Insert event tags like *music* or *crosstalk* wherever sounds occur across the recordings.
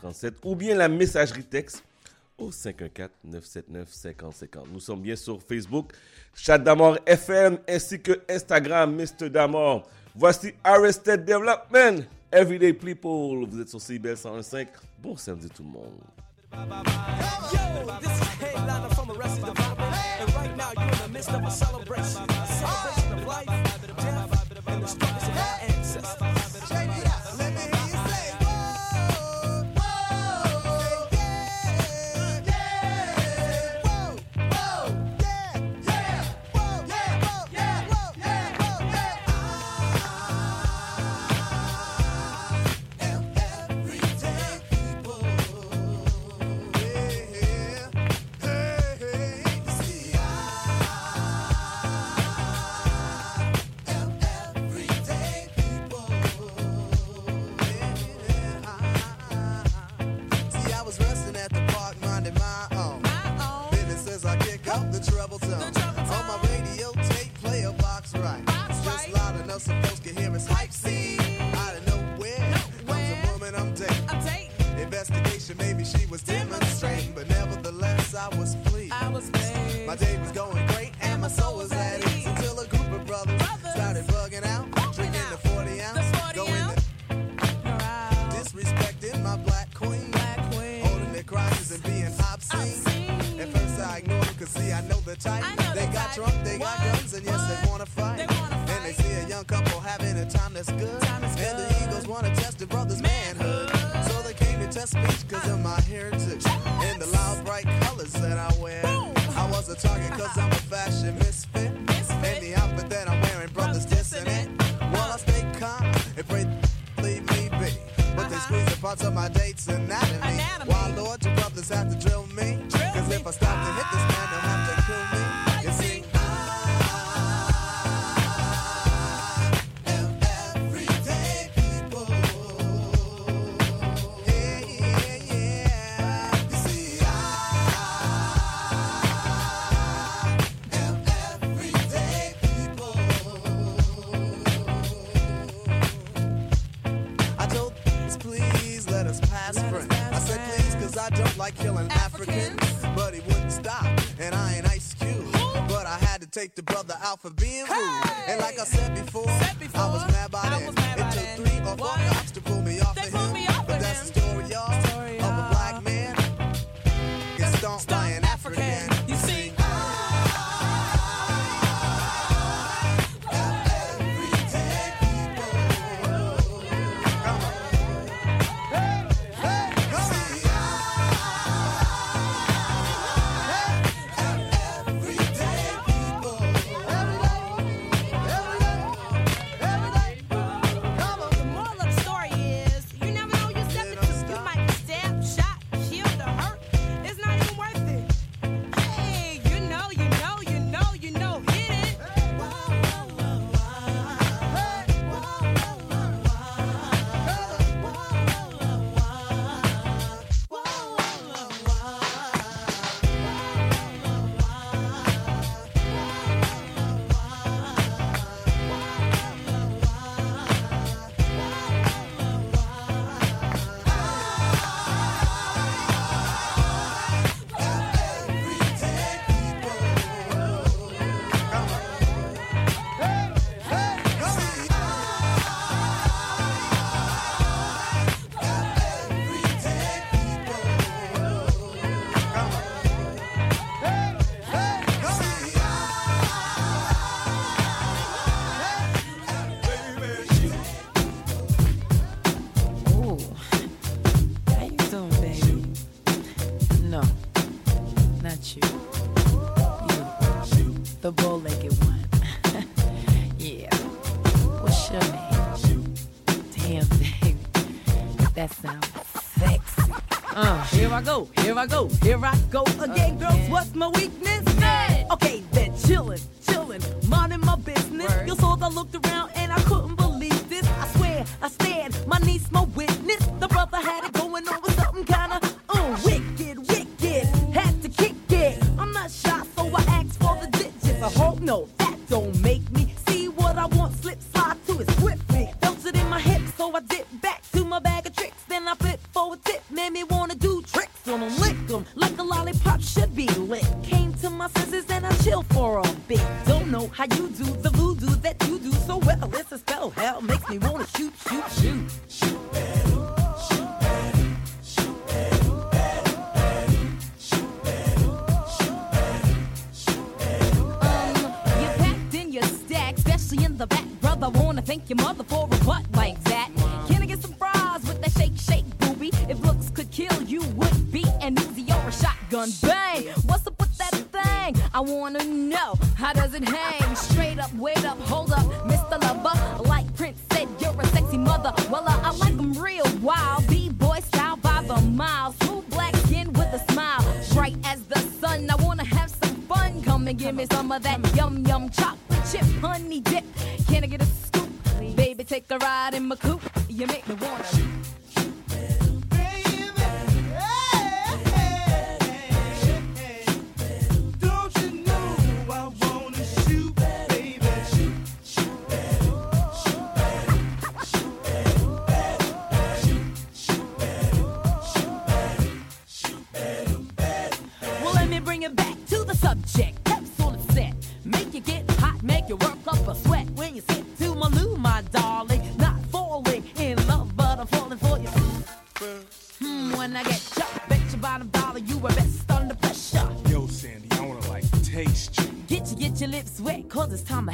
37 ou bien la messagerie texte au 514-979-5050. Nous sommes bien sur Facebook, Chat d'Amour FM ainsi que Instagram, Mr. D'Amour. Voici Arrested Development, Everyday People. Vous êtes sur CBL 105. Bon samedi tout le monde. Yo, this is Headliner from Arrested Development, and right now you're in the midst of a celebration, a celebration of life, for being Here I go, here I go again, girls. What's my weakness? me some of that yum yum chocolate chip honey dip. Can I get a scoop? Baby, take a ride in my coupe. You make me wanna. Thomas.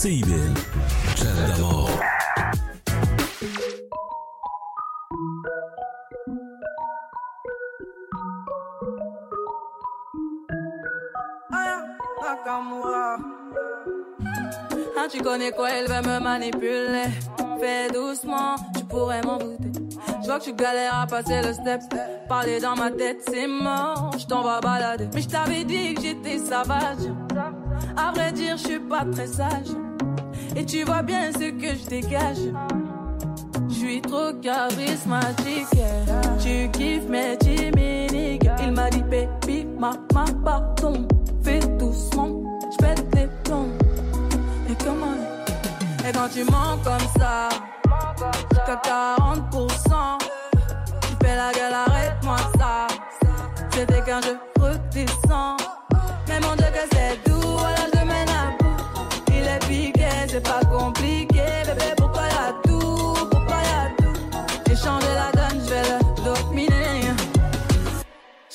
CIBL, Chat. Nakamura. Ah, tu connais quoi, elle va me manipuler. Fais doucement, tu pourrais m'en douter. Je vois que tu galères à passer le step. Parler dans ma tête, c'est mort. Je t'en vais balader. Mais je t'avais dit que j'étais sauvage. À vrai dire, je suis pas très sage. Et tu vois bien ce que je dégage. Je suis trop charismatique. Tu kiffes mes timiniques. Il m'a dit, baby, ma, ma, pardon. Fais doucement, je pète les plombs. Et comment Et quand tu mens comme ça, jusqu'à 40%, tu fais la gueule, arrête-moi ça. C'était qu'un jeu redescend. Mais mon Dieu que c'est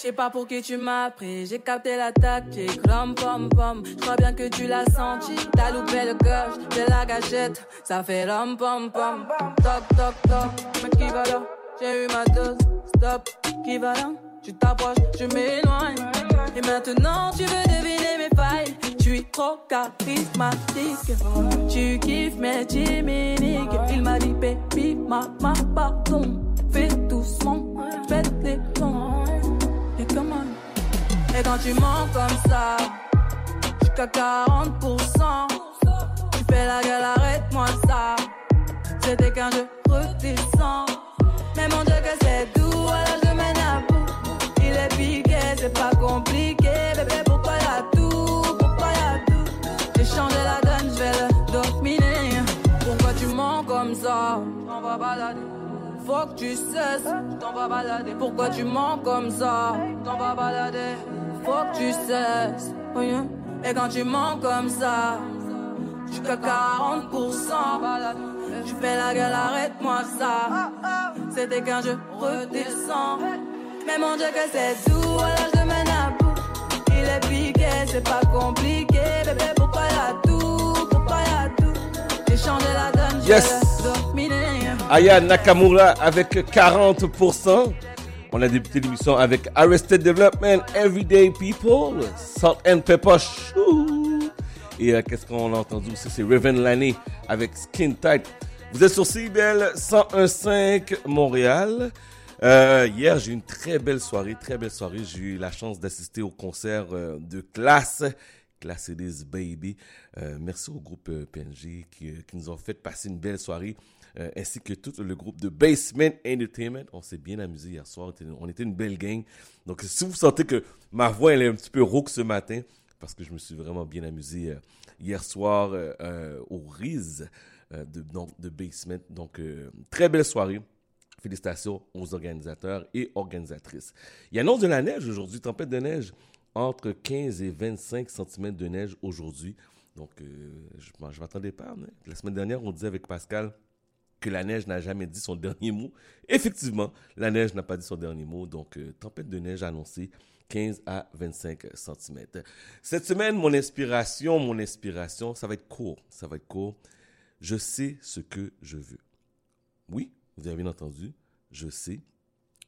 sais pas pour qui tu m'as pris, j'ai capté la tactique, rom pom pom, je crois bien que tu l'as senti, t'as loupé le coche, de la gâchette, ça fait rom pom pom, toc toc toc, mais qui va là, j'ai eu ma dose, stop, qui va là, tu t'approches, je m'éloigne, et maintenant tu veux deviner mes failles, tu es trop charismatique, tu kiffes mes timiniques, il m'a dit baby, ma, ma, pardon, fais doucement, fais les plombs. Et quand tu mens comme ça, jusqu'à 40%, tu fais la gueule, arrête-moi ça. C'était qu'un jeu redescend. Mais mon Dieu que c'est doux, alors je Faut que tu cesses, je t'en vas balader. Pourquoi tu mens comme ça? Je t'en vas balader. Faut que tu cesses. oh. Et quand tu mens comme ça, jusqu'à 40%, tu fais la gueule, arrête-moi ça. C'était qu'un jeu redescend. Mais mon Dieu que c'est doux, alors je mène à bout. Il est piqué, c'est pas compliqué. Bébé, pourquoi y'a tout? Pourquoi y'a tout? J'ai changé la donne, je Yes. le dominer. Aya Nakamura avec 40%. On a débuté l'émission avec Arrested Development, Everyday People, Salt and Pepper. Et euh, qu'est-ce qu'on a entendu aussi? C'est Raven Laney avec Skin Tight. Vous êtes sur CBL 101.5 Montréal. Euh, hier, j'ai eu une très belle soirée, très belle soirée. J'ai eu la chance d'assister au concert euh, de classe. Class It Is Baby. Euh, merci au groupe euh, PNG qui, euh, qui nous ont fait passer une belle soirée, euh, ainsi que tout le groupe de Basement Entertainment. On s'est bien amusé hier soir. On était, une belle gang. Donc, si vous sentez que ma voix elle est un petit peu rauque ce matin, parce que je me suis vraiment bien amusé euh, hier soir euh, euh, au Riz euh, de, donc, de Basement. Donc, très belle soirée. Félicitations aux organisateurs et organisatrices. Il annonce de la neige aujourd'hui, tempête de neige, entre 15 et 25 cm de neige aujourd'hui. Donc, euh, je ne m'attendais pas. hein. La semaine dernière, on disait avec Pascal que la neige n'a jamais dit son dernier mot. Effectivement, la neige n'a pas dit son dernier mot. Donc, euh, tempête de neige annoncée 15 à 25 cm. Cette semaine, mon inspiration, mon inspiration, ça va être court. Ça va être court. Je sais ce que je veux. Oui, vous avez bien entendu, je sais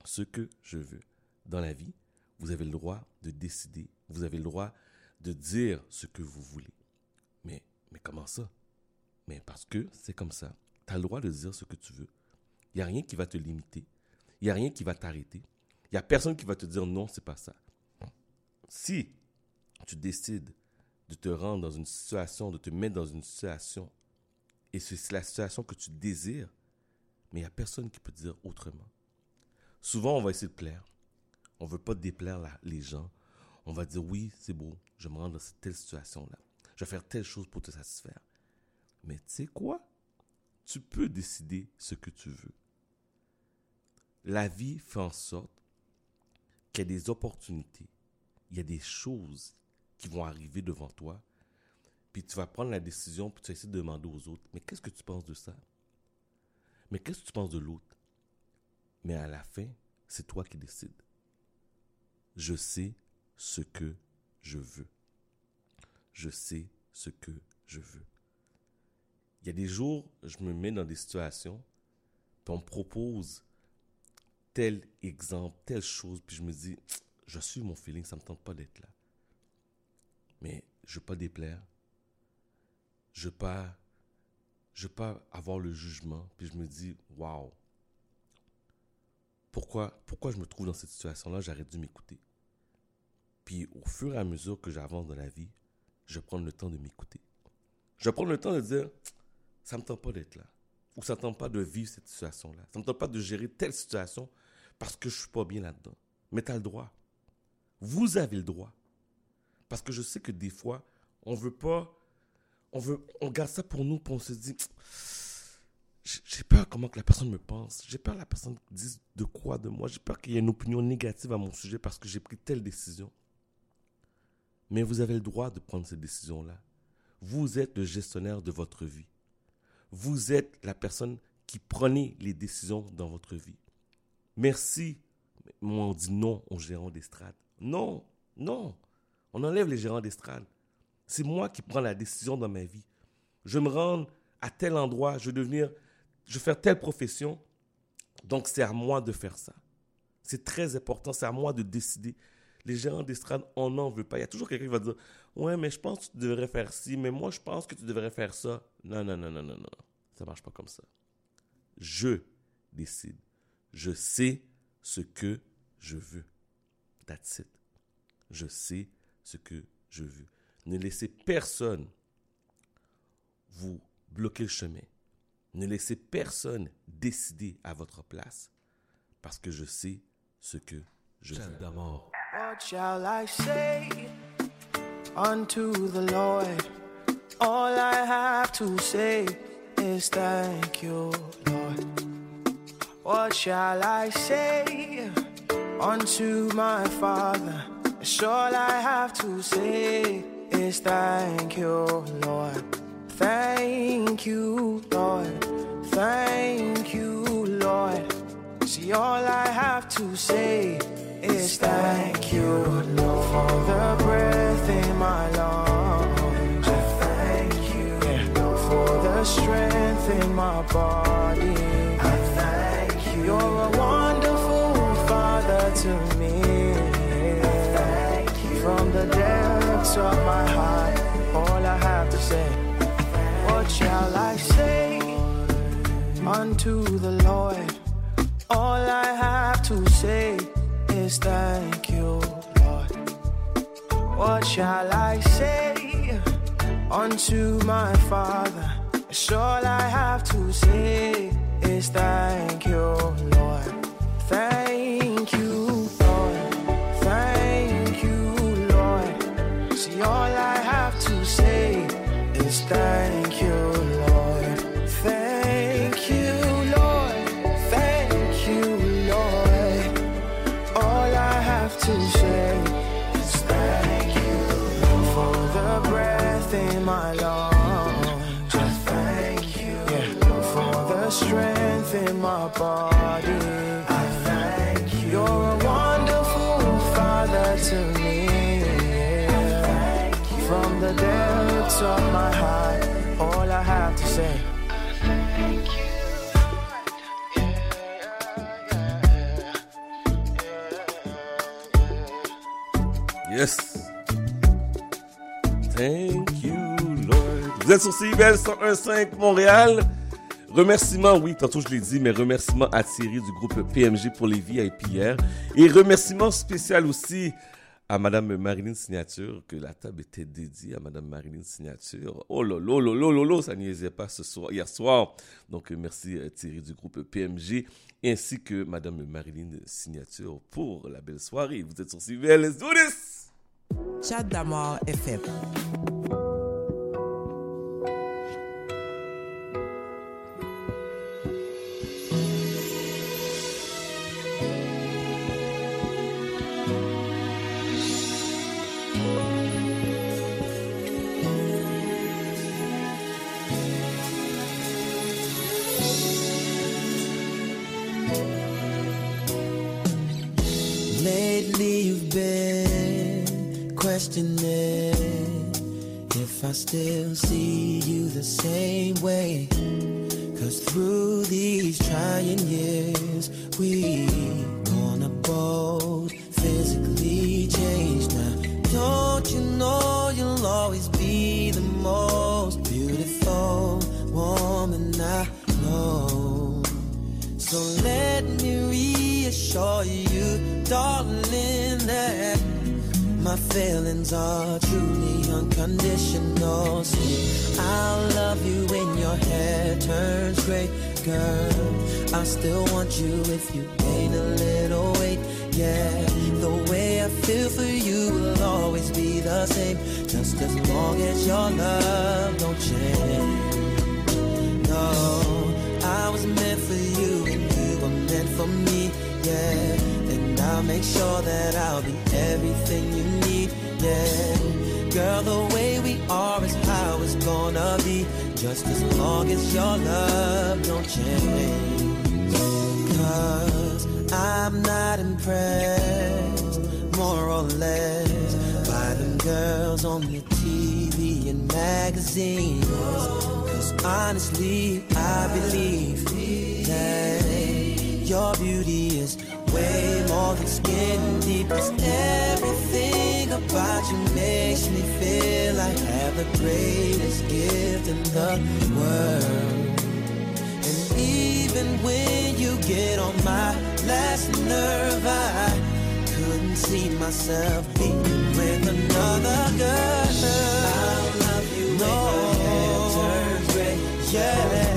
ce que je veux dans la vie vous avez le droit de décider, vous avez le droit de dire ce que vous voulez. Mais, mais comment ça? Mais parce que c'est comme ça. Tu as le droit de dire ce que tu veux. Il n'y a rien qui va te limiter. Il n'y a rien qui va t'arrêter. Il n'y a personne qui va te dire non, c'est pas ça. Si tu décides de te rendre dans une situation, de te mettre dans une situation, et c'est la situation que tu désires, mais il n'y a personne qui peut te dire autrement. Souvent, on va essayer de plaire. On ne veut pas déplaire la- les gens. On va dire oui, c'est beau, je me rendre dans cette- telle situation-là. Je vais faire telle chose pour te satisfaire. Mais tu sais quoi? Tu peux décider ce que tu veux. La vie fait en sorte qu'il y a des opportunités, il y a des choses qui vont arriver devant toi, puis tu vas prendre la décision, puis tu vas essayer de demander aux autres, mais qu'est-ce que tu penses de ça? Mais qu'est-ce que tu penses de l'autre? Mais à la fin, c'est toi qui décides. Je sais ce que je veux. Je sais ce que je veux. Il y a des jours, je me mets dans des situations, puis on me propose tel exemple, telle chose, puis je me dis, je suis mon feeling, ça ne me tente pas d'être là. Mais je ne veux pas déplaire. Je ne veux pas, je pas avoir le jugement, puis je me dis, waouh, pourquoi, pourquoi je me trouve dans cette situation-là, j'aurais dû m'écouter. Puis au fur et à mesure que j'avance dans la vie, je prendre le temps de m'écouter. Je prendre le temps de dire, ça ne me tente pas d'être là. Ou ça ne me tente pas de vivre cette situation-là. Ça ne me tente pas de gérer telle situation parce que je ne suis pas bien là-dedans. Mais tu as le droit. Vous avez le droit. Parce que je sais que des fois, on veut pas. On, veut, on garde ça pour nous, puis on se dit *sniffs* j'ai j'ai peur comment que la personne me pense. J'ai peur que la personne dise de quoi de moi. J'ai peur qu'il y ait une opinion négative à mon sujet parce que j'ai pris telle décision. Mais vous avez le droit de prendre cette décision-là. Vous êtes le gestionnaire de votre vie. Vous êtes la personne qui prenez les décisions dans votre vie. Merci. Moi, on dit non aux gérants d'estrade. Non, non. On enlève les gérants d'estrade. C'est moi qui prends la décision dans ma vie. Je me rends à tel endroit, je vais devenir, je vais faire telle profession. Donc, c'est à moi de faire ça. C'est très important, c'est à moi de décider. Les gérants d'estrade, on n'en veut pas. Il y a toujours quelqu'un qui va dire Ouais, mais je pense que tu devrais faire ci, mais moi, je pense que tu devrais faire ça. Non, non, non, non, non, non. Ça marche pas comme ça. Je décide. Je sais ce que je veux. That's it. Je sais ce que je veux. Ne laissez personne vous bloquer le chemin. Ne laissez personne décider à votre place parce que je sais ce que je veux. What shall I say? Unto the Lord? All I have to say is thank you, Lord. What shall I say unto my Father? It's all I have to say is thank you, Lord. Thank you, Lord. Thank you, Lord. See, all I have to say is thank you, Lord, for the breath in my lungs. I thank you for the strength in my body. I thank you. You're a wonderful Father to me. thank you from the depths of my heart. All I have to say, what shall I say unto the Lord? All I have to say is thank you, Lord. What shall I say unto my Father? It's all I have to say is thank you, Lord. Thank you, Lord. Thank you, Lord. See, all I have to say is thank you, Lord. Body. I thank you. You're a wonderful Father to me. From the depths of my heart, all I have to say. Yes. Thank you, Lord. Vous êtes sur CIBL 101.5 Montréal. Remerciements, oui, tantôt je l'ai dit, mais remerciements à Thierry du groupe PMG pour les VIP hier. Et remerciements spécial aussi à Madame Marilyn Signature, que la table était dédiée à Madame Marilyn Signature. Oh là là là, ça niaisait pas ce soir, hier soir. Donc merci euh, Thierry du groupe PMG, ainsi que Madame Marilyn Signature pour la belle soirée. Vous êtes sur CVL, let's do this! Chat FM. Been questioning if I still see you the same way. Cause through these trying years, we gonna both physically changed. now. Don't you know you'll always be the most beautiful woman I know? So let me reassure you, darling, that my feelings are truly unconditional. See, I'll love you when your hair turns gray, girl. I still want you if you gain a little weight. Yeah, the way I feel for you will always be the same, just as long as your love don't change. No, I was meant for you and you were meant for me, yeah. And I'll make sure that I'll be everything you need, yeah. Girl, the way we are is how it's gonna be, just as long as your love don't change. Cause I'm not impressed, more or less, by them girls on the TV and magazines. Cause honestly, I believe that your beauty is way more than skin deep. Cause everything about you makes me feel I have the greatest gift in the world. And even when you get on my last nerve, I couldn't see myself being with another girl. I love you no. when your hair turns gray. Yeah.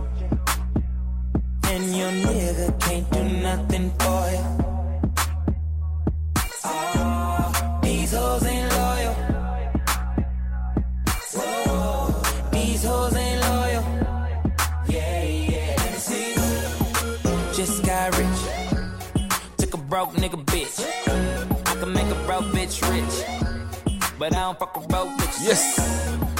and your nigga can't do nothing for you. Oh, ah, these hoes ain't loyal. Whoa, these hoes ain't loyal. Yeah, yeah. See. Just got rich. Took a broke nigga bitch. I can make a broke bitch. But I don't fuck a broke bitch. Yes!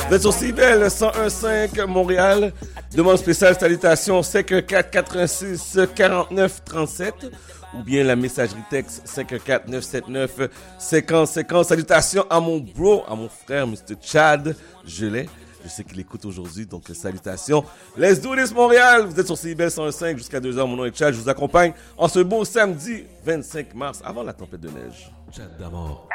Vous êtes sur CBL 101.5 Montréal. Demande spéciale salutation 514 86 49 37 ou bien la messagerie texte 514 979 50 50. Salutations à mon bro, à mon frère Mr. Chad. Je l'ai. Je sais qu'il écoute aujourd'hui, donc salutations. Let's do this Montréal. Vous êtes sur CBL 101.5 jusqu'à 2h. Mon nom est Chad. Je vous accompagne en ce beau samedi 25 mars avant la tempête de neige. Chad d'amour.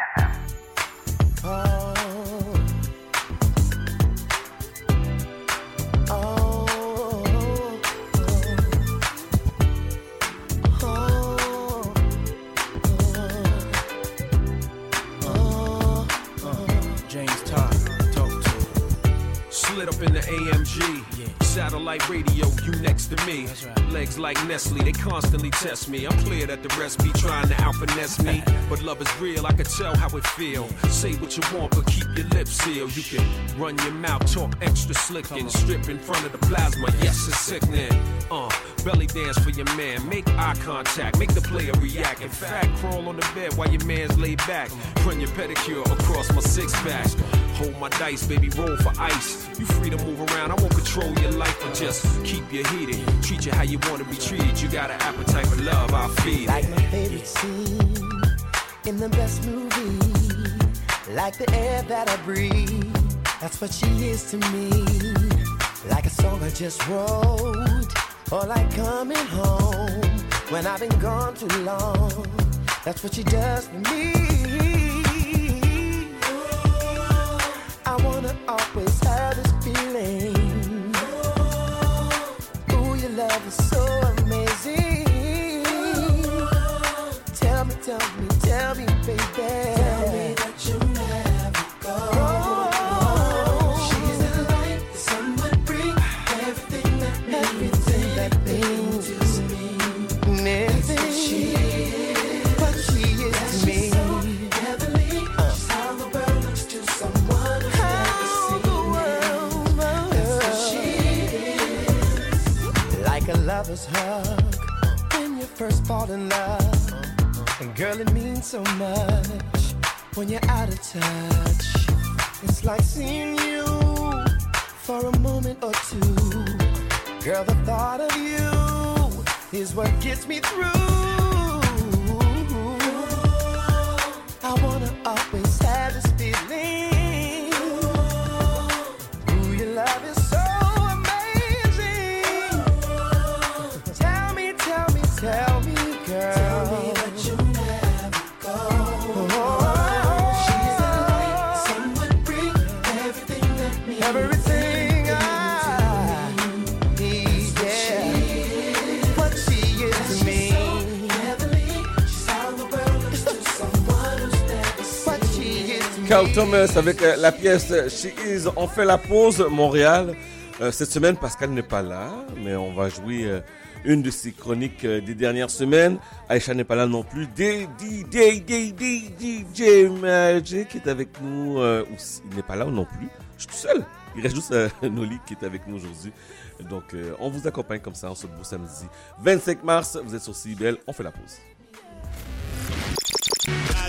James Todd, talk to. Slid up in the AMG. Satellite radio, you next to me. Legs like Nestle, they constantly test me. I'm clear that the rest be trying to out finesse me. *laughs* But love is real, I can tell how it feel. Say what you want, but keep your lips sealed. You can run your mouth, talk extra slick and strip in front of the plasma. Yes, it's sickening. Uh, belly dance for your man. Make eye contact, make the player react. In fact, crawl on the bed while your man's laid back. Run your pedicure across my six pack. Hold my dice, baby, roll for ice. You free to move around, I won't control your life, but just keep you heated. Treat you how you want to be treated. You got an appetite for love, I'll feed Like my favorite scene in the best movie. Like the air that I breathe. That's what she is to me. Like a song I just wrote. Or like coming home when I've been gone too long. That's what she does for me. Always so much when you're out of touch. It's like seeing you for a moment or two. Girl, the thought of you is what gets me through. I wanna always Carl Thomas avec euh, la pièce She Is. On fait la pause Montréal. Euh, cette semaine, Pascal n'est pas là, mais on va jouer euh, une de ses chroniques des dernières semaines. Aïcha n'est pas là non plus. DJ, DJ, Magic est avec nous. il n'est pas là non plus. Je suis tout seul. Il reste juste *laughs* Noli qui est avec nous aujourd'hui. Donc, on vous accompagne comme ça en ce beau samedi 25 mars. Vous êtes sur CIBL. On fait la pause.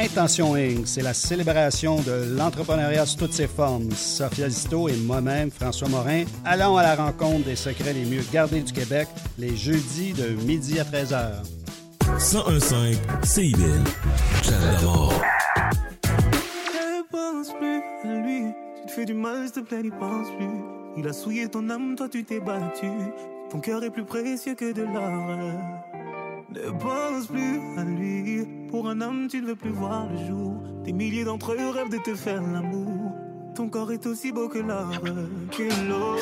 Intention Inc., c'est la célébration de l'entrepreneuriat sous toutes ses formes. Sophia Zito et moi-même, François Morin, allons à la rencontre des secrets les mieux gardés du Québec les jeudis de midi à 13h. 1015 CIBL. Chat d'amour. Ne pense plus à lui. Tu te fais du mal, s'il te plaît, n'y pense plus. Il a souillé ton âme, toi tu t'es battu. Ton cœur est plus précieux que de l'or. Ne pense plus à lui. Pour un homme, tu ne veux plus voir le jour. Des milliers d'entre eux rêvent de te faire l'amour. Ton corps est aussi beau que l'or, que l'aurore.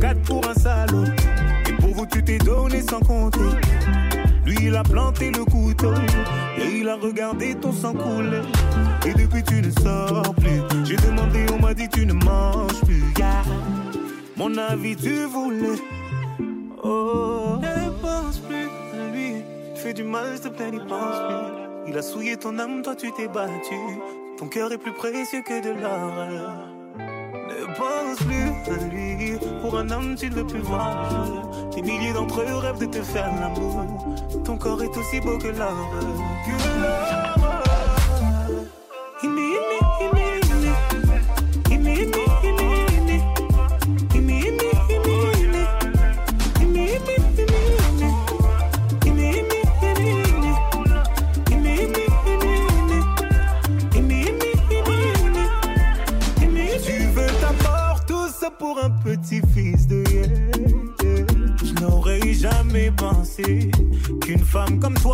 4 pour un salaud. Et pour vous, tu t'es donné sans compter. Lui, il a planté le couteau. Et il a regardé ton sang couler. Et depuis, tu ne sors plus. J'ai demandé, on m'a dit, tu ne manges plus. Mon avis, tu voulais. Oh, ne pense plus à lui. Tu fais du mal, s'il te plaît, n'y pense plus. Il a souillé ton âme, toi, tu t'es battu. Ton cœur est plus précieux que de l'or. Ne pense plus à lui. Pour un homme, tu ne veux plus voir le jour. Des milliers d'entre eux rêvent de te faire l'amour. Ton corps est aussi beau que l'or. Que.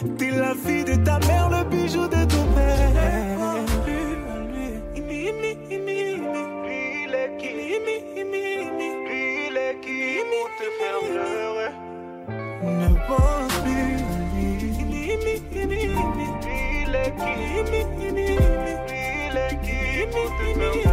T'es la fille de ta mère, le bijou de ton père. Imi, imi, imi, imi. Lui, il est qui? Il est qui? Ne pense plus à il est qui? Il est qui?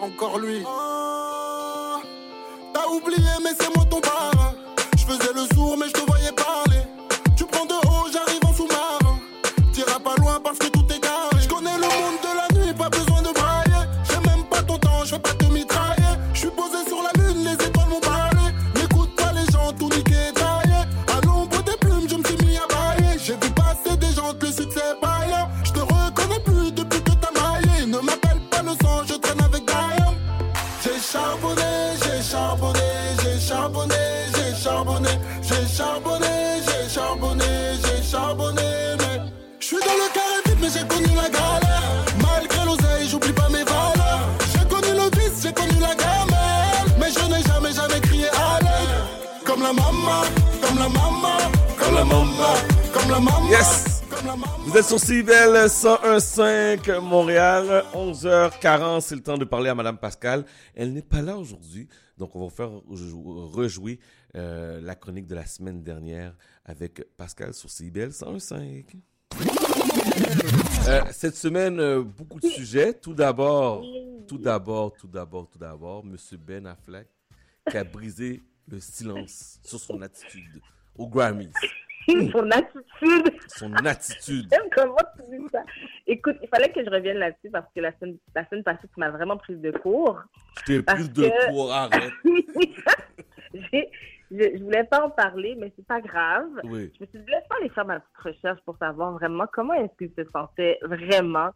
Encore lui. Sur CIBEL 101.5 Montréal, 11h40. C'est le temps de parler à Madame Pascal. Elle n'est pas là aujourd'hui, donc on va faire jou- rejouer euh, la chronique de la semaine dernière avec Pascal sur CIBEL 101.5. Euh, cette semaine, euh, beaucoup de sujets. Tout d'abord, tout d'abord, tout d'abord, tout d'abord, Monsieur Ben Affleck qui a brisé le silence sur son attitude au Grammys. Son attitude. Son attitude. Comment tu dis ça. Écoute, il fallait que je revienne là-dessus parce que la semaine, la semaine passée, tu m'as vraiment prise de court. Je t'ai prise de cours, arrête. *laughs* Je, je voulais pas en parler, mais c'est pas grave. Oui. Je me suis dit, laisse pas aller faire ma petite recherche pour savoir vraiment comment est-ce qu'il se sentait vraiment.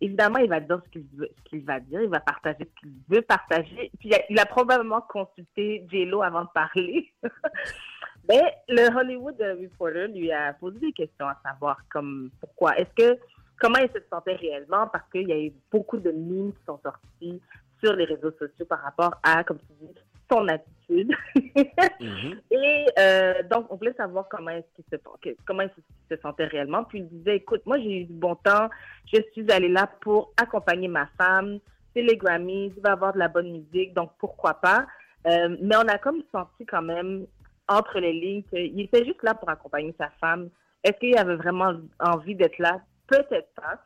Évidemment, il va dire ce qu'il veut, ce qu'il va dire, il va partager ce qu'il veut partager. Puis il a, il a probablement consulté J-Lo avant de parler. *laughs* Mais le Hollywood Reporter lui a posé des questions à savoir comme pourquoi? Est-ce que comment il se sentait réellement? Parce qu'il y a eu beaucoup de memes qui sont sortis sur les réseaux sociaux par rapport à, comme tu dis, son attitude. *laughs* Et euh, donc, on voulait savoir comment est-ce qu'il se, comment qu'il se sentait réellement. Puis il disait, écoute, moi j'ai eu du bon temps, je suis allé là pour accompagner ma femme, c'est les Grammys, il va avoir de la bonne musique, donc pourquoi pas? Euh, mais on a comme senti quand même entre les lignes qu'il était juste là pour accompagner sa femme. Est-ce qu'il avait vraiment envie d'être là? Peut-être pas.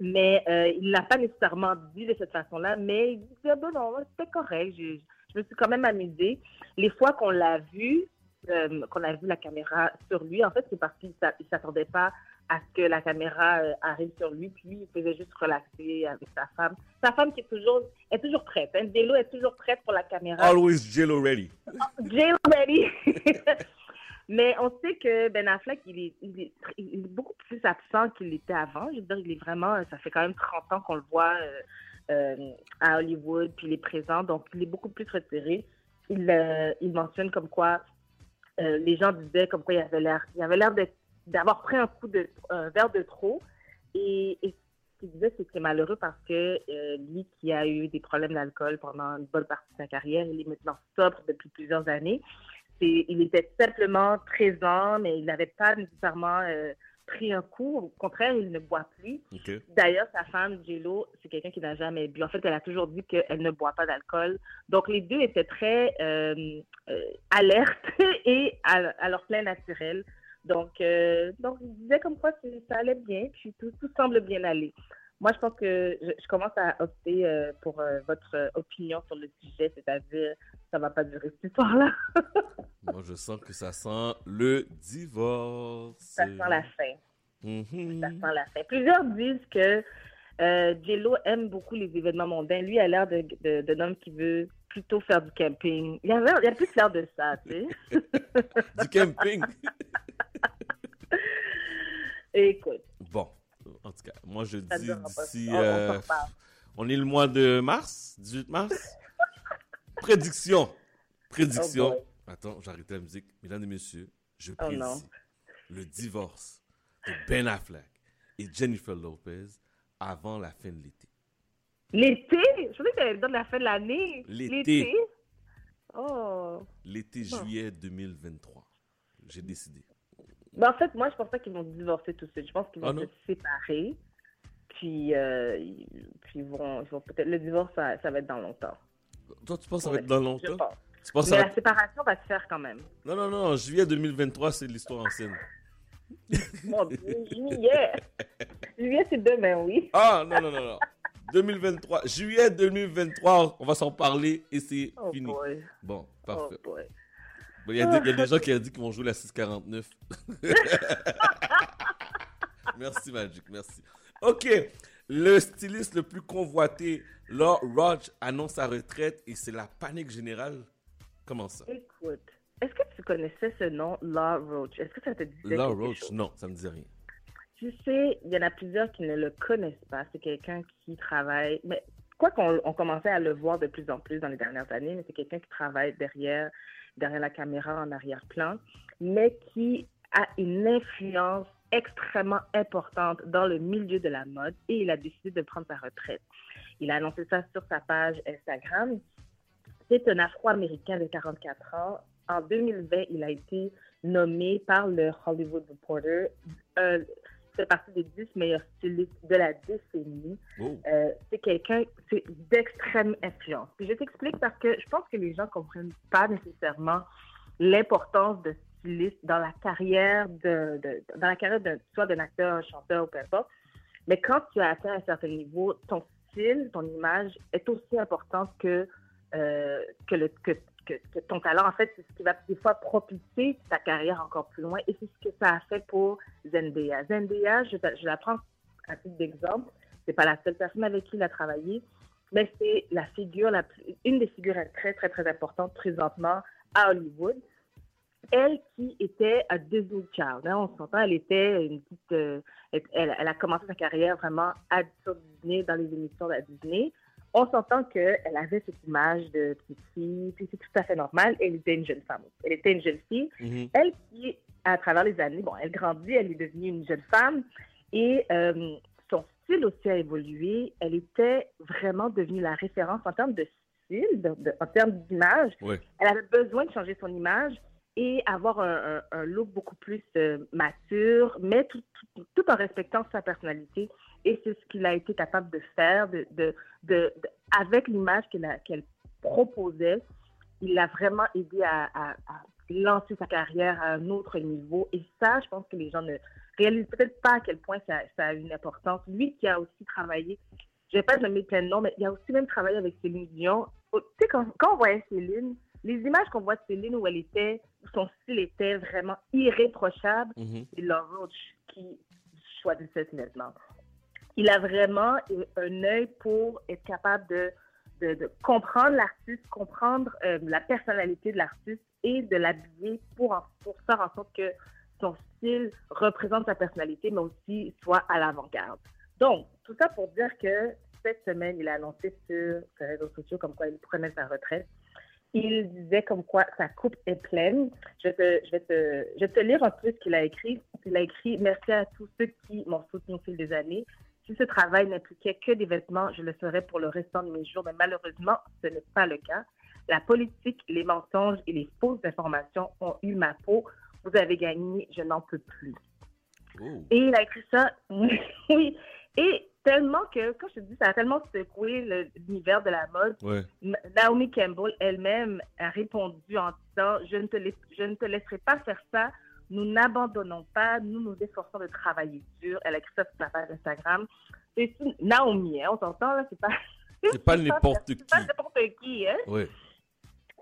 Mais euh, il l'a pas nécessairement dit de cette façon-là, mais il disait, bon, non, c'était correct. Je, je me suis quand même amusée. Les fois qu'on l'a vu, euh, qu'on a vu la caméra sur lui, en fait, c'est parce qu'il ne s'attendait pas à ce que la caméra euh, arrive sur lui, puis lui, il faisait juste relaxer avec sa femme. Sa femme qui est toujours, est toujours prête. Hein. J-Lo est toujours prête pour la caméra. Always Jello ready. *laughs* J-Lo ready. *laughs* Mais on sait que Ben Affleck, il est, il est, il est beaucoup plus absent qu'il l'était avant. Je veux dire, il est vraiment, ça fait quand même 30 ans qu'on le voit euh, euh, à Hollywood, puis il est présent, donc il est beaucoup plus retiré. Il, euh, il mentionne comme quoi les gens disaient comme quoi il avait l'air, il avait l'air d'être- d'avoir pris un coup de, un verre de trop. Et, et ce qu'il disait, c'est malheureux parce que euh, lui qui a eu des problèmes d'alcool pendant une bonne partie de sa carrière, il est maintenant sobre depuis plusieurs années. Il était simplement présent, mais il n'avait pas nécessairement euh, pris un coup. Au contraire, il ne boit plus. D'ailleurs, sa femme, J-Lo, c'est quelqu'un qui n'a jamais bu. En fait, elle a toujours dit qu'elle ne boit pas d'alcool. Donc, les deux étaient très euh, euh, alertes *laughs* et à, à leur plein naturel. Donc, euh, donc, il disait comme quoi ça allait bien, puis tout, tout semble bien aller. Moi, je pense que je, je commence à opter euh, pour euh, votre euh, opinion sur le sujet, c'est-à-dire ça va pas durer cette histoire-là. *laughs* Moi, je sens que ça sent le divorce. ça sent la fin. Mhm. Ça sent la fin. Plusieurs disent que Euh, Jello aime beaucoup les événements mondains. Lui a l'air de- de- d'un homme qui veut plutôt faire du camping. Il y a, il a plus l'air de ça, tu sais. *laughs* Du camping. *laughs* Écoute, Bon, en tout cas, moi je Ça dis d'ici. On euh, on est le mois de mars, 18 mars. *laughs* Prédiction. Prédiction. Oh. Attends, j'arrête la musique. Mesdames et messieurs, je Oh prédis non. le divorce de Ben Affleck et Jennifer Lopez avant la fin de l'été. l'été, je pensais que tu allais me dire la fin de l'année. L'été. Oh. L'été juillet 2023. J'ai décidé. Ben, en fait, moi, je pense pas qu'ils vont divorcer tout de suite. Je pense qu'ils vont Ah se séparer. Puis, euh, puis ils vont, ils vont peut-être. Le divorce, ça, ça va être dans longtemps. Toi, tu penses que ça va être dans Je longtemps? pense. Tu penses Mais ça la séparation va se faire quand même. Non, non, non. Juillet 2023, c'est l'histoire ancienne. Mon Dieu, juillet. juillet, c'est demain, oui. Ah, non, non, non, non. 2023. Juillet 2023, on va s'en parler et c'est Oh fini. boy. Bon, parfait. Oh. Bon, Il y, a des- il y a des gens qui ont dit qu'ils vont jouer la 649. *laughs* merci, Magic, merci. OK. Le styliste le plus convoité, Law Roach, annonce sa retraite et c'est la panique générale. Comment ça? Écoute, est-ce que tu connaissais ce nom, Law Roach? Est-ce que ça te disait Law quelque Roach, chose? non, ça me dit rien. Tu sais, il y en a plusieurs qui ne le connaissent pas. C'est quelqu'un qui travaille, mais quoi qu'on on commençait à le voir de plus en plus dans les dernières années, mais c'est quelqu'un qui travaille derrière, derrière la caméra en arrière-plan, mais qui a une influence extrêmement importante dans le milieu de la mode et il a décidé de prendre sa retraite. Il a annoncé ça sur sa page Instagram. C'est un Afro-Américain de 44 ans. En 2020, il a été nommé par le Hollywood Reporter. Euh, fait partie des 10 meilleurs stylistes de la décennie. Oh. Euh, c'est quelqu'un c'est d'extrême influence. Puis je t'explique parce que je pense que les gens ne comprennent pas nécessairement l'importance de styliste dans la carrière de, de- dans la carrière d'un soit d'un acteur, un chanteur ou peu importe. Mais quand tu as atteint un certain niveau, ton style, ton image est aussi importante que euh, que, le, que, que, ton talent. En fait, c'est ce qui va des fois propulser ta carrière encore plus loin. Et c'est ce que ça a fait pour Zendaya. Zendaya, je, la prends à titre d'exemple. C'est pas la seule personne avec qui il a travaillé, mais c'est la figure, la une des figures très, très, très importantes présentement à Hollywood. Elle qui était à Disney Child. hein, on s'entend, elle était une petite. euh, elle, a commencé sa carrière vraiment à Disney, dans les émissions de Disney. On s'entend qu'elle avait cette image de petite fille, puis c'est tout à fait normal. Elle était une jeune femme. Elle était une jeune fille. Elle qui, à travers les années, bon, elle grandit, elle est devenue une jeune femme et euh, son style aussi a évolué. Elle était vraiment devenue la référence en termes de style, de- de- en termes d'image. Elle avait besoin de changer son image et avoir un, un- un look beaucoup plus euh, mature, mais tout, tout- tout en respectant sa personnalité. Et c'est ce qu'il a été capable de faire, de, de, de- de- avec l'image qu'elle qu'elle proposait. Il l'a vraiment aidé à, à- à lancer sa carrière à un autre niveau. Et ça, je pense que les gens ne réalisent peut-être pas à quel point ça, ça a une importance. Lui qui a aussi travaillé, je vais pas nommer plein de noms, mais il a aussi même travaillé avec Céline Dion. Oh, Tu sais, quand, quand on voyait Céline, les images qu'on voit de Céline où elle était, où son style était vraiment irréprochable, Mhm. c'est Laura Roach qui choisissait ce maintenant. Il a vraiment un œil pour être capable de, comprendre l'artiste, comprendre euh, la personnalité de l'artiste et de l'habiller pour, pour faire en sorte que son style représente sa personnalité, mais aussi soit à l'avant-garde. Donc, tout ça pour dire que cette semaine, il a annoncé sur ses réseaux sociaux comme quoi il prenait sa retraite. Il disait comme quoi sa coupe est pleine. Je vais te, je vais te, je vais te lire un peu ce qu'il a écrit. Il a écrit Merci à tous ceux qui m'ont soutenu au fil des années. Si ce travail n'impliquait que des vêtements, je le ferais pour le restant de mes jours, mais malheureusement, ce n'est pas le cas. La politique, les mensonges et les fausses informations ont eu ma peau. Vous avez gagné, je n'en peux plus. Et il a écrit ça, *laughs* oui. Et tellement que, quand je te dis, ça a tellement secoué l'univers de la mode. Ouais. Naomi Campbell elle-même a répondu en disant je ne, te je ne te laisserai pas faire ça. Nous n'abandonnons pas. Nous nous efforçons de travailler dur. Elle a écrit ça sur sa page Instagram. C'est Naomi, hein, on s'entend là, c'est pas. C'est pas *laughs* n'importe c'est qui. pas n'importe qui, hein. Ouais.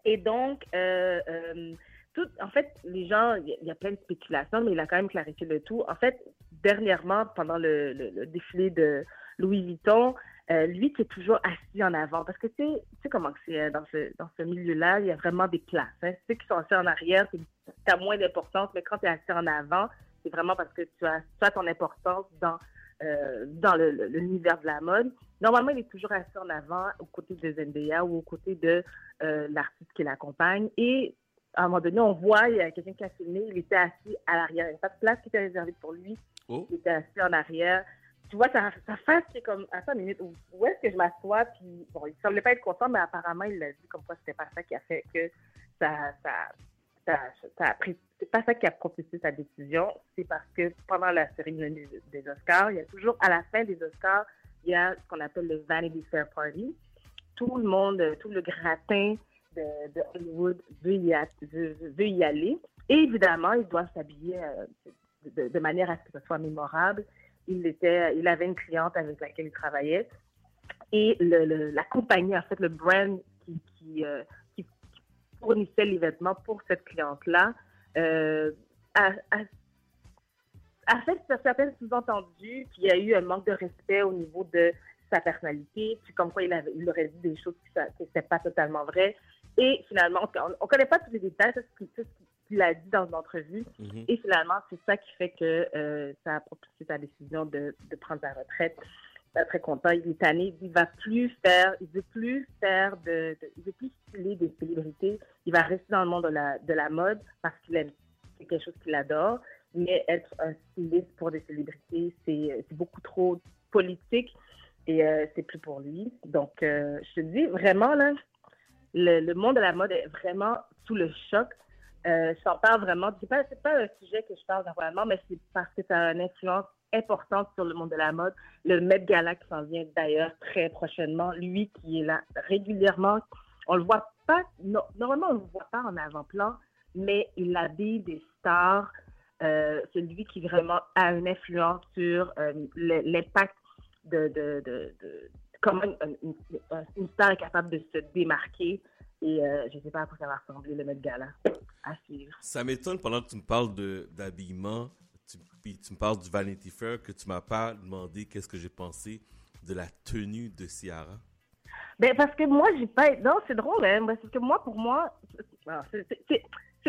Et donc, euh, euh, tout, en fait, les gens, il y, a- il y a plein de spéculations, mais il a quand même clarifié le tout. En fait, dernièrement, pendant le, le- le défilé de, Louis Vuitton, euh, lui qui est toujours assis en avant. Parce que tu sais, tu sais comment c'est euh, dans ce, dans ce milieu-là, il y a vraiment des places. Hein. Ceux qui sont assis en arrière, tu as moins d'importance, mais quand tu es assis en avant, c'est vraiment parce que tu as, tu as ton importance dans, euh, dans le- le- l'univers de la mode. Normalement, il est toujours assis en avant aux côtés de Zendaya ou aux côtés de euh, l'artiste qui l'accompagne. Et à un moment donné, on voit, il y a quelqu'un qui a filmé, il était assis à l'arrière. Il n'y avait pas de place qui était réservée pour lui. Oh. Il était assis en arrière. Tu vois, sa, sa face qui est comme, attends une minute, où, est-ce que je m'assois? Puis, bon, il semblait pas être content, mais apparemment, il l'a dit comme quoi c'était pas ça qui a fait que ça, ça, ça, ça a pris, c'est pas ça qui a propulsé sa décision. C'est parce que pendant la cérémonie des, des Oscars, il y a toujours, à la fin des Oscars, il y a ce qu'on appelle le Vanity Fair Party. Tout le monde, tout le gratin de, Hollywood veut y aller. Et évidemment, ils doivent s'habiller euh, de, de manière à ce que ce soit mémorable. Il, était, il avait une cliente avec laquelle il travaillait. Et la compagnie, en fait, le brand euh, qui fournissait les vêtements pour cette cliente-là, euh, a, a- a fait certains sous-entendus, puis il y a eu un manque de respect au niveau de sa personnalité, puis comme quoi il, aurait dit des choses qui n'étaient pas totalement vraies. Et finalement, on ne connaît pas tous les détails, c'est qu'il a dit dans une entrevue. Mhm. Et finalement, c'est ça qui fait que euh, ça a propulsé sa décision de, de prendre sa retraite. Très content, il est tanné, il va plus faire, il veut plus faire de, de- il veut plus styler des célébrités. Il va rester dans le monde de la, de la mode parce qu'il aime, c'est quelque chose qu'il adore. Mais être un styliste pour des célébrités, c'est c'est beaucoup trop politique et euh, c'est plus pour lui. Donc, euh, je te dis vraiment là, le, le monde de la mode est vraiment sous le choc. Euh, je parle vraiment. C'est pas, pas un sujet que je parle normalement, mais c'est parce que ça a une influence importante sur le monde de la mode. Le Met Gala qui s'en vient d'ailleurs très prochainement, lui qui est là régulièrement, on le voit pas, no- normalement on le voit pas en avant-plan, mais il habille des stars. Euh, c'est lui qui vraiment a une influence sur euh, l'impact de, comment une star est capable de se démarquer. Et euh, je ne sais pas à quoi ça va ressembler le Met Gala. À suivre. Ça m'étonne pendant que tu me parles d'habillement, tu, puis tu me parles du Vanity Fair, que tu m'as pas demandé qu'est-ce que j'ai pensé de la tenue de Ciara. Ben, parce que moi, j'ai pas. Non, c'est drôle, hein. Parce que moi, pour moi, non, c'est-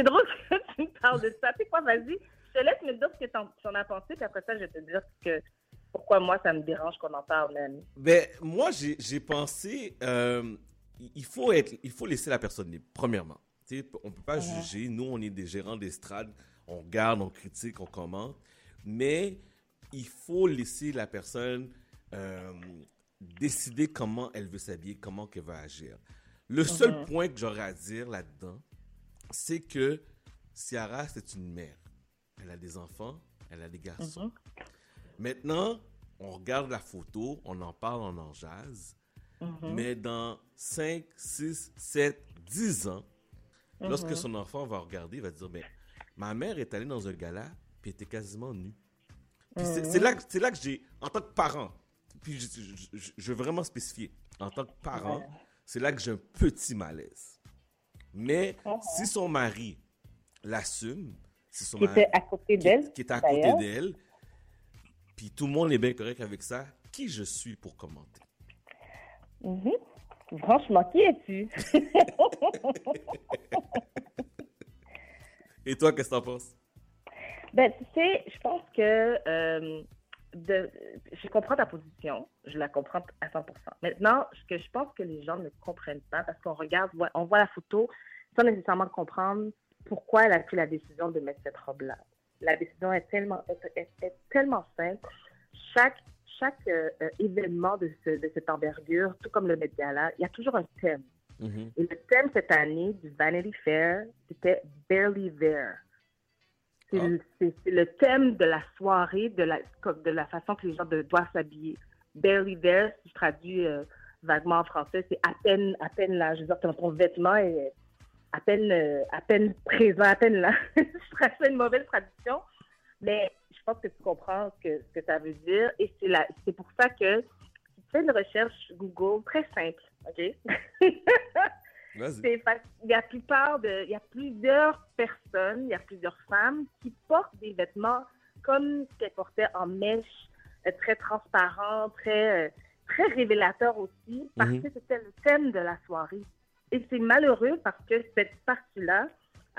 drôle *laughs* que tu me parles de ça. Tu sais quoi, vas-y, je te laisse me dire ce que tu en as pensé, puis après ça, je vais te dire que, pourquoi moi, ça me dérange qu'on en parle même. Ben, moi, j'ai j'ai pensé, euh, il faut être, il faut laisser la personne libre, premièrement. Tu sais, on peut pas juger. Nous, on est des gérants d'estrade. On regarde, on critique, on commente. Mais il faut laisser la personne euh, décider comment elle veut s'habiller, comment elle va agir. Le seul Mhm. point que j'aurais à dire là-dedans, c'est que Ciara, c'est une mère. Elle a des enfants, elle a des garçons. Maintenant, on regarde la photo, on en parle, on en jase. Mhm. Mais dans 5, 6, 7, 10 ans, lorsque Mhm. son enfant va regarder, il va dire, mais ma mère est allée dans un gala, puis était quasiment nue. Puis c'est- c'est là, que- c'est là que j'ai, en tant que parent, puis je, je- je- je veux vraiment spécifier, en tant que parent, c'est là que j'ai un petit malaise. Mais si son mari l'assume, si son Qui mari- était à côté qui- d'elle, qui est à côté d'elle, puis tout le monde est bien correct avec ça, qui je suis pour commenter? Mhm. Franchement, qui es-tu? *laughs* Et toi, qu'est-ce que t'en penses? Ben, tu sais, je pense que euh, de, je comprends ta position, je la comprends à 100%. Maintenant, ce que je pense que les gens ne comprennent pas, parce qu'on regarde, on voit la photo sans nécessairement comprendre pourquoi elle a pris la décision de mettre cette robe-là. La décision est tellement, est, est- est tellement simple. Chaque, chaque euh, euh, événement de, ce, de cette envergure, tout comme le Met Gala, il y a toujours un thème. Et le thème cette année du Vanity Fair, c'était Barely There. C'est c'est le thème de la soirée, de la, comme de la façon que les gens de- doivent s'habiller. Barely There, si je traduis euh, vaguement en français, c'est à peine, à peine là. Je veux dire, ton, ton vêtement est à peine, euh, à peine présent, à peine là. *laughs* je fais une mauvaise traduction, mais pense que tu comprends ce que, ce que ça veut dire. Et c'est la- c'est pour ça que tu fais une recherche Google très simple, OK? *laughs* Vas-y. C'est il y a plupart de, il y a plusieurs personnes, il y a plusieurs femmes qui portent des vêtements comme ce qu'elles portaient en mèche euh, très transparent, très, euh, très révélateur aussi, parce Mhm. que c'était le thème de la soirée. Et c'est malheureux parce que cette partie-là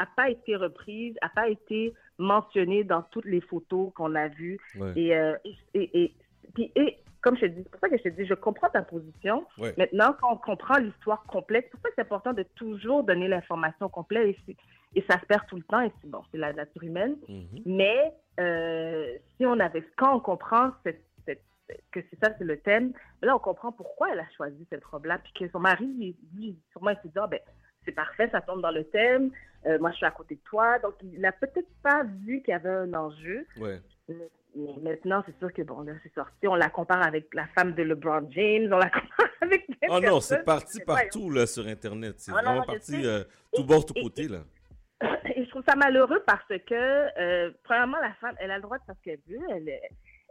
n'a pas été reprise, n'a pas été mentionnée dans toutes les photos qu'on a vues. Ouais. Et, euh, et, et, et- puis, et comme je te dis, c'est pour ça que je te dis, je comprends ta position. Ouais. Maintenant, quand on comprend l'histoire complète, c'est pour ça que c'est important de toujours donner l'information complète et, ça se perd tout le temps et c'est bon, c'est la nature humaine. Mhm. Mais euh, si on avait, quand on comprend cette- cette- que c'est ça, c'est le thème, là, on comprend pourquoi elle a choisi cette robe-là. Puis que son mari, lui, sûrement, il s'est dit, Ah, ben, c'est parfait, ça tombe dans le thème. Euh, moi, je suis à côté de toi. Donc, il n'a peut-être pas vu qu'il y avait un enjeu. Ouais. Mais mais maintenant, c'est sûr que bon, là, c'est sorti. On la compare avec la femme de LeBron James. On la compare *laughs* avec. Oh non, c'est parti partout là, sur Internet. C'est Ah vraiment parti euh, tout bord, tout côté. Là. Et je trouve ça malheureux parce que, euh, premièrement, la femme, elle a le droit de faire ce qu'elle veut.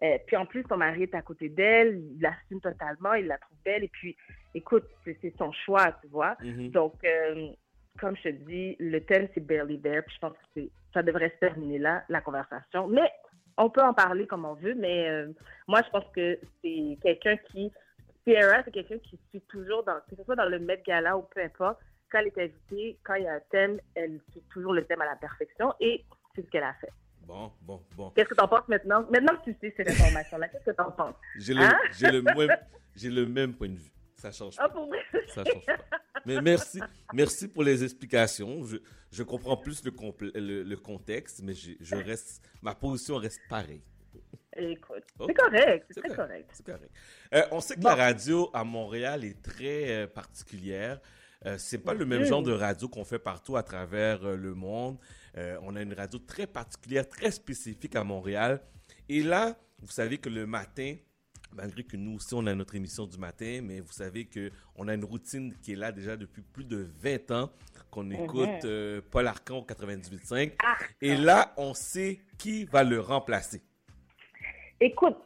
Elle, puis en plus, son mari est à côté d'elle, il l'assume totalement, il la trouve belle. Et puis, écoute, c'est son choix, tu vois. Mhm. Donc, euh, comme je te dis, le thème, c'est barely there. Puis je pense que ça devrait se terminer là, la conversation. Mais on peut en parler comme on veut, mais euh, moi, je pense que c'est quelqu'un qui. Sierra, c'est quelqu'un qui suit toujours, dans, que ce soit dans le Met Gala ou peu importe, quand elle est invitée, quand il y a un thème, elle suit toujours le thème à la perfection et c'est ce qu'elle a fait. Bon, bon, bon. Qu'est-ce que tu en penses maintenant? Maintenant que tu sais cette information-là, qu'est-ce que tu en penses? J'ai le, Hein? *laughs* même, le même point de vue. Ça change pas. Ah, pour vrai? Ça change pas. Mais merci, merci pour les explications. Je, je comprends plus le, le, le contexte, mais je, je reste, ma position reste pareille. Écoute, c'est correct, c'est correct. C'est correct. Euh, on sait que la radio à Montréal est très euh, particulière. Euh, c'est pas le même genre de radio qu'on fait partout à travers euh, le monde. On a une radio très particulière, très spécifique à Montréal. Et là, vous savez que le matin, malgré que nous aussi on a notre émission du matin, mais vous savez que on a une routine qui est là déjà depuis plus de 20 ans, qu'on Mhm. écoute euh, Paul Arcan au 98.5. Et là, on sait qui va le remplacer. Écoute,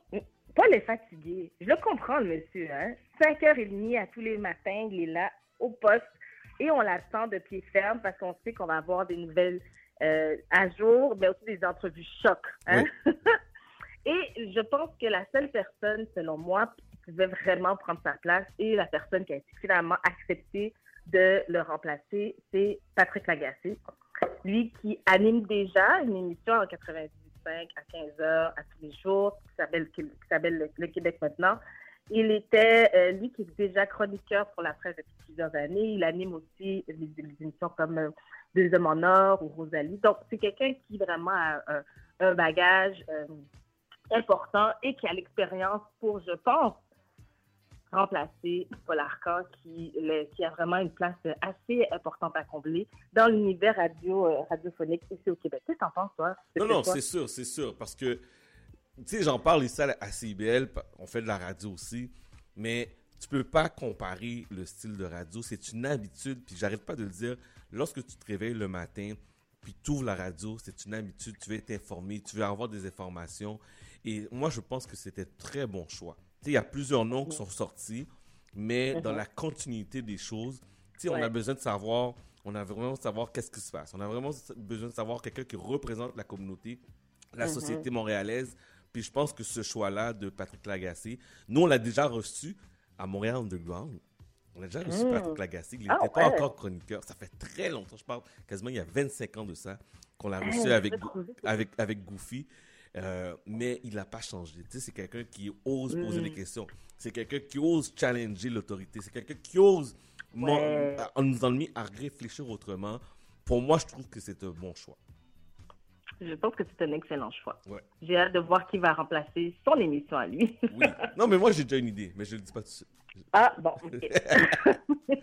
Paul est fatigué. Je le comprends, le monsieur. Hein? 5h30 à tous les matins, il est là, au poste, et on l'attend de pied ferme parce qu'on sait qu'on va avoir des nouvelles euh, à jour, mais aussi des entrevues choc. Hein? *laughs* et je pense que la seule personne, selon moi, qui pouvait vraiment prendre sa place et la personne qui a finalement accepté de le remplacer, c'est Patrick Lagacé. Lui qui anime déjà une émission en 98 à 15 heures à tous les jours, qui s'appelle le, Québec maintenant. Il était, euh, lui qui est déjà chroniqueur pour la presse depuis plusieurs années. Il anime aussi des, émissions comme euh, Deux hommes en or ou Rosalie. Donc, c'est quelqu'un qui vraiment a un, un bagage euh, important et qui a l'expérience pour, je pense, remplacer Paul Arcan, qui, le- qui a vraiment une place assez importante à combler dans l'univers radio, euh, radiophonique ici au Québec. Qu'est-ce que t'en penses, toi? Non, non, c'est sûr, c'est sûr. Parce que, tu sais, j'en parle ici à à CIBL, pa- on fait de la radio aussi, mais tu peux pas comparer le style de radio. C'est une habitude, puis j'arrête pas de le dire. Lorsque tu te réveilles le matin, puis tu ouvres la radio, c'est une habitude, tu veux être informé, tu veux avoir des informations. Et moi, je pense que c'était un très bon choix. Tu sais, il y a plusieurs noms qui sont sortis, mais dans Mhm. la continuité des choses, tu sais, on a besoin de savoir, on a vraiment de savoir qu'est-ce qui se passe. On a vraiment besoin de savoir quelqu'un qui représente la communauté, la Mhm. société montréalaise. Puis je pense que ce choix-là de Patrick Lagacé, nous, on l'a déjà reçu à Montréal Underground. On a déjà reçu Mm. Patrick Lagacé. Il Ah n'était pas ouais. encore chroniqueur. Ça fait très longtemps, je parle quasiment il y a 25 ans de ça, qu'on l'a Ah, reçu avec, avec, avec Goofy. Euh, mais il n'a pas changé. Tu sais, c'est quelqu'un qui ose poser Mm. des questions. C'est quelqu'un qui ose challenger l'autorité. C'est quelqu'un qui ose Ouais. en nous ennuyer à réfléchir autrement. Pour moi, je trouve que c'est un bon choix. Je pense que c'est un excellent choix. Ouais. J'ai hâte de voir qui va remplacer son émission à lui. Oui. Non, mais moi, j'ai déjà une idée, mais je ne le dis pas tout de suite. Ah, bon. *laughs*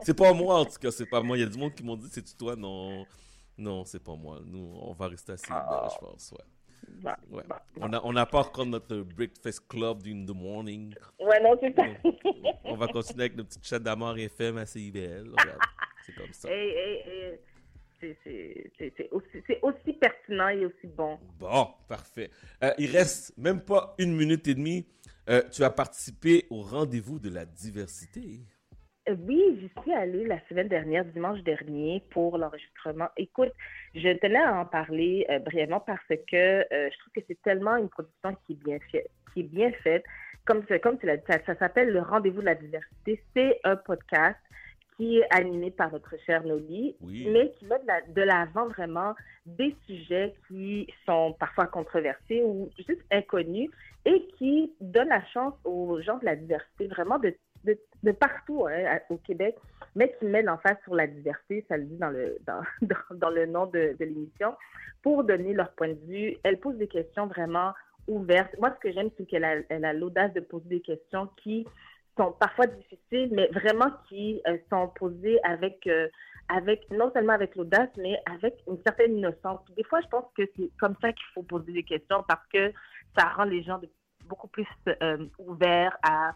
C'est pas moi, en tout cas, c'est pas moi. Il y a du monde qui m'ont dit, c'est toi? Non, non, c'est pas moi. Nous, on va rester assez Ah. je pense, ouais. Ouais. On n'a on n'a pas encore notre breakfast club in the morning. Ouais, non, c'est ça. On va continuer avec nos petites chats d'amour FM à CIBL. C'est comme ça. Hey, hey, hey. C'est- aussi, aussi pertinent et aussi bon. Bon, parfait. Euh, il reste même pas une minute et demie. Euh, tu as participé au rendez-vous de la diversité. Euh, Oui, j'y suis allée la semaine dernière, dimanche dernier, pour l'enregistrement. Écoute, je tenais à en parler euh, brièvement parce que euh, je trouve que c'est tellement une production qui est bien, fait, qui est bien faite. Comme, tu- comme tu l'as dit, ça, ça s'appelle Le Rendez-vous de la diversité. C'est un podcast qui est animé par notre chère Noli, Oui. mais qui met de la- de l'avant vraiment des sujets qui sont parfois controversés ou juste inconnus et qui donne la chance aux gens de la diversité vraiment de, de, partout hein, au Québec, mais qui met l'emphase sur la diversité, ça le dit dans le, dans, *laughs* le nom de, l'émission, pour donner leur point de vue. Elle pose des questions vraiment ouvertes. Moi, ce que j'aime, c'est qu'elle a, l'audace de poser des questions qui sont parfois difficiles, mais vraiment qui euh, sont posées avec, euh, avec, non seulement avec l'audace, mais avec une certaine innocence. Des fois, je pense que c'est comme ça qu'il faut poser des questions parce que ça rend les gens beaucoup plus euh, ouverts à,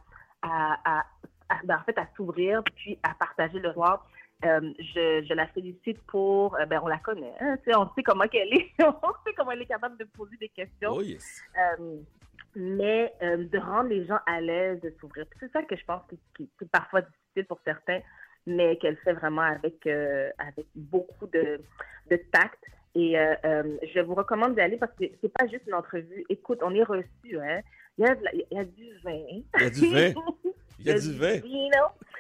à, à, à- ben, en fait, à s'ouvrir puis à partager le soir. Euh, je, je la félicite pour, euh, ben, on la connaît, hein, on sait comment qu'elle est, *laughs* on sait comment elle est capable de poser des questions. Oh yes. Euh, mais de rendre les gens à l'aise de s'ouvrir. C'est ça que je pense qui, est parfois difficile pour certains, mais qu'elle fait vraiment avec, avec beaucoup de, de tact. Et euh, euh, je vous recommande d'y aller parce que c'est pas juste une entrevue. Écoute, on est reçu, hein. Il y a, de la- il y a du vin. Il y a du vin. Il y a du vin.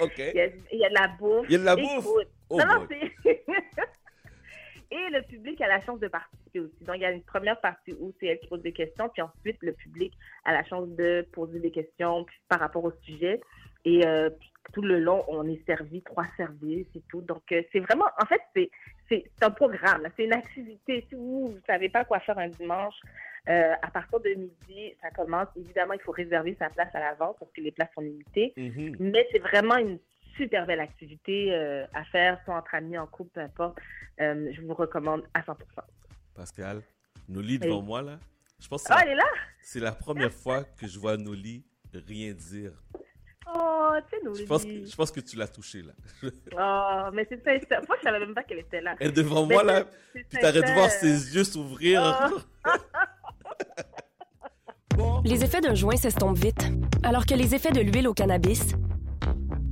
OK. Il y a, il y a de la bouffe. Il y a de la bouffe? Écoute, Oh non, non, boy. c'est... *laughs* Et le public a la chance de participer aussi. Donc, il y a une première partie où c'est elle qui pose des questions, puis ensuite, le public a la chance de poser des questions par rapport au sujet. Et euh, tout le long, on est servi trois services et tout. Donc, euh, c'est vraiment, en fait, c'est, c'est, un programme, c'est une activité. Si vous ne savez pas quoi faire un dimanche, euh, à partir de midi, ça commence. Évidemment, il faut réserver sa place à l'avance parce que les places sont limitées. Mhm. Mais c'est vraiment une super belle activité euh, à faire, soit entre amis, en couple, peu importe. Euh, je vous recommande à 100%. Pascal, Noli devant Oui. moi là. Je pense que c'est Ah, la- elle est là? c'est la première fois que je vois Noli rien dire. Oh, tu sais, nous Je pense que, je pense que tu l'as touché là. *laughs* Oh, mais c'est sincère. Moi, je savais même pas qu'elle était là. Elle est devant Mais moi là, puis t'arrêtes de voir ses yeux s'ouvrir. Oh. *laughs* Les effets d'un joint s'estompent vite, alors que les effets de l'huile au cannabis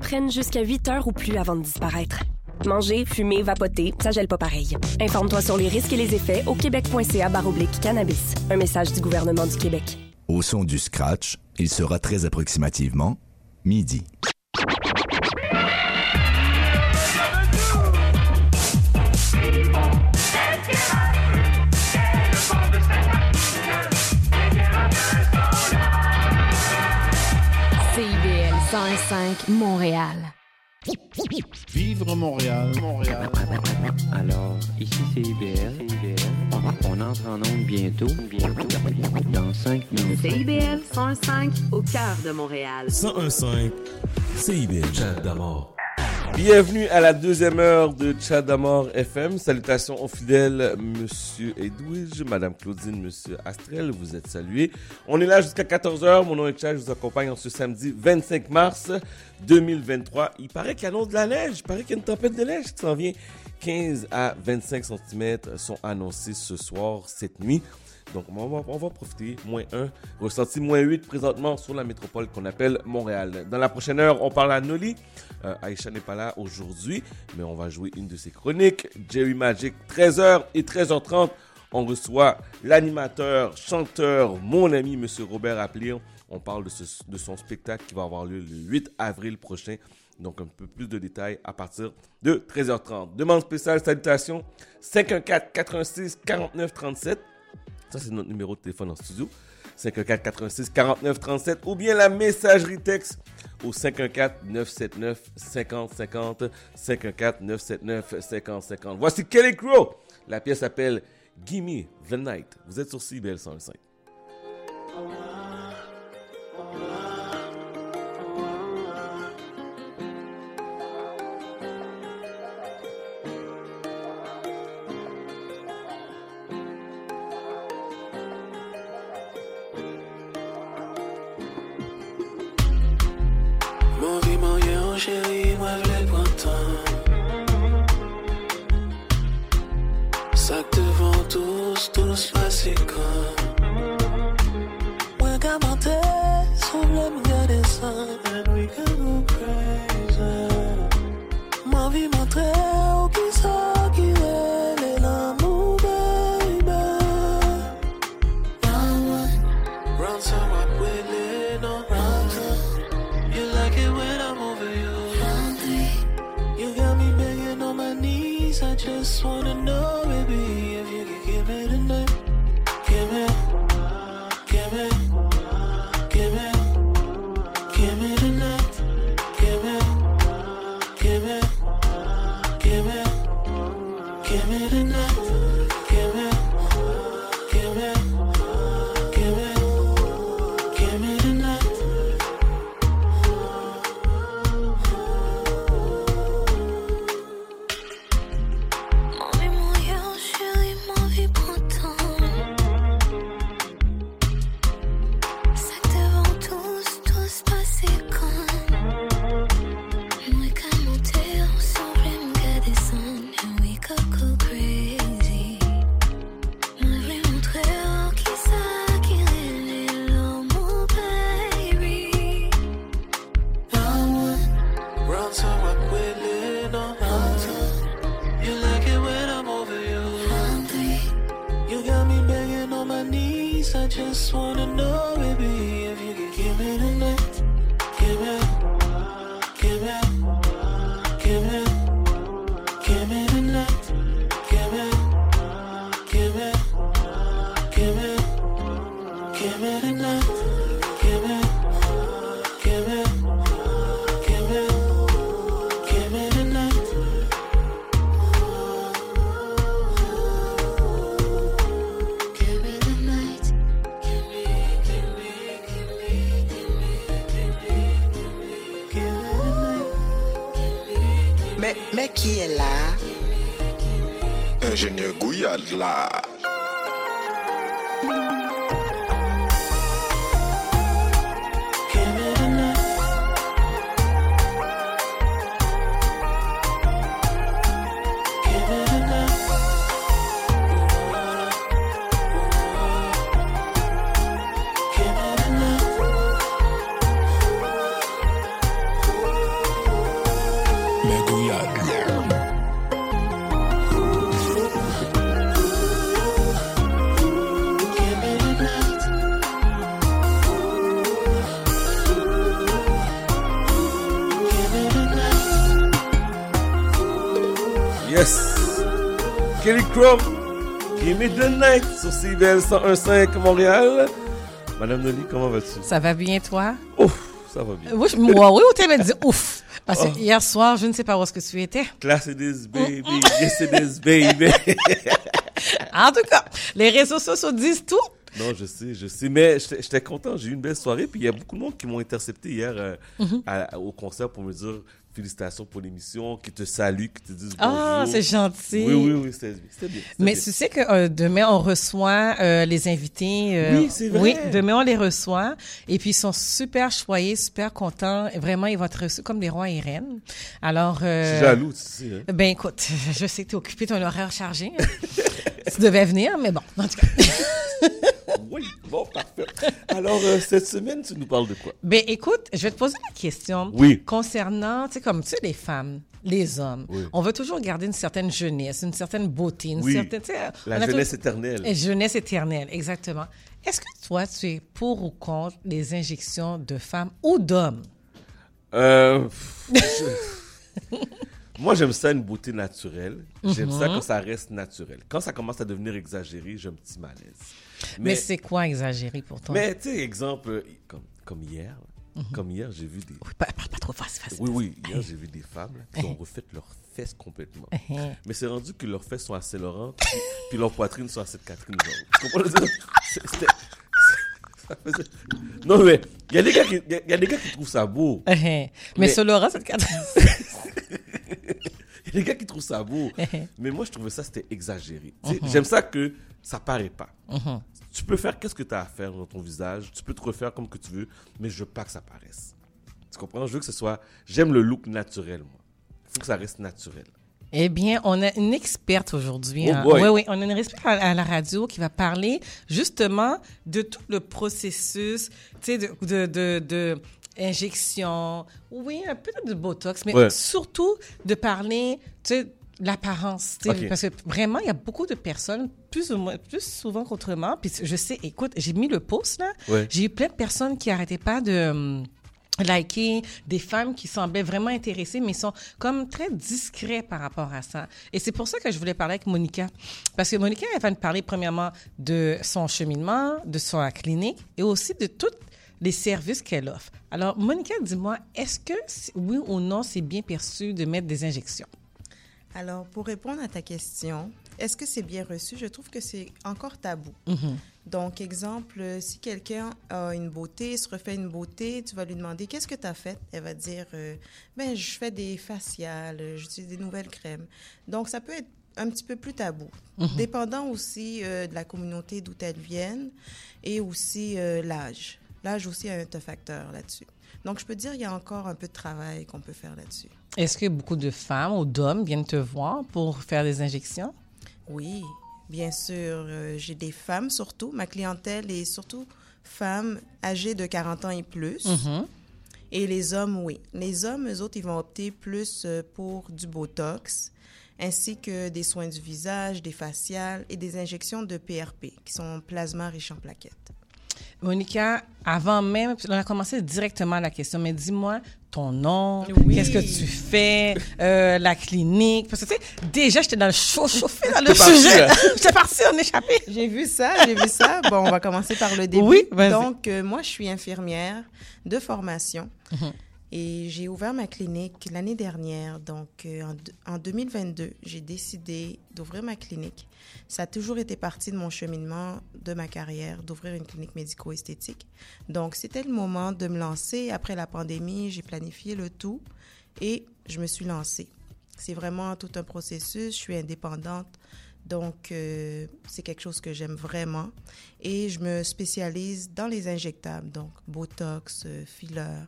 prennent jusqu'à 8 heures ou plus avant de disparaître. Manger, fumer, vapoter, ça gèle pas pareil. Informe-toi sur les risques et les effets au québec.ca baroblique cannabis. Un message du gouvernement du Québec. Au son du scratch, il sera très approximativement midi. CIBL 105 Montréal. Vivre Montréal, Montréal. Alors, ici c'est IBL. On entre en onde bientôt. Bientôt. Dans 5 minutes. CIBL 105 au cœur de Montréal. 1015 CIBL Chat d'amour. Bienvenue à la deuxième heure de Chat d'Amour FM. Salutations aux fidèles, Monsieur Edwidge, Madame Claudine, Monsieur Astrel, vous êtes salués. On est là jusqu'à 14h. Mon nom est Chad, je vous accompagne en ce samedi 25 mars 2023. Il paraît qu'il y a de la neige, il paraît qu'il y a une tempête de neige qui s'en vient. 15 à 25 cm sont annoncés ce soir, cette nuit. Donc, on va, profiter. Moins 1, ressenti moins 8 présentement sur la métropole qu'on appelle Montréal. Dans la prochaine heure, on parle à Noli. Euh, Aïcha n'est pas là aujourd'hui, mais on va jouer une de ses chroniques. Jerry Magic, 13h et 13h30. On reçoit l'animateur, chanteur, mon ami, Monsieur Robert Applir. On parle de son spectacle qui va avoir lieu le 8 avril prochain. Donc, un peu plus de détails à partir de 13h30. Demande spéciale, salutations. 514 86 49 37. Ça, c'est notre numéro de téléphone en studio. 514 86 49 37 ou bien la messagerie texte au 514 979 50 50 514 979 50 50. Voici Kelly Crow. La pièce s'appelle Gimme the Night. Vous êtes sur CBL 105. Sur CBL 101.5 Montréal. Madame Noli, comment vas-tu? Ça va bien, toi? Ouf, ça va bien. Oui, moi, oui, ou t'as dit *laughs* ouf. Parce que Oh. hier soir, je ne sais pas où est-ce que tu étais. Class it is, baby. yes, it is, baby. *laughs* En tout cas, les réseaux sociaux disent tout. non, je sais, je sais. Mais j'étais content. J'ai eu une belle soirée. Puis il y a beaucoup de monde qui m'ont intercepté hier euh, Mhm. à- au concert pour me dire félicitations pour l'émission, qui te saluent, qui te disent Ah, bonjour. c'est gentil. Oui, oui, oui, c'était bien. Mais bien. tu sais que euh, demain, on reçoit euh, les invités. euh, Oui, c'est vrai. Oui, demain, on les reçoit. Et puis, ils sont super choyés, super contents. Vraiment, ils vont être reçus comme des rois et reines. Alors... Je suis jaloux, tu sais. hein. Ben écoute, *laughs* je sais que tu es occupé, ton horaire chargé. *laughs* tu devais venir, mais bon, en tout cas. *laughs* Oui, bon, parfait. Alors, euh, cette semaine, tu nous parles de quoi? Ben écoute, je vais te poser la question Oui. concernant, tu sais, comme tu sais, les femmes, les hommes. Oui. On veut toujours garder une certaine jeunesse, une certaine beauté, une Oui. certaine. sais, La jeunesse tout- éternelle. Et jeunesse éternelle, exactement. Est-ce que toi, tu es pour ou contre les injections de femmes ou d'hommes? Euh, je- *laughs* Moi, j'aime ça une beauté naturelle. J'aime ça Mhm. quand ça reste naturel. Quand ça commence à devenir exagéré, j'ai un petit malaise. Mais, c'est quoi exagéré pour toi? Mais tu sais, exemple, comme, comme hier, Mhm. comme hier, j'ai vu des. Pas, pas- pas trop fast, fast. Oui, oui, hier, j'ai vu des femmes qui ont *laughs* refait leurs fesses complètement. Mhm. Mais c'est rendu que leurs fesses sont à Saint-Laurent, puis, puis leurs poitrines sont Sainte-Catherine. genre. Tu comprends c'était- Non, mais il y, a des gars qui- il y a- y a des gars qui trouvent ça beau. Mais, mais sur Laura, c'est le cadre. *laughs* *laughs* Il y a des gars qui trouvent ça beau. *laughs* mais moi, je trouvais ça, c'était exagéré. Mhm. J'aime ça que ça paraît pas. Mhm. Tu peux faire qu'est-ce que tu as à faire dans ton visage? Tu peux te refaire comme que tu veux, mais je veux pas que ça paraisse. Tu comprends? Je veux que ce soit... J'aime le look naturel, moi. Il faut que ça reste naturel. Eh bien, on a une experte aujourd'hui. Oh hein. Oui, oui, on a une experte à, à la radio qui va parler justement de tout le processus, tu sais, de, de, de, de injection, oui, un peu de botox, mais Ouais. surtout de parler, tu sais, l'apparence, parce que vraiment, il y a beaucoup de personnes, plus ou moins, plus souvent qu'autrement, puis je sais, écoute, j'ai mis le post là, Ouais. j'ai eu plein de personnes qui arrêtaient pas de hum, liké, des femmes qui semblaient vraiment intéressées, mais sont comme très discrets par rapport à ça. Et c'est pour ça que je voulais parler avec Monica. Parce que Monica, elle va nous parler premièrement de son cheminement, de sa clinique et aussi de tous les services qu'elle offre. Alors, Monica, dis-moi, est-ce que, oui ou non, c'est bien perçu de mettre des injections? Alors, pour répondre à ta question, est-ce que c'est bien reçu? Je trouve que c'est encore tabou. Mhm. Donc, exemple, euh, si quelqu'un a une beauté, se refait une beauté, tu vas lui demander qu'est-ce que tu as fait? Elle va dire, euh, ben, je fais des faciales, euh, j'utilise des nouvelles crèmes. Donc, ça peut être un petit peu plus tabou, Mhm. dépendant aussi euh, de la communauté d'où elles viennent et aussi euh, l'âge. L'âge aussi a un facteur là-dessus. Donc, je peux dire qu'il y a encore un peu de travail qu'on peut faire là-dessus. Est-ce que beaucoup de femmes ou d'hommes viennent te voir pour faire des injections? Oui, bien sûr. euh, J'ai des femmes surtout. Ma clientèle est surtout femmes âgées de 40 ans et plus. Mhm. Et les hommes, oui. Les hommes, eux autres, ils vont opter plus euh, pour du Botox, ainsi que des soins du visage, des faciales et des injections de PRP, qui sont plasma riche en plaquettes. Monica, avant même, on a commencé directement la question, mais dis-moi ton nom, Oui. qu'est-ce que tu fais, euh, la clinique. Parce que tu sais, déjà, j'étais dans le chaud, chauffé dans le sujet. *laughs* j'étais partie en échappée. J'ai vu ça, j'ai vu ça. Bon, on va commencer par le début. Oui, vas-y. Donc, euh, moi, je suis infirmière de formation. Mhm. Et j'ai ouvert ma clinique l'année dernière. Donc, euh, en, deux- en 2022, j'ai décidé d'ouvrir ma clinique. Ça a toujours été partie de mon cheminement, de ma carrière, d'ouvrir une clinique médico-esthétique. Donc, c'était le moment de me lancer. Après la pandémie, j'ai planifié le tout et je me suis lancée. C'est vraiment tout un processus. Je suis indépendante. Donc, euh, c'est quelque chose que j'aime vraiment. Et je me spécialise dans les injectables, donc Botox, euh, filler,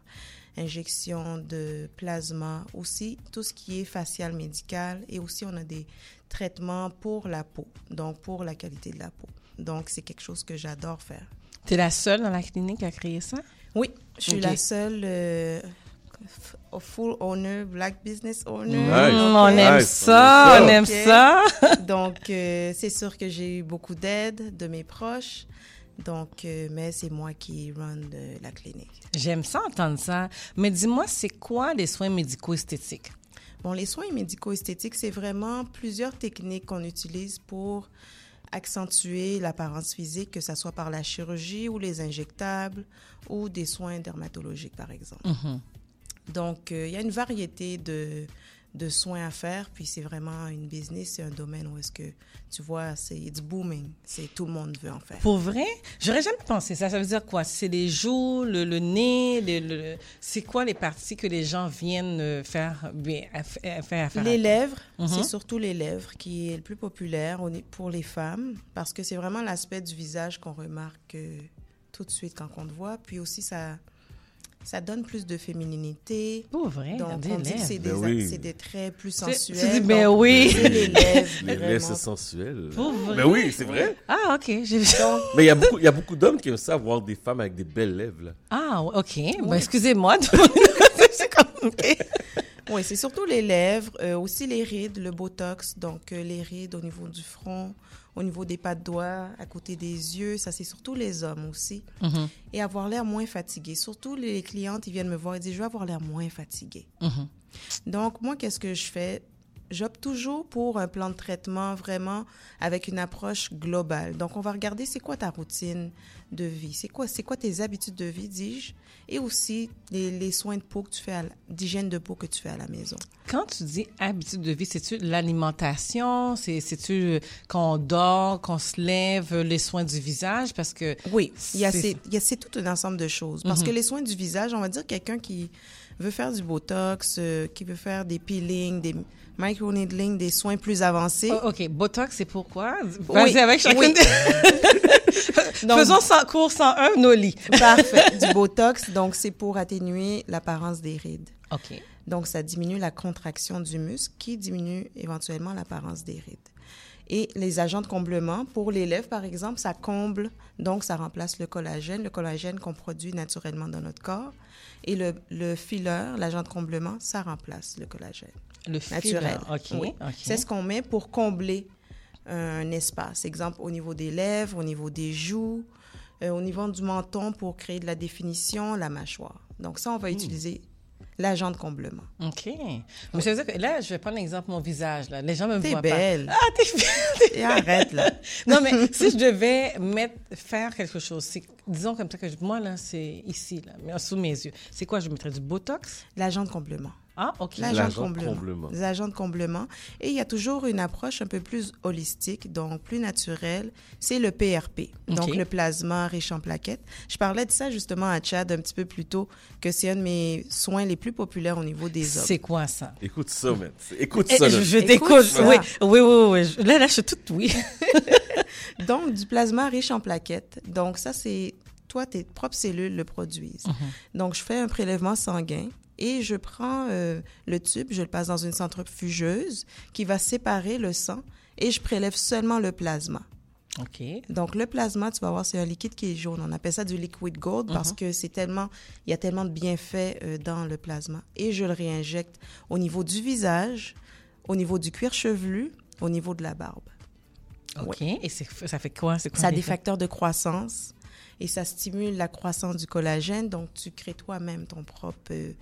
injection de plasma, aussi tout ce qui est facial médical. Et aussi, on a des traitements pour la peau, donc pour la qualité de la peau. Donc, c'est quelque chose que j'adore faire. Tu es la seule dans la clinique à créer ça? Oui, je suis la seule euh, full owner, black business owner. Nice. Mm, on aime ça, on aime ça. Donc, euh, c'est sûr que j'ai eu beaucoup d'aide de mes proches. Donc, euh, mais c'est moi qui run de la clinique. J'aime ça entendre ça. Mais dis-moi, c'est quoi les soins médico-esthétiques? Bon, les soins médico-esthétiques, c'est vraiment plusieurs techniques qu'on utilise pour accentuer l'apparence physique, que ce soit par la chirurgie ou les injectables ou des soins dermatologiques, par exemple. Mhm. Donc, euh, il y a une variété de, de soins à faire, puis c'est vraiment une business, c'est un domaine où est-ce que, tu vois, c'est it's booming, c'est tout le monde veut en faire. Pour vrai? J'aurais jamais pensé ça. Ça veut dire quoi? C'est les joues, le, le nez, le, le- c'est quoi les parties que les gens viennent euh, faire faire, à faire Les lèvres, Mhm. c'est surtout les lèvres qui est le plus populaire pour les femmes parce que c'est vraiment l'aspect du visage qu'on remarque euh, tout de suite quand on te voit. Puis aussi, ça, ça donne plus de fémininité. Pour vrai, Donc, des on dit que lèvres. c'est des, Ben oui. c'est des traits plus sensuels. tu dis, ben Donc, oui. c'est les *laughs* lèvres. Les lèvres, c'est sensuel. Pour vrai? Ben oui, c'est vrai. Ah, OK. J'ai vu Mais il y a beaucoup, il y a beaucoup d'hommes qui aiment ça, voir des femmes avec des belles lèvres. Là. Ah, OK. Ben, excusez-moi. *laughs* c'est comme... Oui, c'est surtout les lèvres, euh, aussi les rides, le botox, donc euh, les rides au niveau du front, au niveau des pas de doigts, à côté des yeux, ça c'est surtout les hommes aussi. Mhm. Et avoir l'air moins fatigué. Surtout les clientes, ils viennent me voir et disent, je veux avoir l'air moins fatigué. Mhm. Donc moi, qu'est-ce que je fais? J'opte toujours pour un plan de traitement vraiment avec une approche globale. Donc on va regarder c'est quoi ta routine de vie, c'est quoi, c'est quoi tes habitudes de vie, dis-je, et aussi les, les soins de peau que tu fais, à la- d'hygiène de peau que tu fais à la maison. Quand tu dis habitude de vie, c'est-tu l'alimentation? C'est- C'est-tu euh, qu'on dort, qu'on se lève, euh, les soins du visage? Parce que. Oui, il y a c'est- ces- il y a- c'est tout un ensemble de choses. Parce Mhm. que les soins du visage, on va dire quelqu'un qui veut faire du botox, euh, qui veut faire des peelings, des microneedling, des soins plus avancés. Oh, OK. Botox, c'est pourquoi? Vas-y Oui, avec chacune oui. des- *laughs* Donc- Faisons sans cours 101, Noli. Parfait. Du botox, donc c'est pour atténuer l'apparence des rides. OK. Donc ça diminue la contraction du muscle qui diminue éventuellement l'apparence des rides. Et les agents de comblement, pour les lèvres par exemple, ça comble, donc ça remplace le collagène, le collagène qu'on produit naturellement dans notre corps. Et le, le filler, l'agent de comblement, ça remplace le collagène. Le naturel. Oui. C'est ce qu'on met pour combler un espace. Exemple au niveau des lèvres, au niveau des joues, euh, au niveau du menton pour créer de la définition, la mâchoire. Donc ça, on va utiliser l'agent de comblement. OK. Mais ça veut dire que là, je vais prendre l'exemple de mon visage. Là. Les gens me T'es voient belle. pas. Ah, t'es belle. *laughs* Et arrête, là. *laughs* non, mais si je devais mettre, faire quelque chose, disons comme ça que je- moi, là, c'est ici, là, sous mes yeux. C'est quoi? Je mettrais du Botox? L'agent de comblement. Ah, OK. L'agent de comblement. comblement. Les agents de comblement. Et il y a toujours une approche un peu plus holistique, donc plus naturelle. C'est le PRP, donc le plasma riche en plaquettes. Je parlais de ça justement à Chad un petit peu plus tôt, que c'est un de mes soins les plus populaires au niveau des hommes. C'est quoi ça? Écoute ça, man. Écoute Eh, ça. je là. je Écoute t'écoute. Oui, oui, oui, oui. Je- Là, là, je suis toute oui. *laughs* *laughs* Donc, du plasma riche en plaquettes. Donc, ça, c'est toi, tes propres cellules le produisent. Mhm. Donc, je fais un prélèvement sanguin et je prends euh, le tube, je le passe dans une centrifugeuse qui va séparer le sang et je prélève seulement le plasma. OK. Donc, le plasma, tu vas voir, c'est un liquide qui est jaune. On appelle ça du liquid gold parce Mhm. que c'est tellement, il y a tellement de bienfaits euh, dans le plasma. Et je le réinjecte au niveau du visage, au niveau du cuir chevelu, au niveau de la barbe. OK. Et ça fait quoi? Quoi Ça a des facteurs de croissance et ça stimule la croissance du collagène. Donc, tu crées toi-même ton propre, euh,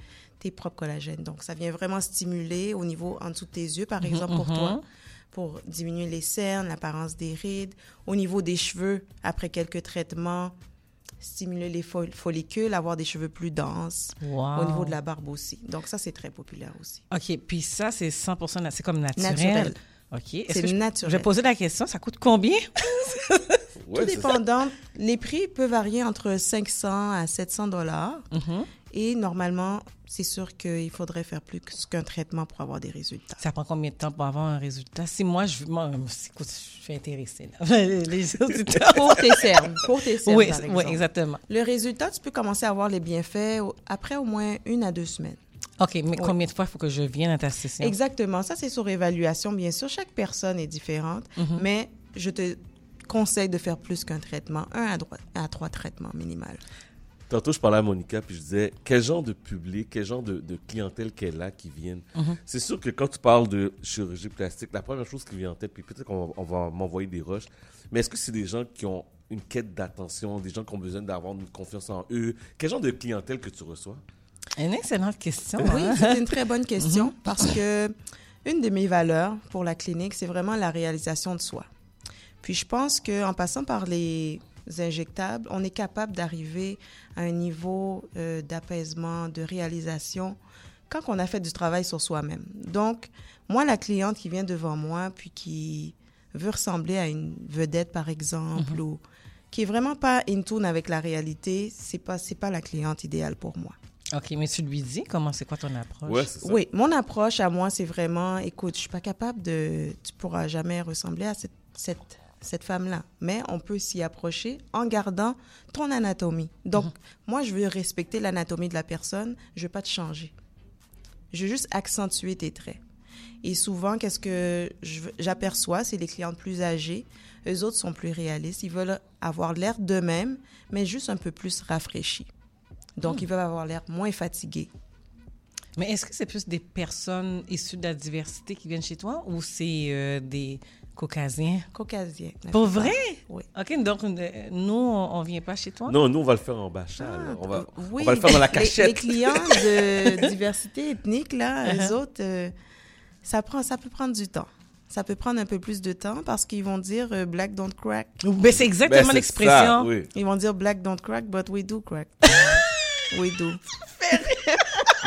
tes propres collagènes. Donc, ça vient vraiment stimuler au niveau en dessous de tes yeux, par Mhm, exemple, pour mhm. toi, pour diminuer les cernes, l'apparence des rides. Au niveau des cheveux, après quelques traitements, stimuler les fol- follicules, avoir des cheveux plus denses. Wow. Au niveau de la barbe aussi. Donc, ça, c'est très populaire aussi. OK. Puis ça, c'est 100 na- c'est comme naturel. Naturel. OK. C'est naturel. Je vais poser la question, ça coûte combien? *laughs* Tout dépendant. Les prix peuvent varier entre 500 à 700 dollars. Mhm. Et normalement, c'est sûr qu'il faudrait faire plus qu'un traitement pour avoir des résultats. Ça prend combien de temps pour avoir un résultat? Si moi, je, moi, écoute, je suis intéressée. Là. *laughs* Les auditeurs. Pour tes cernes. Pour tes cernes, Oui, par oui, exemple. exactement. Le résultat, tu peux commencer à avoir les bienfaits après au moins une à deux semaines. OK, mais combien de fois il faut que je vienne à ta session? Exactement. Ça, c'est sur évaluation. Bien sûr, chaque personne est différente, Mhm. mais je te conseille de faire plus qu'un traitement, un à, droite, à trois traitements minimal. Tantôt, je parlais à Monica, puis je disais, quel genre de public, quel genre de, de clientèle qu'elle a qui viennent? Mhm. C'est sûr que quand tu parles de chirurgie plastique, la première chose qui vient en tête, puis peut-être qu'on va, on va m'envoyer des rushs, mais est-ce que c'est des gens qui ont une quête d'attention, des gens qui ont besoin d'avoir une confiance en eux? Quel genre de clientèle que tu reçois? Une excellente question. Oui, hein? c'est une très bonne question *laughs* parce que une de mes valeurs pour la clinique, c'est vraiment la réalisation de soi. Puis je pense qu'en passant par les injectables, on est capable d'arriver à un niveau euh, d'apaisement, de réalisation quand on a fait du travail sur soi-même. Donc, moi, la cliente qui vient devant moi, puis qui veut ressembler à une vedette, par exemple, Mhm. ou qui est vraiment pas in tune avec la réalité, c'est pas c'est pas la cliente idéale pour moi. OK, mais tu lui dis comment, c'est quoi ton approche? Ouais, c'est ça. Oui, mon approche à moi, c'est vraiment, écoute, je suis pas capable de, tu pourras jamais ressembler à cette, cette, cette femme-là, mais on peut s'y approcher en gardant ton anatomie. Donc, moi, je veux respecter l'anatomie de la personne, je veux pas te changer. Je veux juste accentuer tes traits. Et souvent, qu'est-ce que j'aperçois, c'est les clientes plus âgées. Eux autres sont plus réalistes. Ils veulent avoir l'air d'eux-mêmes, mais juste un peu plus rafraîchis. Donc, Hmm. ils veulent avoir l'air moins fatigués. Mais est-ce que c'est plus des personnes issues de la diversité qui viennent chez toi ou c'est euh, des Caucasiens. la Pour vrai? Oui. OK, donc euh, nous, on ne vient pas chez toi? Non, nous, on va le faire en bachat. là. on, va, Ah, Oui, on va le faire dans la *laughs* les- cachette. Les, clients de *laughs* diversité ethnique, là, Uh-huh. eux autres, euh, ça, prend, ça peut prendre du temps. Ça peut prendre un peu plus de temps parce qu'ils vont dire euh, Black don't crack. Ben, c'est exactement Ben, l'expression. oui. Ils vont dire Black don't crack, but we do crack. *laughs* we do.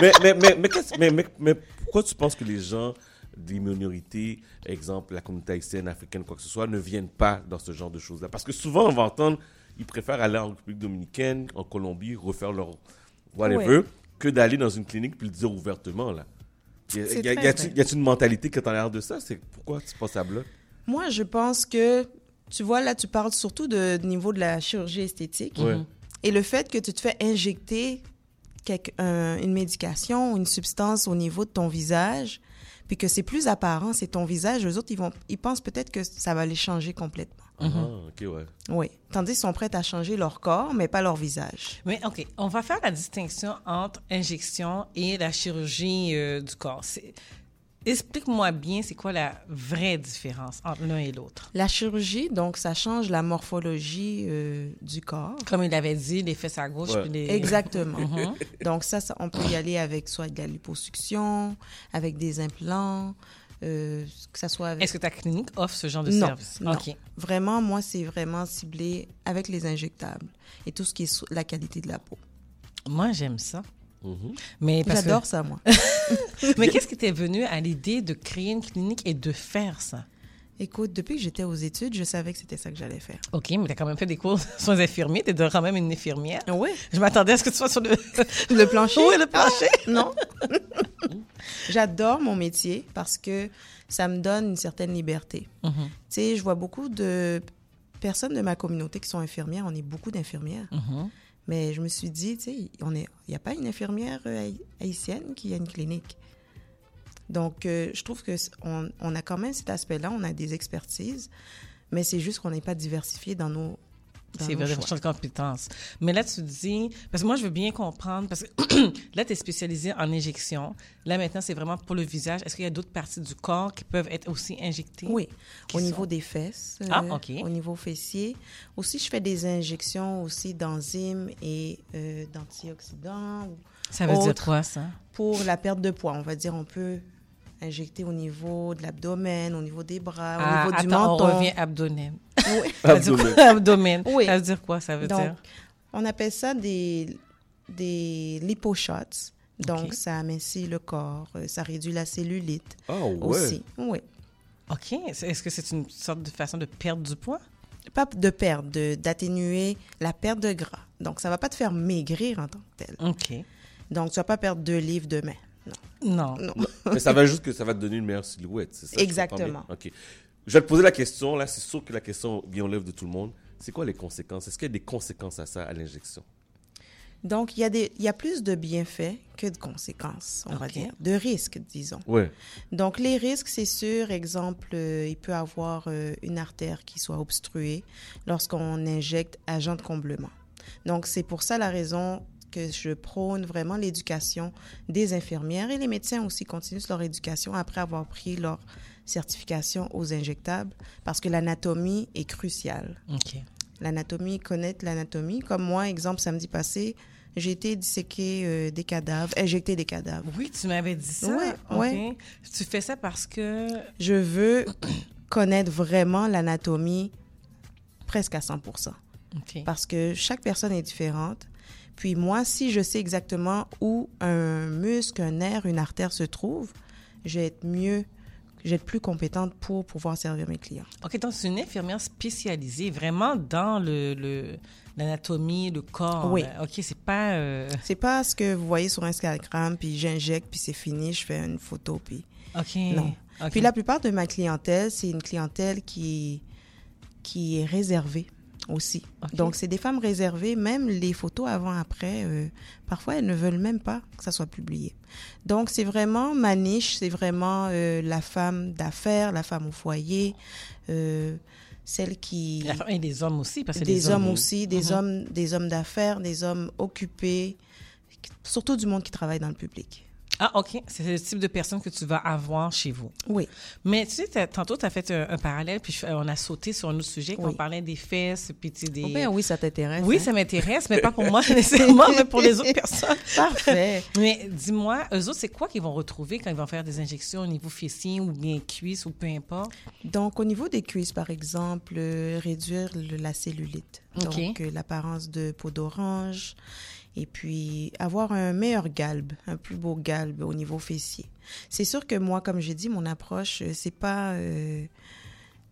mais, mais, mais, mais, mais, mais, mais pourquoi tu penses que les gens des minorités, exemple la communauté haïtienne, africaine, quoi que ce soit, ne viennent pas dans ce genre de choses-là Parce que souvent, on va entendre, ils préfèrent aller en République dominicaine, en Colombie, refaire leur whatever, Ouais. que d'aller dans une clinique puis le dire ouvertement, là. Y a- a- a-t-il y a-t-il une mentalité qui est en l'air de ça? C'est pourquoi tu penses à bloc Moi, je pense que, tu vois, là, tu parles surtout de, niveau de la chirurgie esthétique. Ouais. Et le fait que tu te fais injecter quelque- un- une médication ou une substance au niveau de ton visage, puis que c'est plus apparent, c'est ton visage, eux autres, ils, vont, ils pensent peut-être que ça va les changer complètement. Mhm. Ah, ok, ouais. Oui. Tandis qu'ils sont prêts à changer leur corps, mais pas leur visage. Mais OK, on va faire la distinction entre injection et la chirurgie euh, du corps. Explique-moi bien, c'est quoi la vraie différence entre l'un et l'autre? La chirurgie, donc, ça change la morphologie euh, du corps. Comme il avait dit, les fesses à gauche. Ouais. puis les... Exactement. *laughs* Mhm. Donc ça, ça, on peut y aller avec soit de la liposuction, avec des implants, euh, que ça soit avec... Est-ce que ta clinique offre ce genre de non, service? non. OK. Vraiment, moi, c'est vraiment ciblé avec les injectables et tout ce qui est la qualité de la peau. Moi, j'aime ça. Mhm. Mais que- J'adore ça, moi. *laughs* Mais qu'est-ce qui t'est venu à l'idée de créer une clinique et de faire ça? Écoute, depuis que j'étais aux études, je savais que c'était ça que j'allais faire. OK, mais tu as quand même fait des cours *laughs* sur les infirmiers. Tu es quand même une infirmière. Oui. Je m'attendais à ce que tu sois sur le, *laughs* le plancher. Oui, le plancher. Ah, non. J'adore mon métier parce que ça me donne une certaine liberté. Mhm. Tu sais, je vois beaucoup de personnes de ma communauté qui sont infirmières. On est beaucoup d'infirmières. Mhm. Mais je me suis dit, tu sais, il n'y a pas une infirmière euh, haï- haïtienne qui a une clinique. Donc, euh, je trouve que c- on, on a quand même cet aspect-là, on a des expertises, mais c'est juste qu'on n'est pas diversifié dans nos. C'est vrai, champ de compétences. Mais là, tu dis, parce que moi, je veux bien comprendre, parce que *clears throat* là, tu es spécialisé en injection. Là, maintenant, c'est vraiment pour le visage. Est-ce qu'il y a d'autres parties du corps qui peuvent être aussi injectées? Oui, au sont- niveau des fesses, Ah, euh, OK. au niveau fessier. Aussi, je fais des injections aussi d'enzymes et euh, d'antioxydants. Ça veut dire quoi, ça? Pour la perte de poids, on va dire, on peut injecter au niveau de l'abdomen, au niveau des bras, Ah, au niveau du attends, menton. on revient abdomen. Oui. Ça veut dire Abdomen. Oui. Ça veut dire quoi, ça veut Donc, dire? on appelle ça des, des liposhots. Donc, ça amincit le corps, euh, ça réduit la cellulite Ah ouais. aussi. Oui. OK. Est-ce que c'est une sorte de façon de perdre du poids? Pas de perdre, de- d'atténuer la perte de gras. Donc, ça va pas te faire maigrir en tant que tel. OK. Donc, tu vas pas perdre deux livres demain. Non. Non. Mais ça va *laughs* juste que ça va te donner une meilleure silhouette, c'est ça? Exactement. OK. Je vais te poser la question, là, c'est sûr que la question vient aux lèvres de tout le monde. C'est quoi les conséquences? Est-ce qu'il y a des conséquences à ça, à l'injection? Donc, il y, a des, il y a plus de bienfaits que de conséquences, on va dire, de risques, disons. Ouais. Donc, les risques, c'est sûr, exemple, euh, il peut avoir euh, une artère qui soit obstruée lorsqu'on injecte agent de comblement. Donc, c'est pour ça la raison que je prône vraiment l'éducation des infirmières et les médecins aussi continuent leur éducation après avoir pris leur certification aux injectables parce que l'anatomie est cruciale. L'anatomie, connaître l'anatomie. Comme moi, exemple, samedi passé, j'ai été disséquer euh, des cadavres, injecter des cadavres. Oui, tu m'avais dit ça. Ouais. Tu fais ça parce que... Je veux *clears throat* connaître vraiment l'anatomie presque à 100 OK. parce que chaque personne est différente. Puis moi, si je sais exactement où un muscle, un nerf, une artère se trouve, je vais être mieux, je vais être plus compétente pour pouvoir servir mes clients. OK, donc c'est une infirmière spécialisée vraiment dans le, l'anatomie, le corps. Oui. OK, c'est pas... euh, C'est pas ce que vous voyez sur Instagram, puis j'injecte, puis c'est fini, je fais une photo, puis... OK. Non. Puis la plupart de ma clientèle, c'est une clientèle qui, qui est réservée aussi. Donc, c'est des femmes réservées, même les photos avant-après, euh, parfois, elles ne veulent même pas que ça soit publié. Donc, c'est vraiment ma niche, c'est vraiment euh, la femme d'affaires, la femme au foyer, euh, celle qui... La et les hommes aussi, parce que des les hommes hommes aussi, des Mhm. hommes, des hommes d'affaires, des hommes occupés, surtout du monde qui travaille dans le public. Ah, OK. C'est le type de personne que tu vas avoir chez vous. Oui. Mais tu sais, tantôt, tu as fait un, un parallèle, puis on a sauté sur un autre sujet, quand Oui. on parlait des fesses, puis tu des... Oh ben oui, ça t'intéresse. Oui, hein? ça m'intéresse, mais pas pour moi *laughs* nécessairement, mais pour les autres personnes. *laughs* Parfait. Mais dis-moi, eux autres, c'est quoi qu'ils vont retrouver quand ils vont faire des injections au niveau fessier ou bien cuisse ou peu importe? Donc, au niveau des cuisses, par exemple, euh, réduire le- la cellulite. OK. Donc, euh, l'apparence de peau d'orange. Et puis, avoir un meilleur galbe, un plus beau galbe au niveau fessier. C'est sûr que moi, comme j'ai dit, mon approche, euh, c'est pas euh,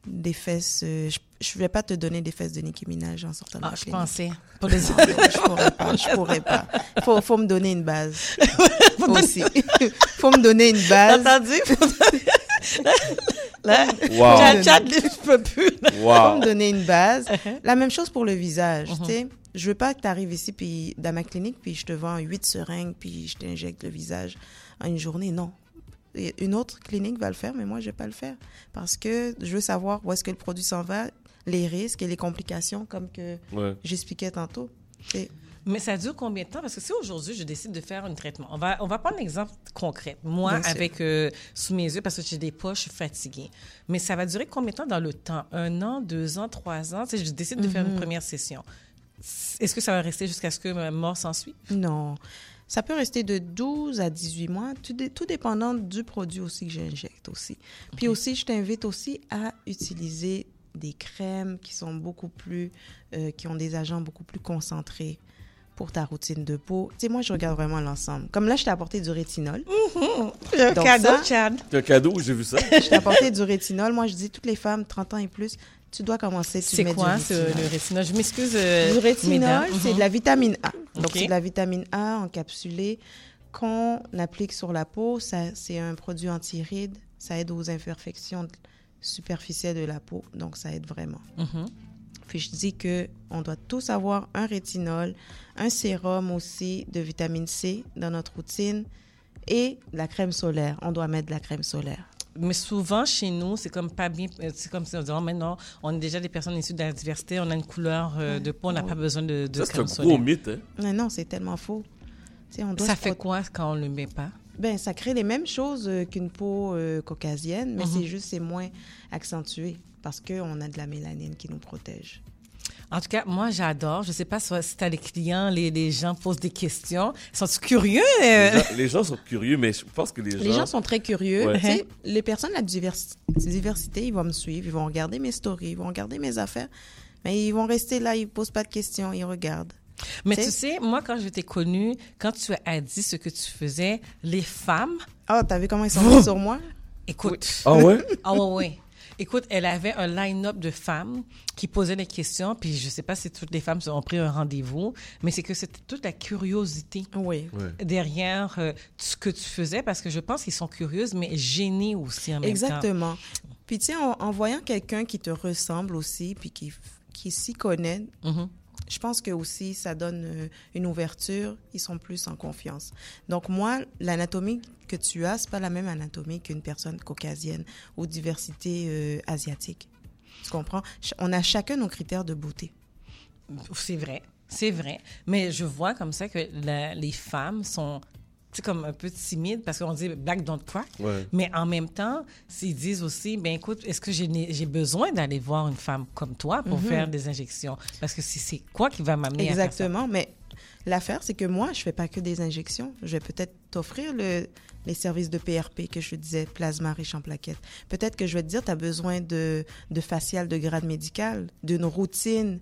des fesses. euh, je, je vais pas te donner des fesses de Nicki Minaj en sortant de Ah, la je pensais. Pour les *laughs* Non, je pourrais pas. Je pourrais pas. Faut, faut me donner une base. *laughs* aussi. *laughs* faut me donner une base. T'as entendu? Là, Wow. chat, chat, je peux plus. Wow. Faut me donner une base. Uh-huh. La même chose pour le visage, tu sais. Je veux pas que tu arrives ici puis dans ma clinique puis je te vends huit seringues puis je t'injecte le visage en une journée. Non. Une autre clinique va le faire, mais moi, je vais pas le faire parce que je veux savoir où est-ce que le produit s'en va, les risques et les complications comme que Ouais. j'expliquais tantôt. Mais ça dure combien de temps? Parce que si aujourd'hui, je décide de faire un traitement, on va, on va prendre un exemple concret. Moi, Bien avec euh, sous mes yeux, parce que j'ai des poches, je suis fatiguée. Mais ça va durer combien de temps dans le temps? Un an, deux ans, trois ans? Tu sais, je décide de faire une première session. Est-ce que ça va rester jusqu'à ce que ma mort s'ensuit? Non. Ça peut rester de 12 à 18 mois, tout, dé- tout dépendant du produit aussi que j'injecte aussi. Puis aussi, je t'invite aussi à utiliser des crèmes qui sont beaucoup plus, euh, qui ont des agents beaucoup plus concentrés pour ta routine de peau. Tu sais, moi, je regarde vraiment l'ensemble. Comme là, je t'ai apporté du rétinol. Un Donc cadeau, ça, Chad. C'est un cadeau, j'ai vu ça. *laughs* je t'ai apporté du rétinol. Moi, je dis, toutes les femmes, 30 ans et plus, tu dois commencer, C'est quoi, du le rétinol? Je m'excuse, euh, Du rétinol, c'est Mhm. de la vitamine A. Donc, c'est de la vitamine A encapsulée qu'on applique sur la peau. C'est un produit anti-rides. Ça aide aux imperfections superficielles de la peau. Donc, ça aide vraiment. Mhm. Puis, je dis que on doit tous avoir un rétinol, un sérum aussi de vitamine C dans notre routine et de la crème solaire. On doit mettre de la crème solaire. Mais souvent, chez nous, c'est comme pas bien. euh, C'est comme si on disait, oh, maintenant, on est déjà des personnes issues de la diversité, on a une couleur euh, de peau, on n'a pas besoin de, de Ça, c'est un gros solaire. mythe, hein? Mais non, c'est tellement faux. On doit Ça fait quoi quand on ne le met pas? Ben, ça crée les mêmes choses euh, qu'une peau euh, caucasienne, mais Mhm. c'est juste c'est moins accentué parce qu'on a de la mélanine qui nous protège. En tout cas, moi, j'adore. Je ne sais pas si si t'as les clients, les, les gens posent des questions. Sont-ils curieux? Les gens, les gens sont curieux, mais je pense que les gens. Les gens sont très curieux. Ouais. Tu sais, Les personnes de la diversi- diversité, ils vont me suivre, ils vont regarder mes stories, ils vont regarder mes affaires, mais ils vont rester là, ils posent pas de questions, ils regardent. Mais Tu tu sais- moi, quand je t'ai connue, quand tu as dit ce que tu faisais, les femmes. Ah, t'as vu comment ils sont mis sur moi? Écoute. Ah ouais? Ah ouais, ouais. Écoute, elle avait un line-up de femmes qui posaient des questions, puis je sais pas si toutes les femmes ont pris un rendez-vous, mais c'est que c'était toute la curiosité Oui. Derrière euh, ce que tu faisais, parce que je pense qu'ils sont curieuses, mais gênées aussi en même temps. Exactement. Puis tu sais, en, en voyant quelqu'un qui te ressemble aussi, puis qui, qui s'y connaît, Mhm. Je pense que aussi ça donne euh, une ouverture, ils sont plus en confiance. Donc moi, l'anatomie que tu as, c'est pas la même anatomie qu'une personne caucasienne ou diversité euh, asiatique. Tu comprends? On a chacun nos critères de beauté. C'est vrai, c'est vrai. Mais je vois comme ça que les femmes sont sais, comme un peu timides parce qu'on dit black don't crack. Ouais. Mais en même temps, s'ils disent aussi, ben écoute, est-ce que j'ai besoin d'aller voir une femme comme toi pour Mhm. faire des injections? Parce que si c'est quoi qui va m'amener à faire ça? Exactement, mais l'affaire, c'est que moi, je fais pas que des injections. Je vais peut-être t'offrir le, les services de PRP que je te disais, plasma riche en plaquettes. Peut-être que je vais te dire, tu as besoin de, de facial de grade médical, d'une routine,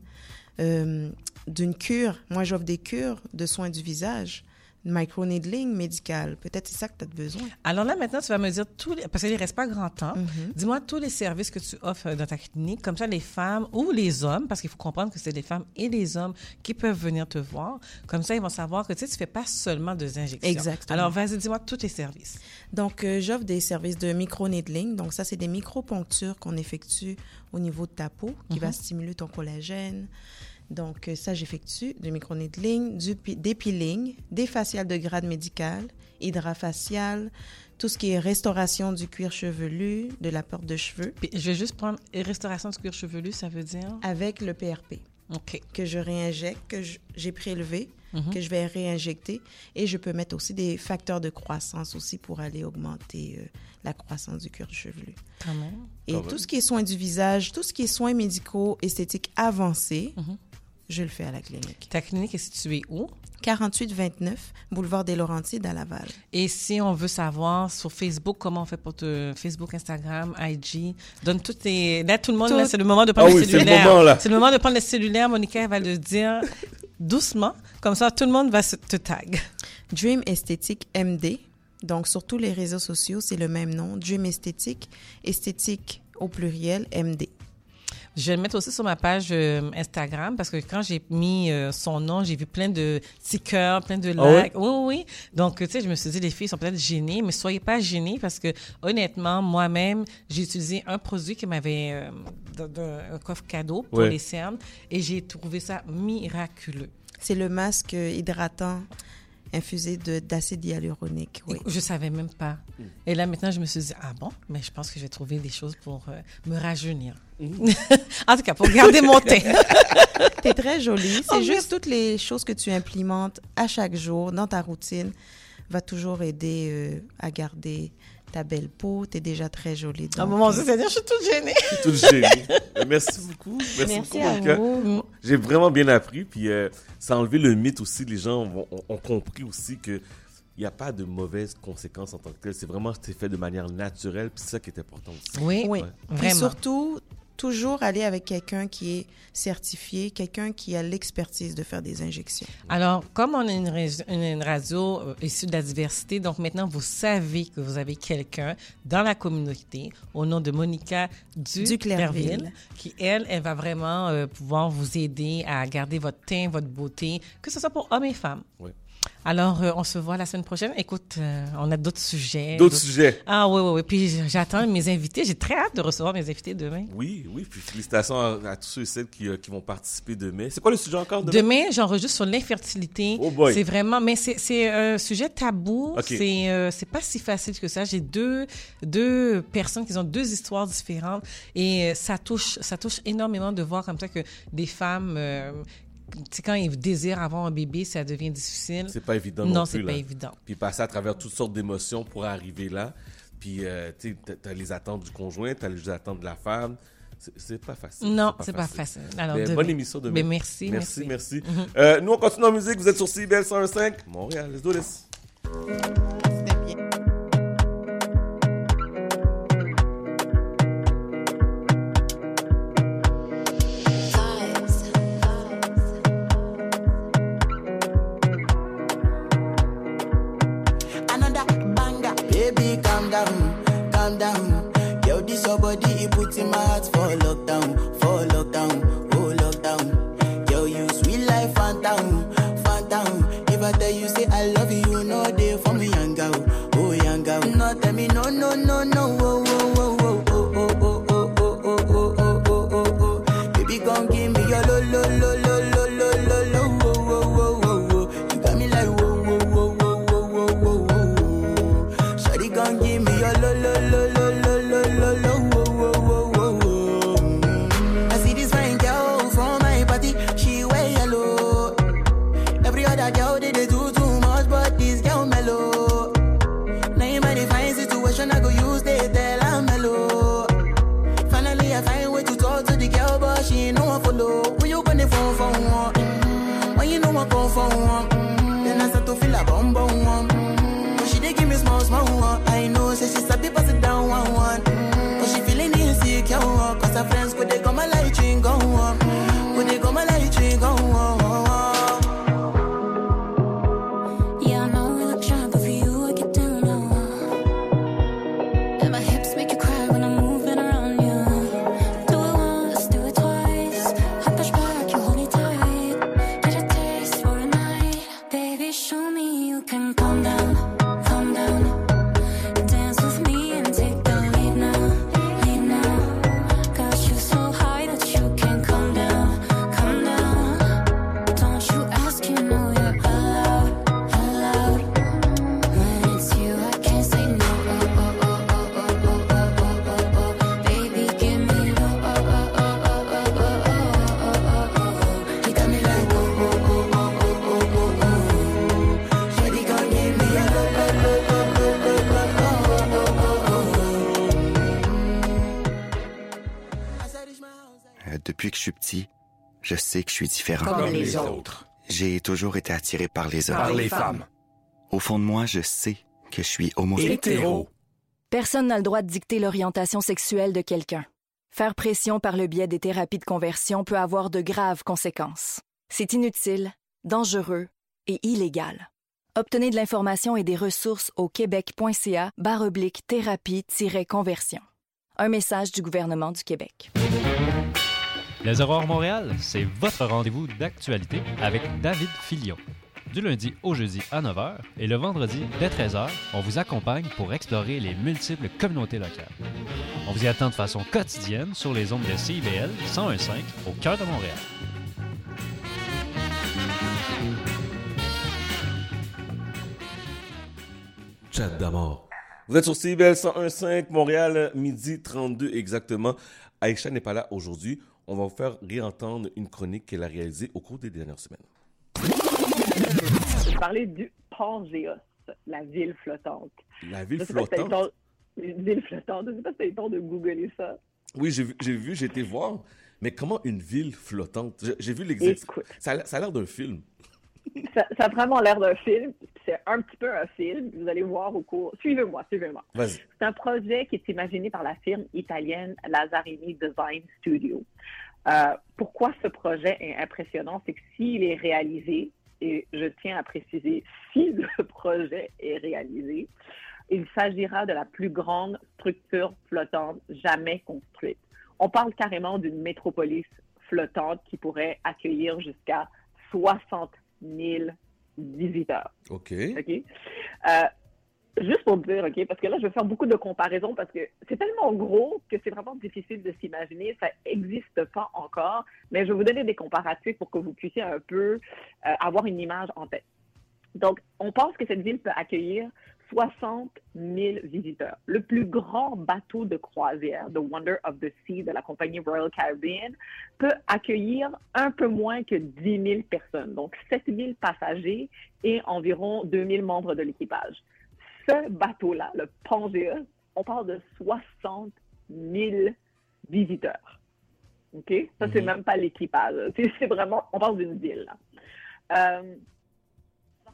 euh, d'une cure. Moi, j'offre des cures de soins du visage, microneedling médical. Peut-être c'est ça que tu as besoin. Alors là, maintenant, tu vas me dire tous les, parce qu'il ne reste pas grand temps. Mhm. Dis-moi tous les services que tu offres dans ta clinique. Comme ça, les femmes ou les hommes, parce qu'il faut comprendre que c'est les femmes et les hommes qui peuvent venir te voir. Comme ça, ils vont savoir que tu sais, tu fais pas seulement des injections. Exactement. Alors, vas-y, dis-moi tous tes services. Donc, euh, j'offre des services de microneedling. Donc, ça, c'est des micro-ponctures qu'on effectue au niveau de ta peau qui va Mhm. stimuler ton collagène. Donc, euh, ça, j'effectue du microneedling, du pi- des peelings, des faciales de grade médical, hydrafacial, tout ce qui est restauration du cuir chevelu, de la perte de cheveux. Puis, je vais juste prendre restauration du cuir chevelu, ça veut dire? Avec le PRP. OK. Que je réinjecte, que j'ai prélevé, Mhm. que je vais réinjecter. Et je peux mettre aussi des facteurs de croissance aussi pour aller augmenter euh, la croissance du cuir chevelu. Quand même. Et Quand tout même. ce qui est soins du visage, tout ce qui est soins médicaux, esthétiques avancés, Mhm. Je le fais à la clinique. Ta clinique est située où? 4829, boulevard des Laurentides à Laval. Et si on veut savoir sur Facebook, comment on fait pour te... Facebook, Instagram, IG, donne toutes tes... Là, tout le monde, Tout- c'est le moment de prendre Ah le oui, c'est le cellulaire. moment, là. C'est le moment de prendre le cellulaire. Monica, elle va le dire doucement. Comme ça, tout le monde va se te tag. Dream Esthétique MD. Donc, sur tous les réseaux sociaux, c'est le même nom. Dream Esthétique, esthétique au pluriel, MD. Je vais le mettre aussi sur ma page euh, Instagram parce que quand j'ai mis euh, son nom, j'ai vu plein de petits cœurs, plein de Ah likes. Oui, oui, oui. Donc, tu sais, je me suis dit, les filles sont peut-être gênées, mais soyez pas gênées parce que, honnêtement, moi-même, j'ai utilisé un produit qui m'avait, euh, dans- dans un coffre cadeau pour les cernes et j'ai trouvé ça miraculeux. C'est le masque hydratant infusé de- d'acide hyaluronique. Oui. Je savais même pas. Et là, maintenant, je me suis dit, ah bon, mais je pense que j'ai trouvé des choses pour euh, me rajeunir. *laughs* en tout cas, pour garder mon teint. *laughs* T'es très jolie. C'est Oh, juste toutes les choses que tu implémentes à chaque jour dans ta routine va toujours aider euh, à garder ta belle peau. T'es déjà très jolie. Ah, donc, mon Dieu, Seigneur, je suis toute gênée. Je suis toute gênée. Merci beaucoup. Merci, Merci beaucoup, à Monica. vous. J'ai vraiment bien appris. Puis euh, ça a enlevé le mythe aussi. Les gens ont, ont- ont compris aussi que il n'y a pas de mauvaises conséquences en tant que telles. C'est vraiment fait de manière naturelle. Puis c'est ça qui est important aussi. Oui, Oui. Ouais. Puis Vraiment. surtout, toujours aller avec quelqu'un qui est certifié, quelqu'un qui a l'expertise de faire des injections. Alors, comme on a une, une- une radio euh, issue de la diversité, donc maintenant, vous savez que vous avez quelqu'un dans la communauté au nom de Monica du, Duclerville. qui, elle, elle va vraiment euh, pouvoir vous aider à garder votre teint, votre beauté, que ce soit pour hommes et femmes. Oui. Alors, euh, on se voit la semaine prochaine. Écoute, euh, on a d'autres sujets. D'autres sujets. Ah oui, oui, oui. Puis j'attends mes invités. J'ai très hâte de recevoir mes invités demain. Oui, oui. Puis félicitations à, à tous ceux et celles qui, euh, qui vont participer demain. C'est quoi le sujet encore demain? Demain, j'enregistre sur l'infertilité. Oh boy. C'est vraiment, mais c'est c'est un sujet tabou. Ok. C'est c'est pas si facile que ça. J'ai deux deux personnes qui ont deux histoires différentes et ça touche ça touche énormément de voir comme ça que des femmes quand ils désirent avoir un bébé, ça devient difficile. C'est pas évident non, Non, plus. c'est pas évident. Puis passer à travers toutes sortes d'émotions pour arriver là. Puis, euh, tu t'as les attentes du conjoint, t'as les attentes de la femme. C'est- pas facile. Non, c'est pas facile. Alors, Mais demain. bonne émission demain. Mais merci, merci. merci. merci. Mhm. Euh, nous, on continue en musique. Vous êtes sur CBL 105, Montréal. Let's do this. Calm down. Yo, this your body, it puts in my heart for lockdown, les les autres. J'ai toujours été attiré par les hommes. Par les femmes. Au fond de moi, je sais que je suis homosexuel. Hétéro. Personne n'a le droit de dicter l'orientation sexuelle de quelqu'un. Faire pression par le biais des thérapies de conversion peut avoir de graves conséquences. C'est inutile, dangereux et illégal. Obtenez de l'information et des ressources au québec.ca baroblique thérapie-conversion. Un message du gouvernement du Québec. Les Aurores Montréal, c'est votre rendez-vous d'actualité avec David Filion. Du lundi au jeudi à 9h et le vendredi dès 13h, on vous accompagne pour explorer les multiples communautés locales. On vous y attend de façon quotidienne sur les ondes de CIBL 101.5 au cœur de Montréal. Chat d'amour. Vous êtes sur CBL 101.5, Montréal, midi 32 exactement. Aïcha n'est pas là aujourd'hui. On va vous faire réentendre une chronique qu'elle a réalisée au cours des dernières semaines. Je vais parler du Pangéos, la ville flottante. La ville flottante? temps- Une ville flottante. Je sais pas si tu as le temps de googler ça. Oui, j'ai vu, j'ai été voir. Mais comment une ville flottante? J'ai- vu l'exercice. Ça, a l'air- ça a l'air d'un film. Ça, ça a vraiment l'air d'un film. C'est un petit peu un film. Vous allez voir au cours. Suivez-moi, suivez-moi. C'est un projet qui est imaginé par la firme italienne Lazzarini Design Studio. Euh, pourquoi ce projet est impressionnant? C'est que s'il est réalisé, et je tiens à préciser, si *laughs* le projet est réalisé, il s'agira de la plus grande structure flottante jamais construite. On parle carrément d'une métropolis flottante qui pourrait accueillir jusqu'à 60 000 visiteurs. OK. OK? Euh, juste pour dire, OK, parce que là, je vais faire beaucoup de comparaisons parce que c'est tellement gros que c'est vraiment difficile de s'imaginer. Ça n'existe pas encore, mais je vais vous donner des comparatifs pour que vous puissiez un peu euh, avoir une image en tête. Donc, on pense que cette ville peut accueillir 60 000 visiteurs. Le plus grand bateau de croisière, The Wonder of the Sea de la compagnie Royal Caribbean, peut accueillir un peu moins que 10 000 personnes, donc 7 000 passagers et environ 2 000 membres de l'équipage. Ce bateau-là, le Pangea, on parle de 60 000 visiteurs. OK? Ça, c'est Mhm. même pas l'équipage. C'est vraiment, on parle d'une ville. là. Euh,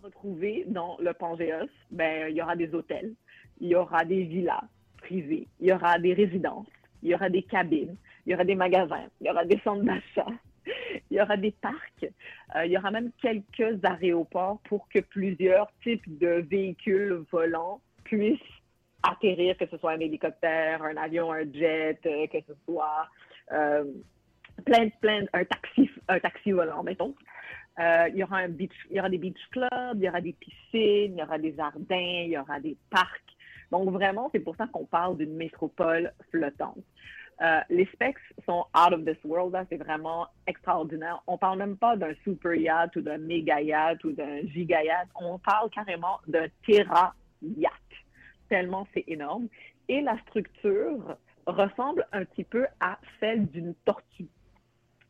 retrouver dans le Pangéos, ben, il y aura des hôtels, il y aura des villas privées, il y aura des résidences, il y aura des cabines, il y aura des magasins, il y aura des centres d'achat, il y aura des parcs, euh, il y aura même quelques aéroports pour que plusieurs types de véhicules volants puissent atterrir, que ce soit un hélicoptère, un avion, un jet, euh, que ce soit euh, plein, plein, un taxi, un taxi volant, mettons. Euh, il y aura des beach clubs, il y aura des piscines, il y aura des jardins, il y aura des parcs. Donc vraiment, c'est pour ça qu'on parle d'une métropole flottante. Euh, les specs sont out of this world, là, c'est vraiment extraordinaire. On parle même pas d'un super yacht ou d'un méga yacht ou d'un giga yacht. On parle carrément d'un terra yacht. Tellement c'est énorme. Et la structure ressemble un petit peu à celle d'une tortue.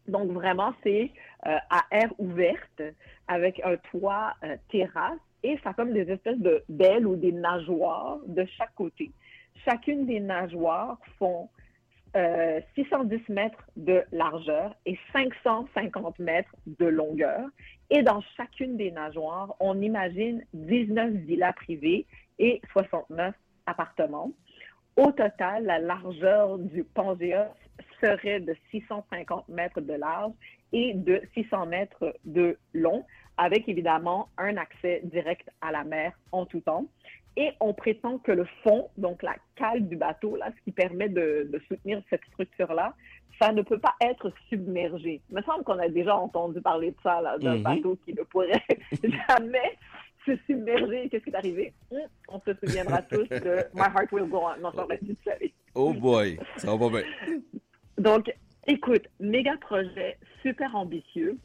Donc vraiment, c'est euh, à air ouverte avec un toit euh, terrasse et ça a comme des espèces de d'ailes ou des nageoires de chaque côté. Chacune des nageoires font euh, 610 mètres de largeur et 550 mètres de longueur. Et dans chacune des nageoires, on imagine 19 villas privées et 69 appartements. Au total, la largeur du Pangéos serait de 650 mètres de large et de 600 mètres de long, avec évidemment un accès direct à la mer en tout temps. Et on prétend que le fond, donc la cale du bateau, là, ce qui permet de, de soutenir cette structure-là, ça ne peut pas être submergé. Il me semble qu'on a déjà entendu parler de ça, là, d'un Mhm. bateau qui ne pourrait *laughs* jamais se submerger. Qu'est-ce qui est arrivé? Hum, On se souviendra tous de *laughs* My Heart Will Go On. Non, ça aurait dû. Oh boy, ça va pas bien. Donc, écoute, méga projet, super ambitieux.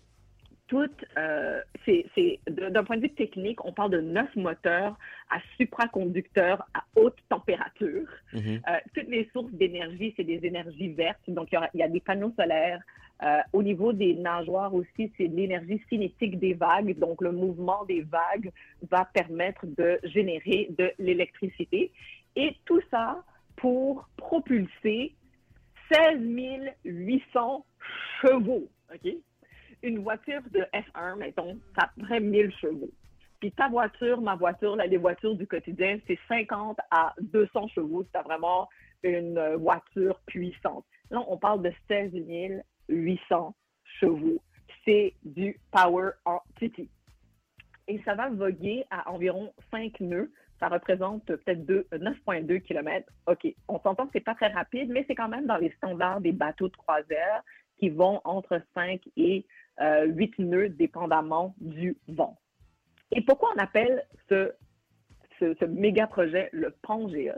Tout, euh, c'est, d'un point de vue technique, on parle de neuf moteurs à supraconducteurs à haute température. Euh, toutes les sources d'énergie, c'est des énergies vertes. Donc, il y, a des panneaux solaires. Euh, au niveau des nageoires aussi, c'est de l'énergie cinétique des vagues. Donc, le mouvement des vagues va permettre de générer de l'électricité. Et tout ça pour propulser 16 800 chevaux. Une voiture de F1, mettons, ça près 1000 chevaux. Puis ta voiture, ma voiture, là, les voitures du quotidien, c'est 50 à 200 chevaux. C'est vraiment une euh, voiture puissante. Là, on parle de 16 800 chevaux. C'est du power en titi. Et ça va voguer à environ 5 nœuds. Ça représente peut-être deux- 9,2 km. OK, on s'entend que c'est pas très rapide, mais c'est quand même dans les standards des bateaux de croisière qui vont entre 5 et euh, 8 nœuds, dépendamment du vent. Et pourquoi on appelle ce, ce, ce méga projet le Pangéos?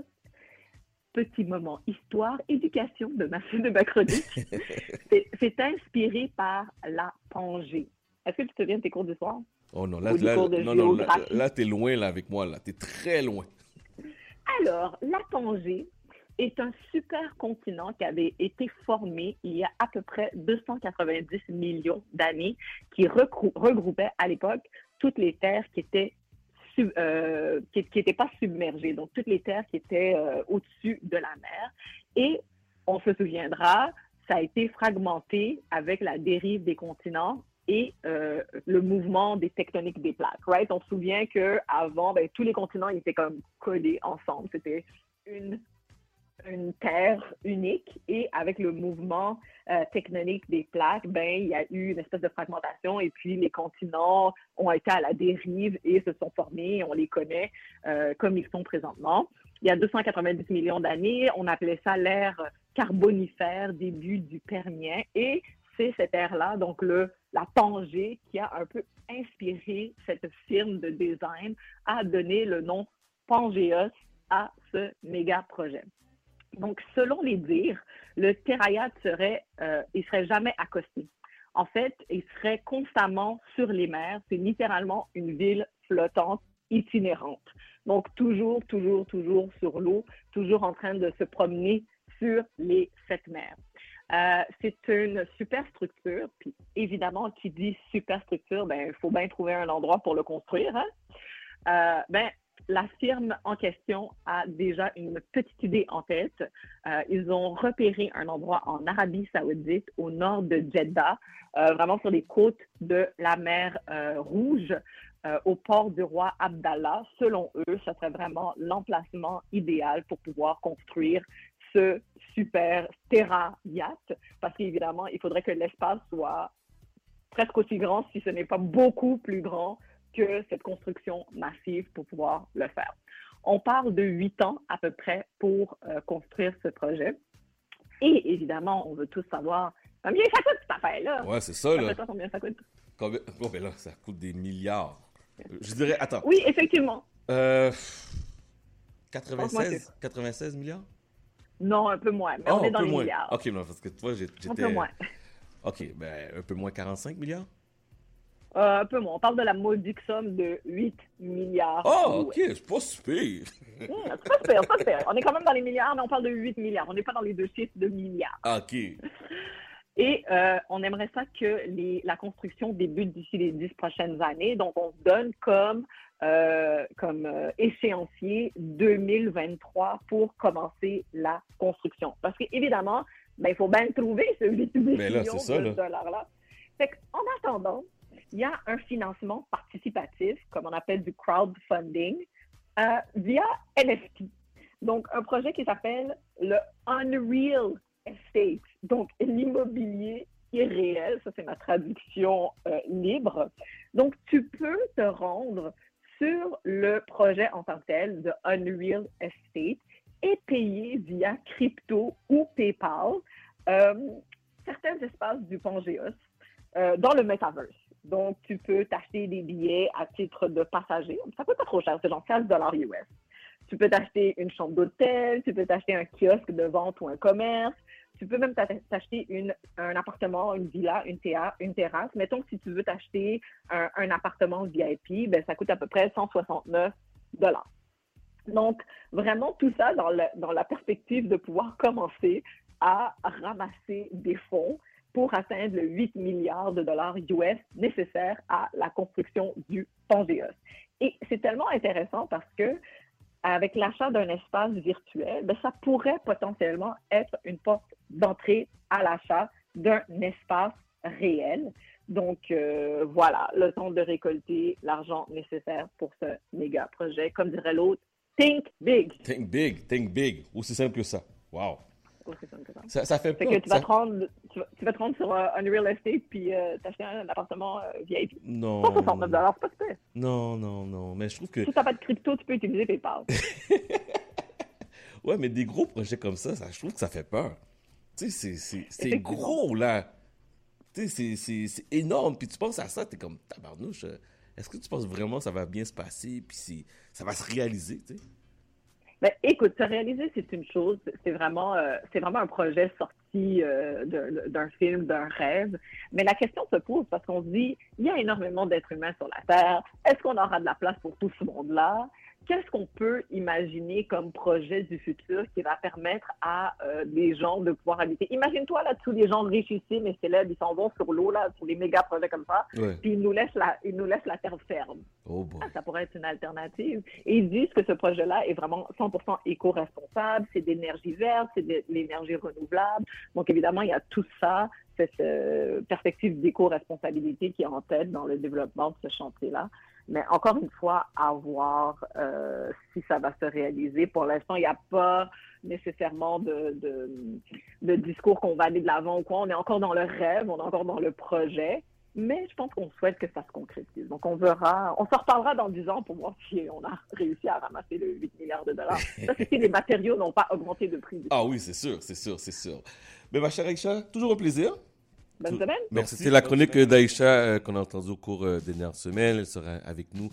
Petit moment histoire, éducation de ma, de ma chronique. *laughs* C'est- C'est inspiré par la Pangée. Est-ce que tu te souviens de tes cours d'histoire? Oh non, là, là, non, non, là, là, t'es loin là avec moi, là. T'es très loin. Alors, la Pangée est un super continent qui avait été formé il y a à peu près 290 millions d'années, qui regroupait à l'époque toutes les terres qui étaient euh, qui qui étaient pas submergées, donc toutes les terres qui étaient euh, au-dessus de la mer. Et on se souviendra, ça a été fragmenté avec la dérive des continents et euh, le mouvement des tectoniques des plaques. Right? On se souvient que avant, ben, tous les continents étaient comme collés ensemble. C'était une une terre unique et avec le mouvement euh, tectonique des plaques, ben il y a eu une espèce de fragmentation et puis les continents ont été à la dérive et se sont formés. On les connaît euh, comme ils sont présentement. Il y a 290 millions d'années, on appelait ça l'ère carbonifère, début du Permien et c'est cette ère-là, donc le, la Pangée, qui a un peu inspiré cette firme de design à donner le nom Pangéos à ce méga projet. Donc, selon les dires, le Terrayat serait, euh, il serait jamais accosté. En fait, il serait constamment sur les mers. C'est littéralement une ville flottante, itinérante. Donc, toujours, toujours, toujours sur l'eau, toujours en train de se promener sur les sept mers. Euh, c'est une super structure. Puis, évidemment, qui dit super structure, ben, il faut bien trouver un endroit pour le construire. Hein? Euh, ben, la firme en question a déjà une petite idée en tête. Euh, ils ont repéré un endroit en Arabie saoudite, au nord de Jeddah, vraiment sur les côtes de la mer Rouge, au port du roi Abdallah. Selon eux, ce serait vraiment l'emplacement idéal pour pouvoir construire ce super terra yacht, parce qu'évidemment, il faudrait que l'espace soit presque aussi grand, si ce n'est pas beaucoup plus grand que cette construction massive pour pouvoir le faire. On parle de huit ans à peu près pour euh, construire ce projet. Et évidemment, on veut tous savoir combien ça coûte cette affaire-là. Ouais, c'est ça, là. Toi, combien ça coûte? Combien... Oh, ben là, ça coûte des milliards. Je dirais, attends. Oui, effectivement. Euh, Pense-moi 96, 96 milliards? Non, un peu moins, mais Oh, on est dans les moins. milliards. Ok, non, parce que toi, j'étais. Un peu moins. Ok, ben un peu moins 45 milliards? Euh, un peu moins. On parle de la modique somme de 8 milliards. Oh, ok, c'est pas super. Hum, c'est pas super, c'est pas super. On est quand même dans les milliards, mais on parle de 8 milliards. On n'est pas dans les deux chiffres de milliards. Ok. Et euh, on aimerait ça que les, la construction débute d'ici les 10 prochaines années. Donc, on se donne comme, euh, comme euh, échéancier 2023 pour commencer la construction. Parce qu'évidemment, ben, il faut bien trouver ce 8 millions Ben là, c'est ça, de là. dollars-là. En attendant, il y a un financement participatif, comme on appelle du crowdfunding, euh, via NFT. Donc, un projet qui s'appelle le Unreal Estate, donc l'immobilier irréel, ça c'est ma traduction euh, libre. Donc, tu peux te rendre sur le projet en tant que tel de Unreal Estate et payer via crypto ou PayPal euh, certains espaces du Pangéos euh, dans le metaverse. Donc, tu peux t'acheter des billets à titre de passager. Ça coûte pas trop cher, c'est genre 15 dollars US. Tu peux t'acheter une chambre d'hôtel, tu peux t'acheter un kiosque de vente ou un commerce. Tu peux même t'a- t'acheter un appartement, une villa, une, théa- une terrasse. Mettons que si tu veux t'acheter un, appartement VIP, ben, ça coûte à peu près 169 dollars. Donc, vraiment, tout ça dans, dans la perspective de pouvoir commencer à ramasser des fonds pour atteindre le 8 milliards de dollars US nécessaires à la construction du Pangéos. Et c'est tellement intéressant parce que avec l'achat d'un espace virtuel, ben, ça pourrait potentiellement être une porte d'entrée à l'achat d'un espace réel. Donc euh, voilà, le temps de récolter l'argent nécessaire pour ce méga projet. Comme dirait l'autre, think big. Think big, think big. Aussi simple que ça. Wow. Ça. Ça, ça fait que tu vas, ça- te rendre, tu, vas, tu vas te rendre sur euh, Unreal Estate puis euh, t'acheter un appartement euh, VIP. Non. 169 dollars, c'est pas super. Non, non, non. Mais je trouve que. Si t'as pas de crypto, tu peux utiliser PayPal. *laughs* Ouais, mais des gros projets comme ça, ça je trouve que ça fait peur. Tu sais, c'est- gros, là. Tu sais, c'est- énorme. Puis tu penses à ça, t'es comme tabarnouche. euh, Est-ce que tu penses vraiment que ça va bien se passer? Puis ça va se réaliser, tu sais? Ben, écoute, se réaliser, c'est une chose. C'est vraiment, euh, c'est vraiment un projet sorti euh, d'un film, d'un rêve. Mais la question se pose parce qu'on se dit, il y a énormément d'êtres humains sur la Terre. Est-ce qu'on aura de la place pour tout ce monde-là? Qu'est-ce qu'on peut imaginer comme projet du futur qui va permettre à euh, des gens de pouvoir habiter? Imagine-toi là, tous les gens richissimes et célèbres, ils s'en vont sur l'eau là, sur les méga projets comme ça, Ouais. puis ils nous laissent la, ils nous laissent la terre ferme. Oh. Ah, ça pourrait être une alternative. Et ils disent que ce projet-là est vraiment 100% éco-responsable, c'est d'énergie verte, c'est de l'énergie renouvelable. Donc, évidemment, il y a tout ça, cette euh, perspective d'éco-responsabilité qui est en tête dans le développement de ce chantier-là. Mais encore une fois, à voir euh, si ça va se réaliser. Pour l'instant, il n'y a pas nécessairement de, de, de discours qu'on va aller de l'avant ou quoi. On est encore dans le rêve, on est encore dans le projet. Mais je pense qu'on souhaite que ça se concrétise. Donc, on verra, on s'en reparlera dans 10 ans pour voir si on a réussi à ramasser le 8 milliards de dollars. Ça, c'est si les matériaux n'ont pas augmenté de prix. Ah oui, c'est sûr, c'est sûr, c'est sûr. Mais ma chère Aïcha, toujours un plaisir. Bonne semaine. Donc, c'était la chronique d'Aïcha euh, qu'on a entendue au cours euh, des dernières semaines. Elle sera avec nous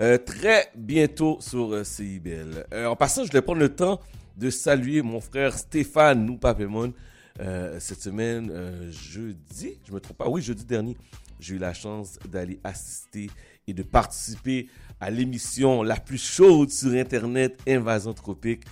euh, très bientôt sur euh, CIBL. Euh, en passant, je vais prendre le temps de saluer mon frère Stéphane Noupapemon. Euh, cette semaine, euh, jeudi, je me trompe pas, oui, jeudi dernier, j'ai eu la chance d'aller assister et de participer à l'émission la plus chaude sur Internet, Invasion Tropique.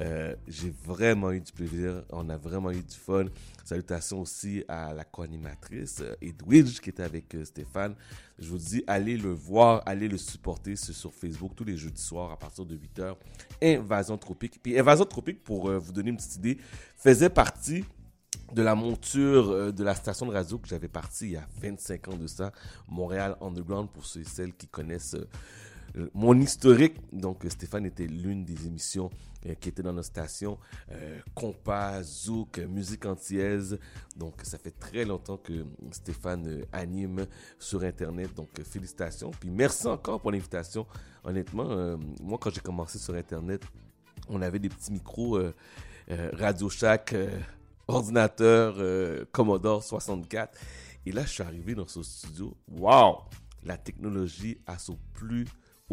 Euh, j'ai vraiment eu du plaisir, on a vraiment eu du fun. Salutations aussi à la co-animatrice euh, Edwidge qui était avec euh, Stéphane. Je vous dis, allez le voir, allez le supporter c'est sur Facebook tous les jeudis soirs à partir de 8h. Invasion Tropique. Puis Invasion Tropique, pour vous donner une petite idée, faisait partie de la monture de la station de radio que j'avais partie il y a 25 ans de ça, Montréal Underground, pour ceux et celles qui connaissent mon historique. Donc, Stéphane était l'une des émissions euh, qui était dans notre station. Euh, compas, zouk, musique antillaise. Donc, ça fait très longtemps que Stéphane euh, anime sur Internet. Donc, félicitations. Puis, merci encore pour l'invitation. Honnêtement, euh, moi, quand j'ai commencé sur Internet, on avait des petits micros Radio Shack, ordinateur Commodore 64. Et là, je suis arrivé dans ce studio. Waouh! La technologie à son plus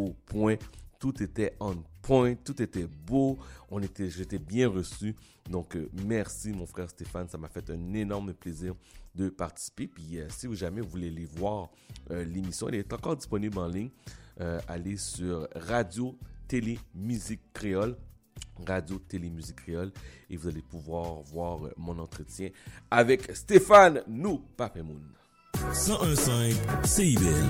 point. Tout était on point, tout était beau. On était, j'étais bien reçu. Donc, euh, merci, mon frère Stéphane. Ça m'a fait un énorme plaisir de participer. Puis, euh, si vous jamais vous voulez aller voir euh, l'émission, elle est encore disponible en ligne. Allez sur Radio Télé Musique Créole. Radio Télé Musique Créole. Et vous allez pouvoir voir mon entretien avec Stéphane Nou Papemoun. 1015 CIBL.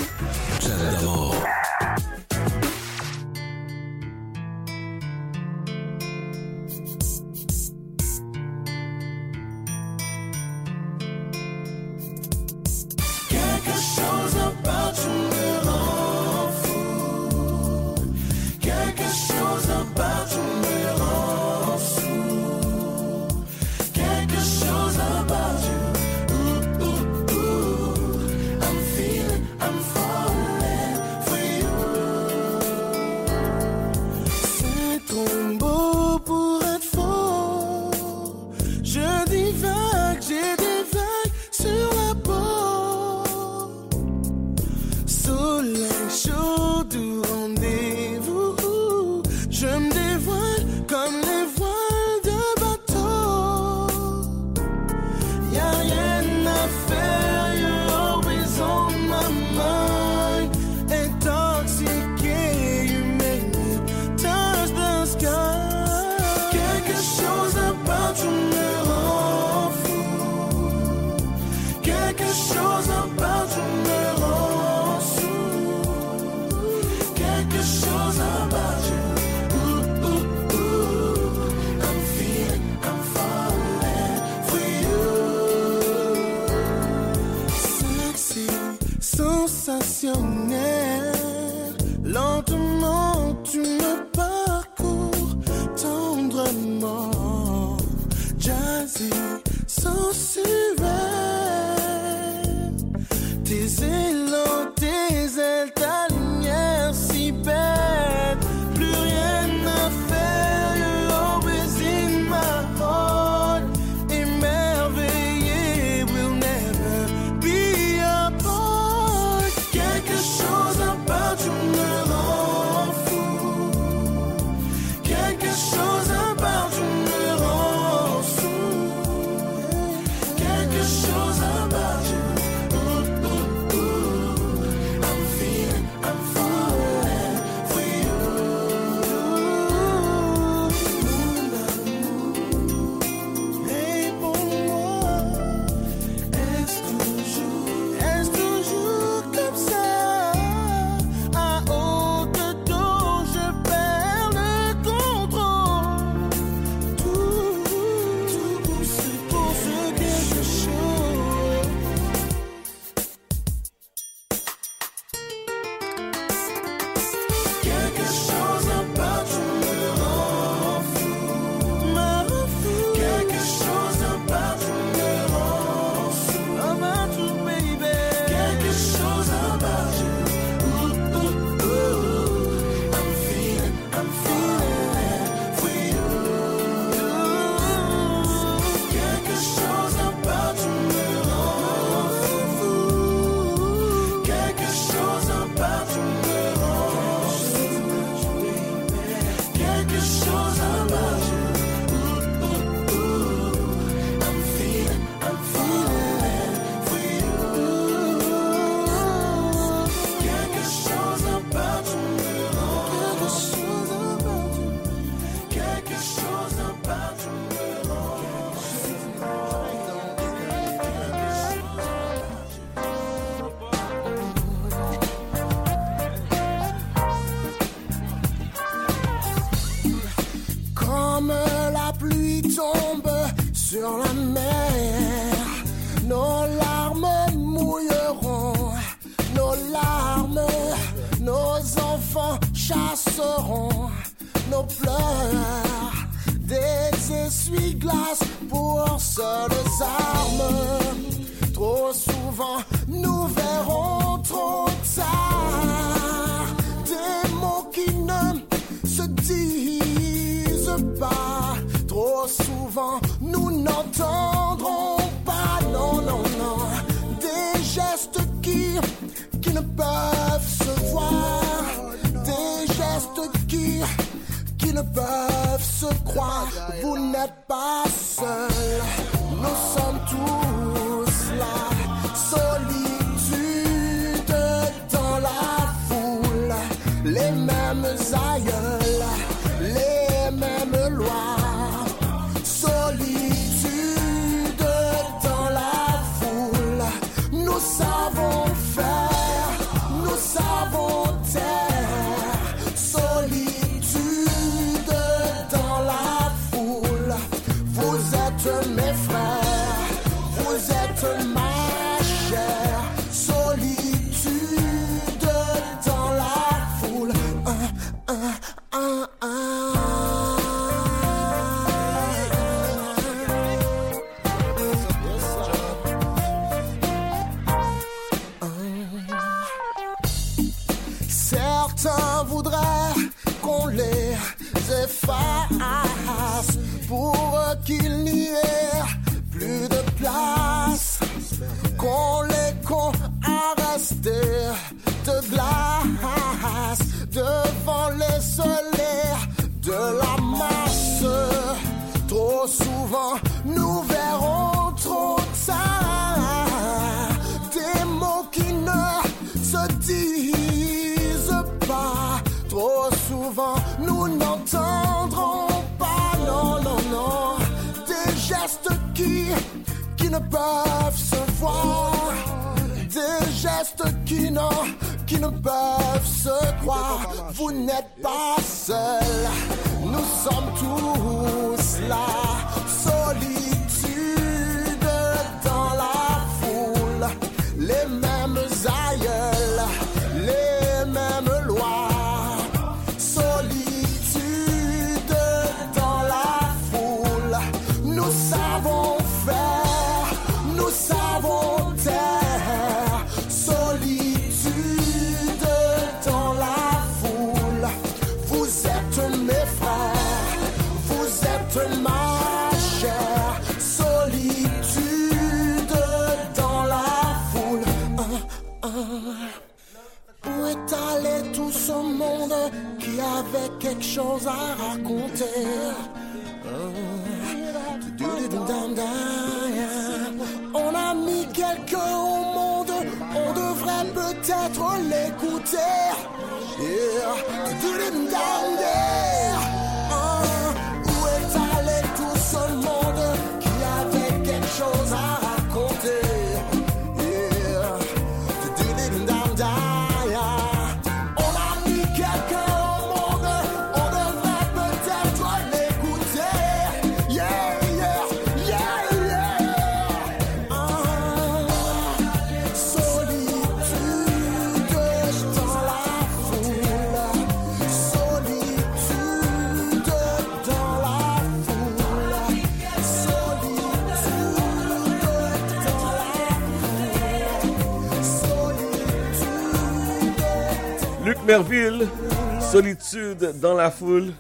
Solitude dans la foule.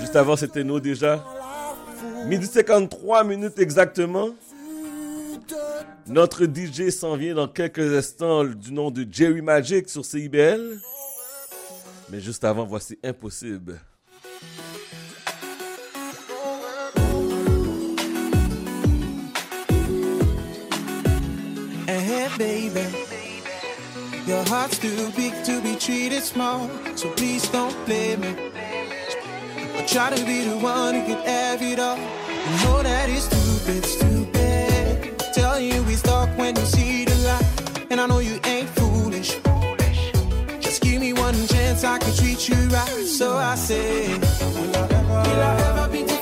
Juste avant, c'était nous déjà. Midi 53 minutes exactement. Notre DJ s'en vient dans quelques instants du nom de Jerry Magic sur CIBL. Mais juste avant, voici Impossible. Hey, baby. Your heart's too big to be treated small, so please don't blame me. I try to be the one who can have it all. You know that it's stupid, stupid. Tell you we stuck when you see the light, and I know you ain't foolish. Just give me one chance, I can treat you right. So I say, Will I ever, will I ever be?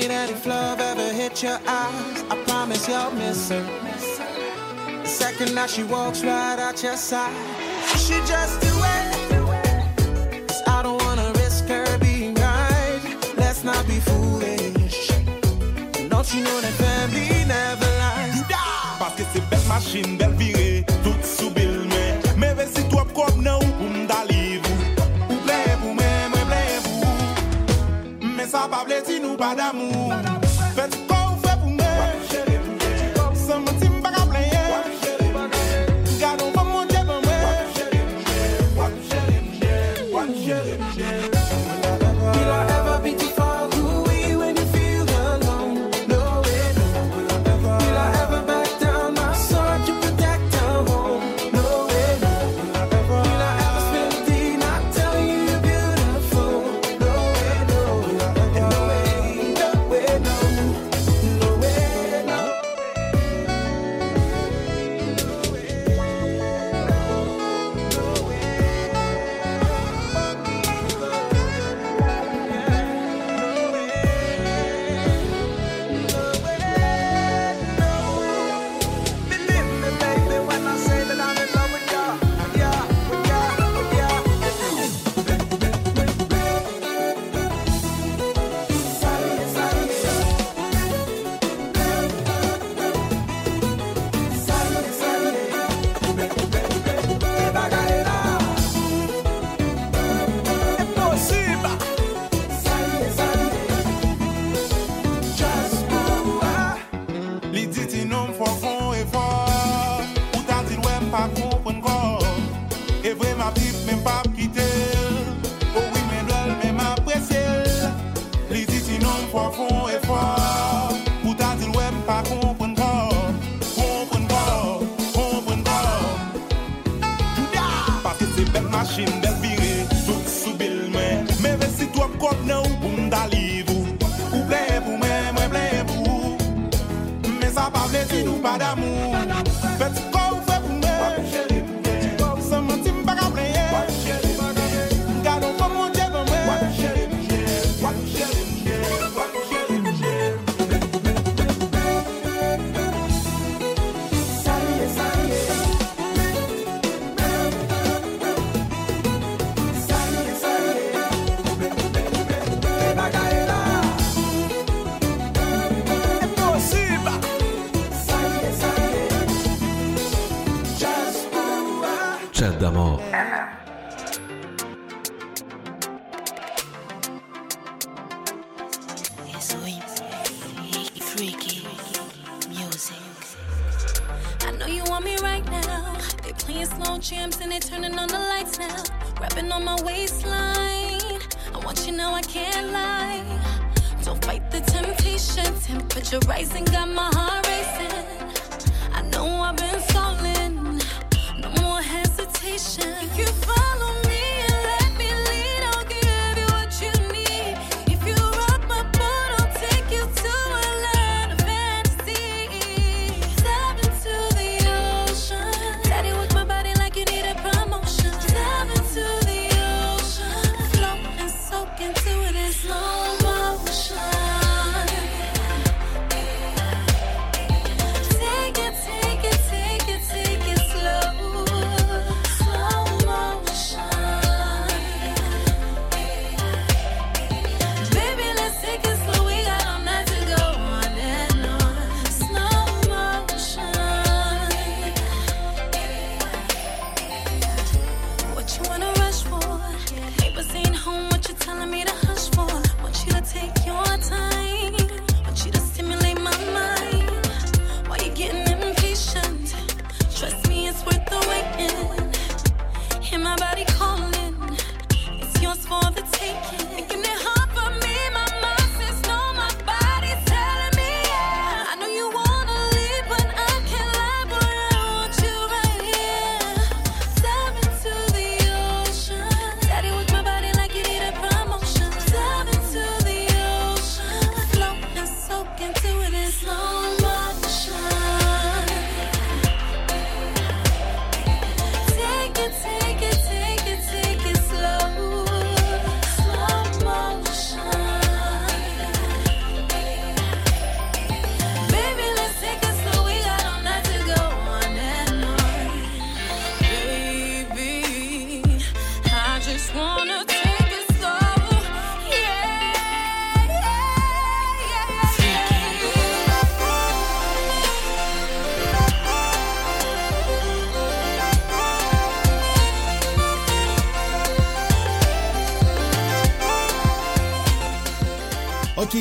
me that if love ever hit your eyes, I promise you'll miss her. The second that she walks right out your side, you should just do it. Cause I don't wanna risk her being right. Let's not be foolish. And don't you know that family never lies? Parce que c'est belle machine, belle virée, tout sous mais, mais si toi propre, non. Sa pa ble ti nou pa damou.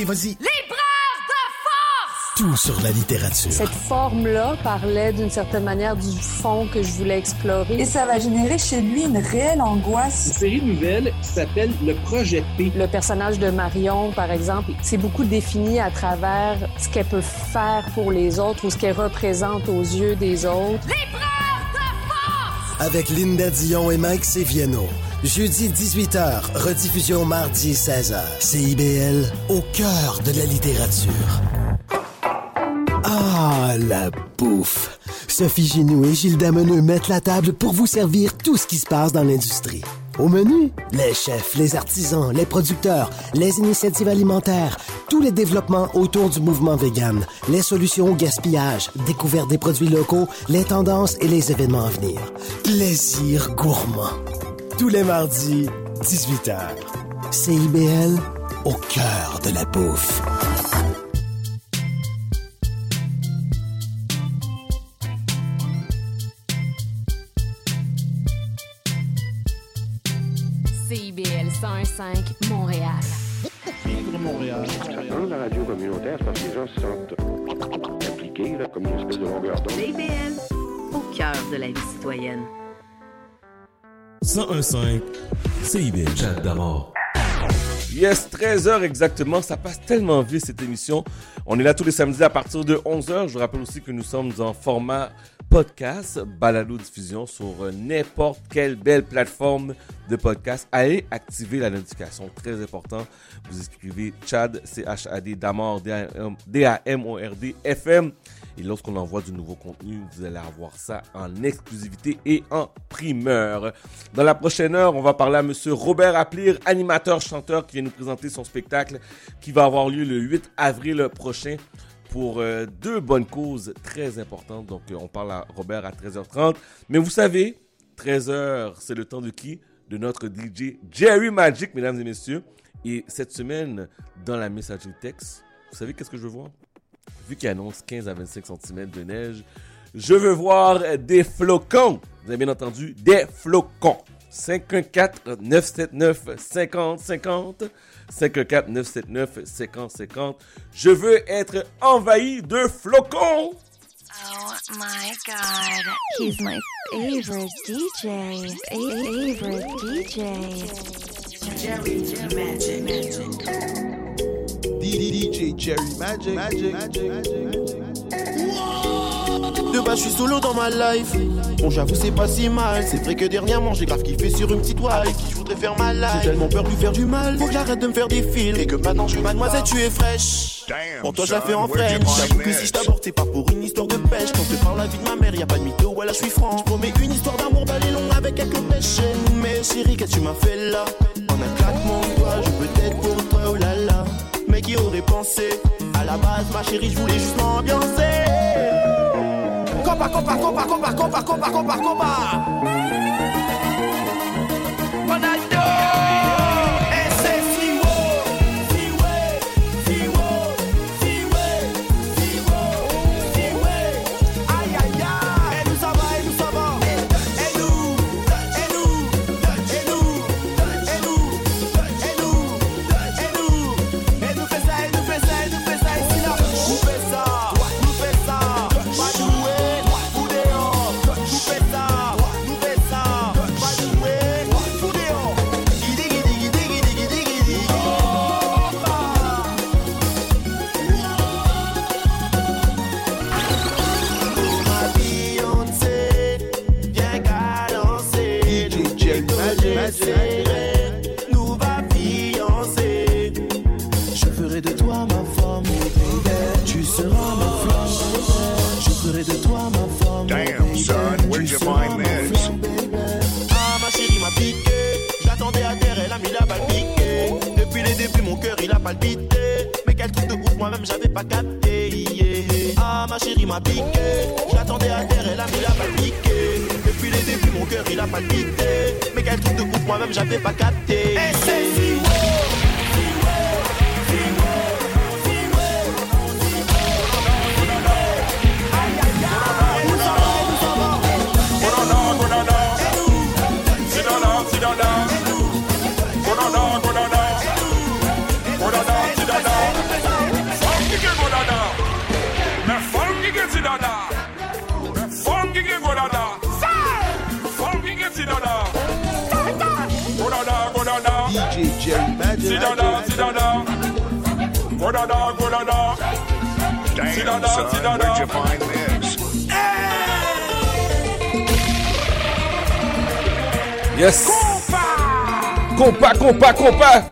Vas-y. Libraire de force! Tout sur la littérature. Cette forme-là parlait d'une certaine manière du fond que je voulais explorer. Et ça va générer chez lui une réelle angoisse. Une série nouvelle qui s'appelle Le Projet P. Le personnage de Marion, par exemple, c'est beaucoup défini à travers ce qu'elle peut faire pour les autres ou ce qu'elle représente aux yeux des autres. Avec Linda Dion et Mike Seviano. Jeudi 18h, rediffusion mardi 16h. CIBL, au cœur de la littérature. Ah, la bouffe! Sophie Ginou et Gilles Meneux mettent la table pour vous servir tout ce qui se passe dans l'industrie. Au menu, les chefs, les artisans, les producteurs, les initiatives alimentaires, tous les développements autour du mouvement vegan, les solutions au gaspillage, découverte des produits locaux, les tendances et les événements à venir. Plaisir gourmand. Tous les mardis, 18h. CIBL, au cœur de la bouffe. CIBL 101.5 Montréal. Vivre Montréal. Dans la radio communautaire, c'est parce que les gens se sentent impliqués, là, comme une espèce de longueur d'onde. CIBL, au cœur de la vie citoyenne. 101.5 CIBL. Chat d'amour. Yes, 13h exactement. Ça passe tellement vite cette émission. On est là tous les samedis à partir de 11h. Je vous rappelle aussi que nous sommes en format podcast, balado diffusion sur n'importe quelle belle plateforme de podcast. Allez activer la notification, très important. Vous écrivez Chad, C-H-A-D, Damord, D-A-M-O-R-D, FM. Et lorsqu'on envoie du nouveau contenu, vous allez avoir ça en exclusivité et en primeur. Dans la prochaine heure, on va parler à monsieur Robert Aplir, animateur, chanteur, qui vient nous présenter son spectacle qui va avoir lieu le 8 avril prochain pour euh, deux bonnes causes très importantes. Donc, euh, on parle à Robert à 13h30. Mais vous savez, 13h, c'est le temps de qui? De notre DJ Jerry Magic, mesdames et messieurs. Et cette semaine, dans la messagerie texte, vous savez qu'est-ce que je veux voir? Vu qu'il annonce 15 à 25 cm de neige, je veux voir des flocons. Vous avez bien entendu, des flocons. 514-979-5050. 514-979-5050. Je veux être envahi de flocons. Oh my god, he's my favorite DJ. Favorite DJ. Jerry Magic. DJ Jerry Magic. Magic. De base, je suis solo dans ma life. Bon, j'avoue, c'est pas si mal. C'est vrai que dernièrement, j'ai grave kiffé sur une petite toile. Qui je voudrais faire ma life. J'ai tellement peur de lui faire du mal. Faut que j'arrête de me faire des films. Et que maintenant, je suis mademoiselle, tu es fraîche. Pour toi, je la fais en French. J'avoue que si je t'aborde, c'est pas pour une histoire de pêche. Quand je te parle la vie de ma mère, y a pas de mytho. Ouais, là, je suis franc. Je promets une histoire d'amour balai long avec quelques pêches. Mais chérie, qu'est-ce que tu m'as fait là? En un claquement de doigts, je peux être pour toi, oh là qui aurait pensé? À la base, ma chérie, je voulais juste m'ambiancer. Compa, compa, compa, compa, compa, compa, compa, compa.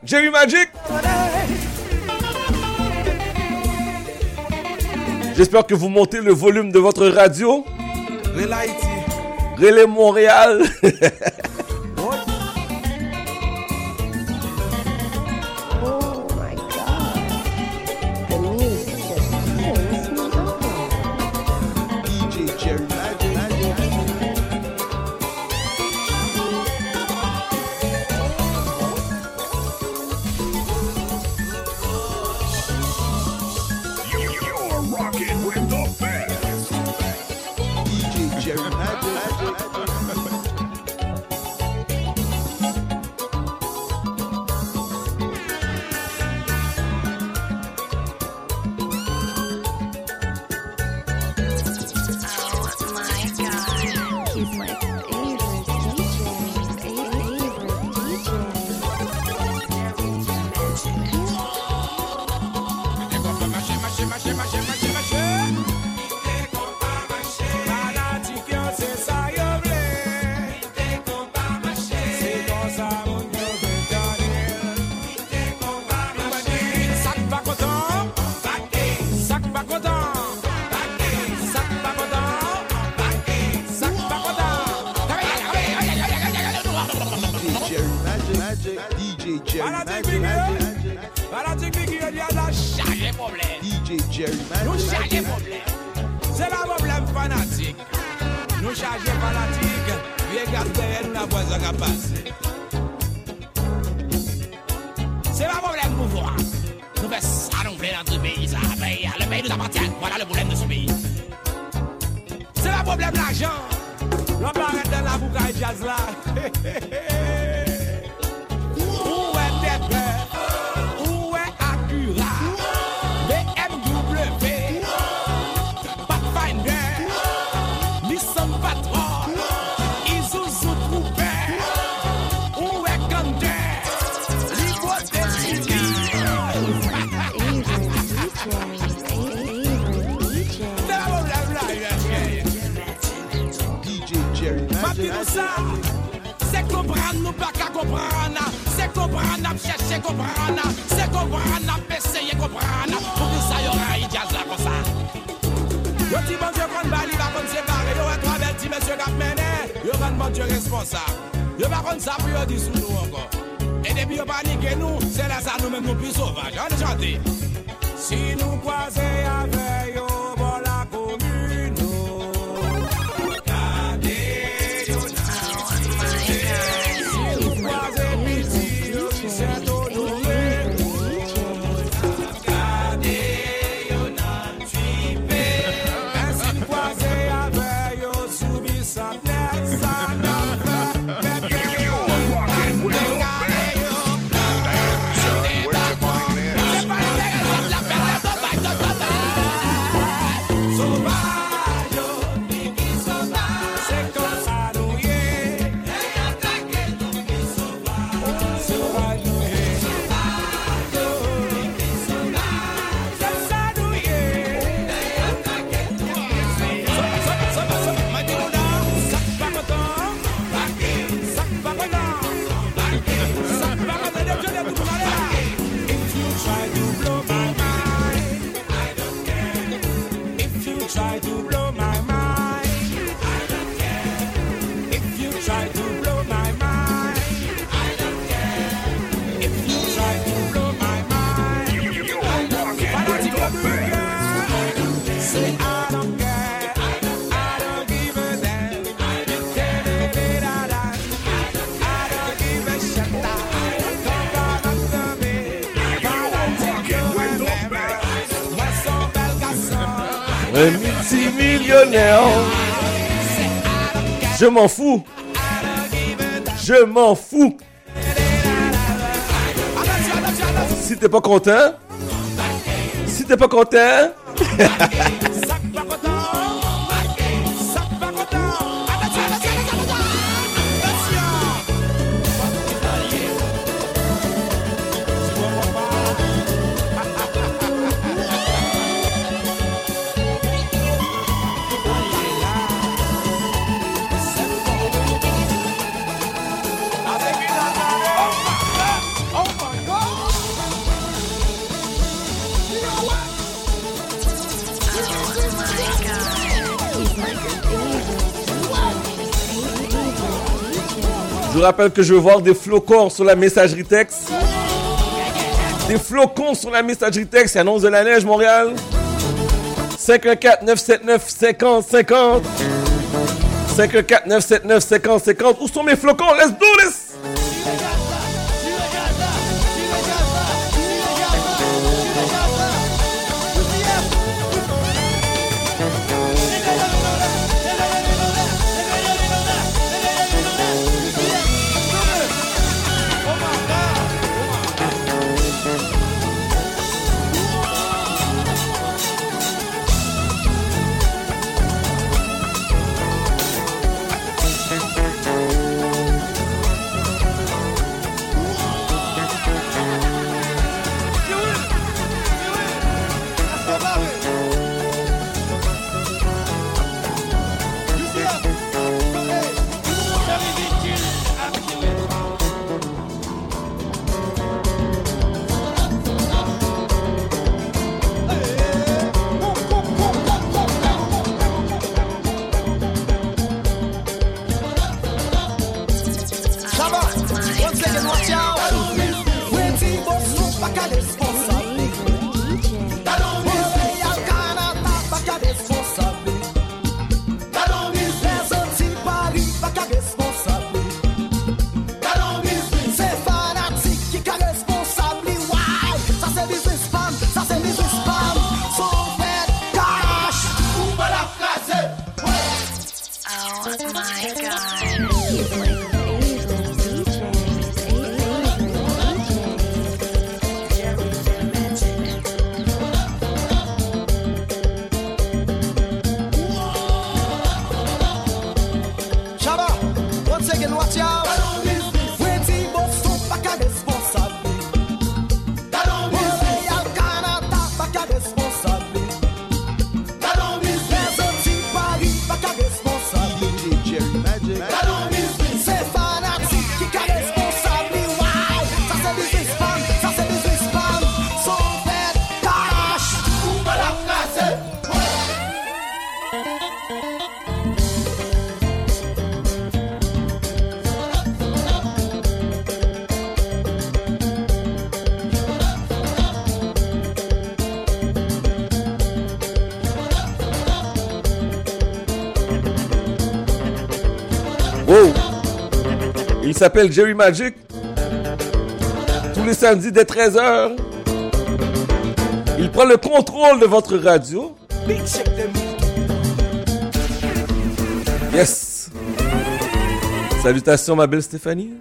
Jerry Magic. J'espère que vous montez le volume de votre radio. Relais Montréal. *laughs* Je m'en fous. Je m'en fous. Si t'es pas content, si t'es pas content, *laughs* Je rappelle que je vais voir des flocons sur la messagerie texte. Des flocons sur la messagerie texte. Il annonce de la neige, Montréal. 514-979-50-50. 514-979-50-50. Où sont mes flocons? Let's do this! Il s'appelle Jerry Magic. Tous les samedis dès 13h, il prend le contrôle de votre radio. Yes! Salutations, ma belle Stéphanie.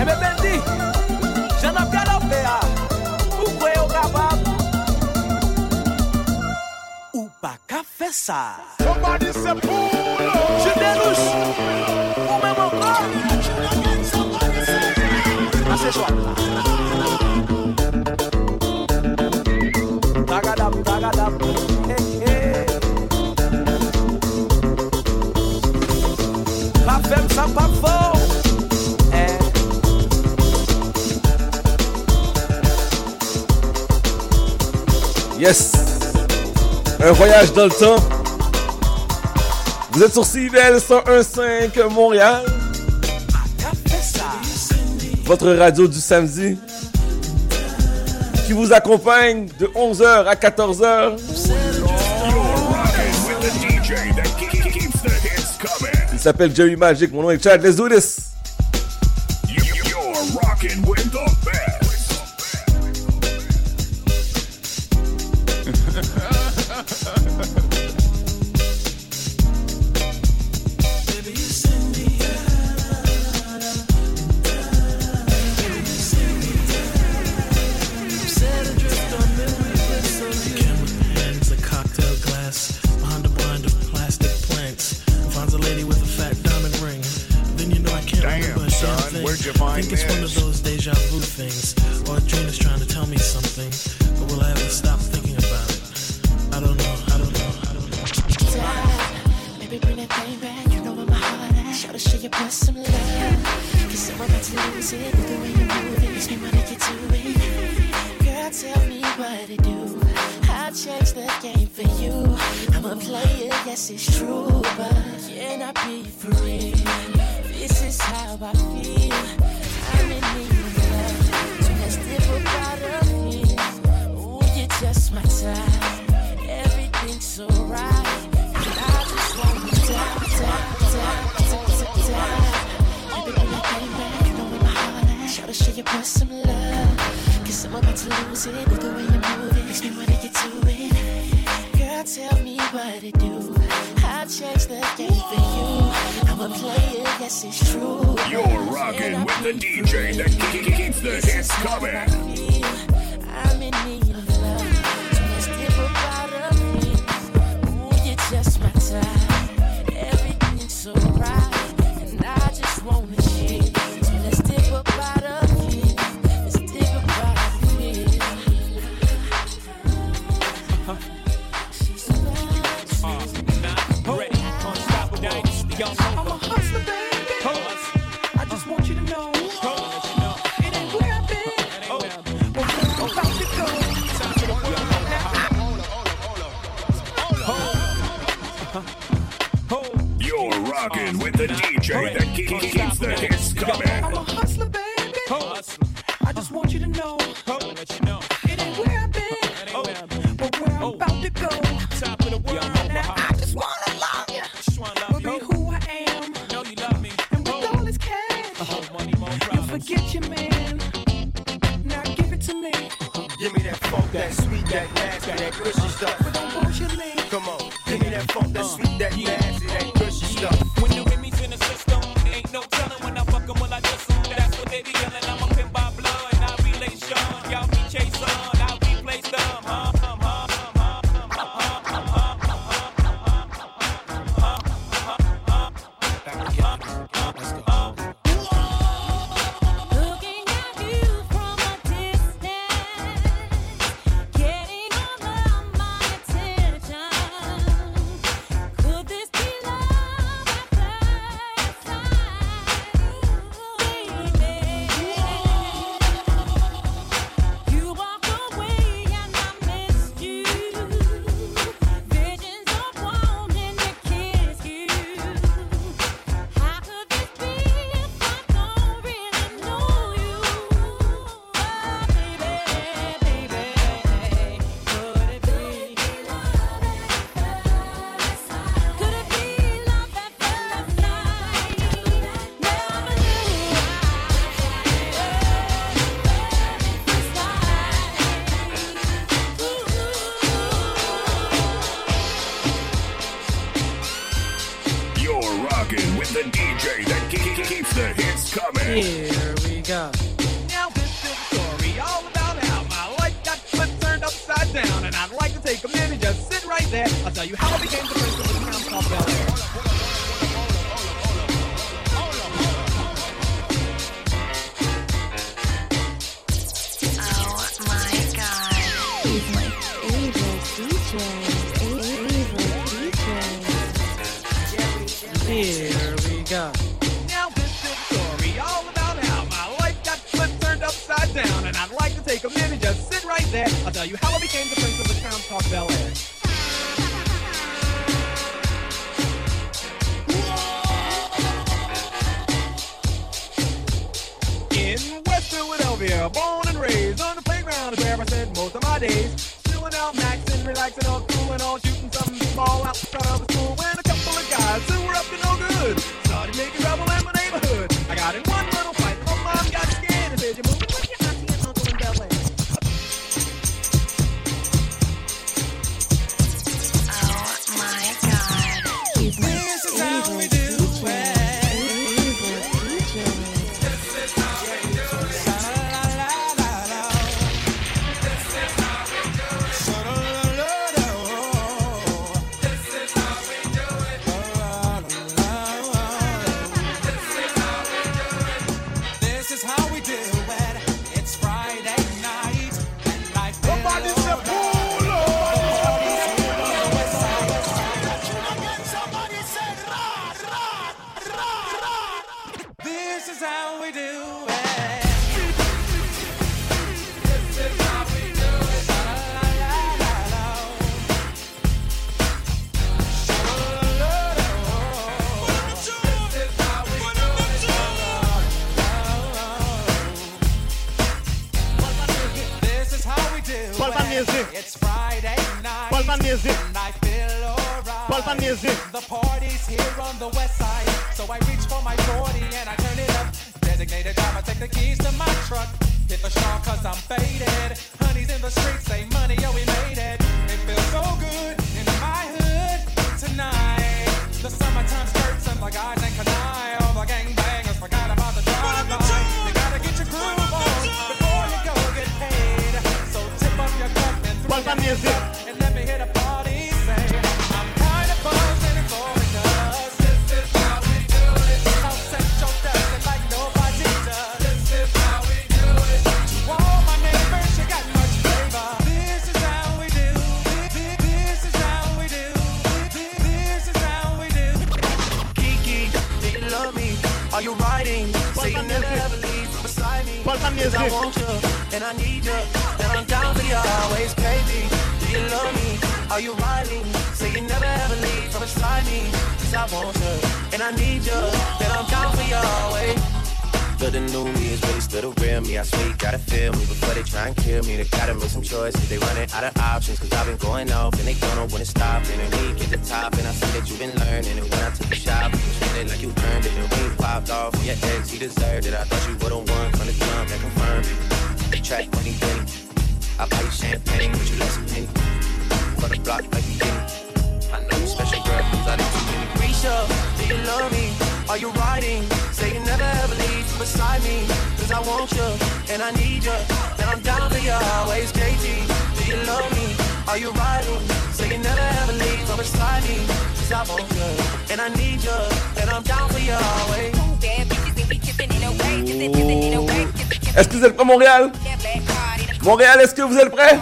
Ebe bendi, jen ap gado pe a, ou kwe yo kabab, ou pa ka fe sa. Je Assez choix. Hey, hey. Ça. Eh. Yes! Un voyage dans le temps vous êtes sur CIVL 101.5 Montréal. Votre radio du samedi qui vous accompagne de 11h à 14h. Il s'appelle Jerry Magic, mon nom est Chad, let's do this! Here we go. Now this is a story all about how my life got flipped, turned upside down, and I'd like to take a minute, just sit right there. I'll tell you how I became the prince of the town called Bel Air. born and raised on the playground is where I spent most of my days. Chilling out, maxing, relaxing, all cool and all shooting something small outside of the vous êtes prêts?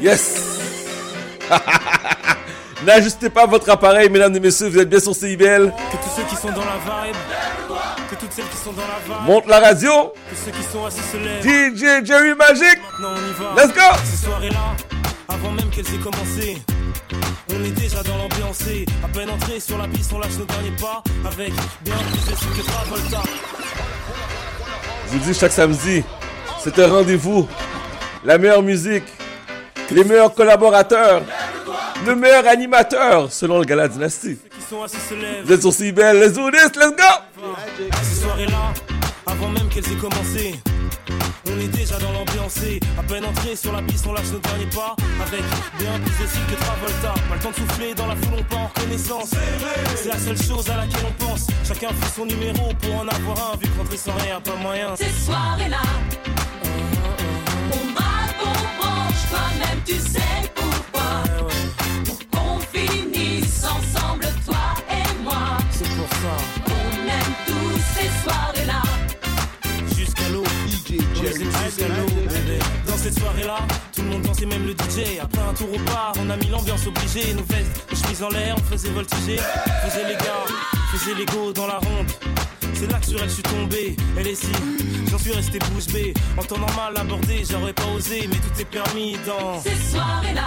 Yes! *laughs* N'ajustez pas votre appareil, mesdames et messieurs, vous êtes bien sur CIBL. Que tous ceux qui sont dans la vibe, que toutes celles qui sont dans la vibe, Monte la radio. que ceux qui sont assis se lèvent. DJ Jerry Magic. Maintenant on y va. Let's go. Ces soirées-là, avant même qu'elles aient commencé, on est déjà dans l'ambiance. À peine entré sur la piste, on lâche nos derniers pas avec bien plus de que Travolta. Je vous dis chaque samedi, c'est un rendez-vous. La meilleure musique, les meilleurs collaborateurs, le meilleur animateur selon le Gala Dynasty. Qui sont assis se lèvent. Vous êtes CIBL, let's do this, let's go! Ces soirées-là, avant même qu'elles aient commencé, on est déjà dans l'ambiance. À peine entré sur la piste, on lâche nos derniers pas avec bien plus de style que Travolta. Pas le temps de souffler dans la foule, on part en reconnaissance. C'est la seule chose à laquelle on pense. Chacun fait son numéro pour en avoir un, vu qu'entrer sans rien, pas moyen. Ces soirées-là, on braque, on branche, toi-même tu sais pourquoi. Pour qu'on finisse ensemble, toi et moi. C'est pour ça. On aime tous ces soirées-là. Jusqu'à l'eau, aime jusqu'à l'eau, bébé. Dans cette soirée-là, tout le monde dansait, même le DJ. Après un tour au bar, on a mis l'ambiance obligée. Nos vestes, nos chemises en l'air, on faisait voltiger. On faisait les gars, on faisait les go dans la ronde. C'est là que sur elle je suis tombé. Elle est si, j'en suis resté bouche bée. En temps normal abordé, j'aurais pas osé, mais tout est permis dans. Ces soirées-là,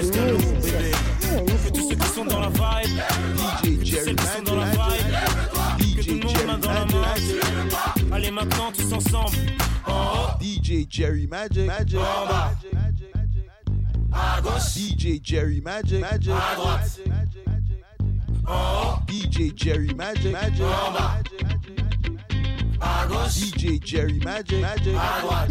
jusqu'à l'eau, bébé. Que tous ceux qui sont dans la vibe, que celles qui sont dans la vibe, que tout le monde main dans la main. Allez maintenant tous ensemble. En haut. DJ Jerry Magic. Magic. En bas. À gauche. DJ Jerry Magic. Magic. À droite. En haut. DJ Jerry Magic. Magic. En bas. À gauche. DJ Jerry Magic. Magic. À droite.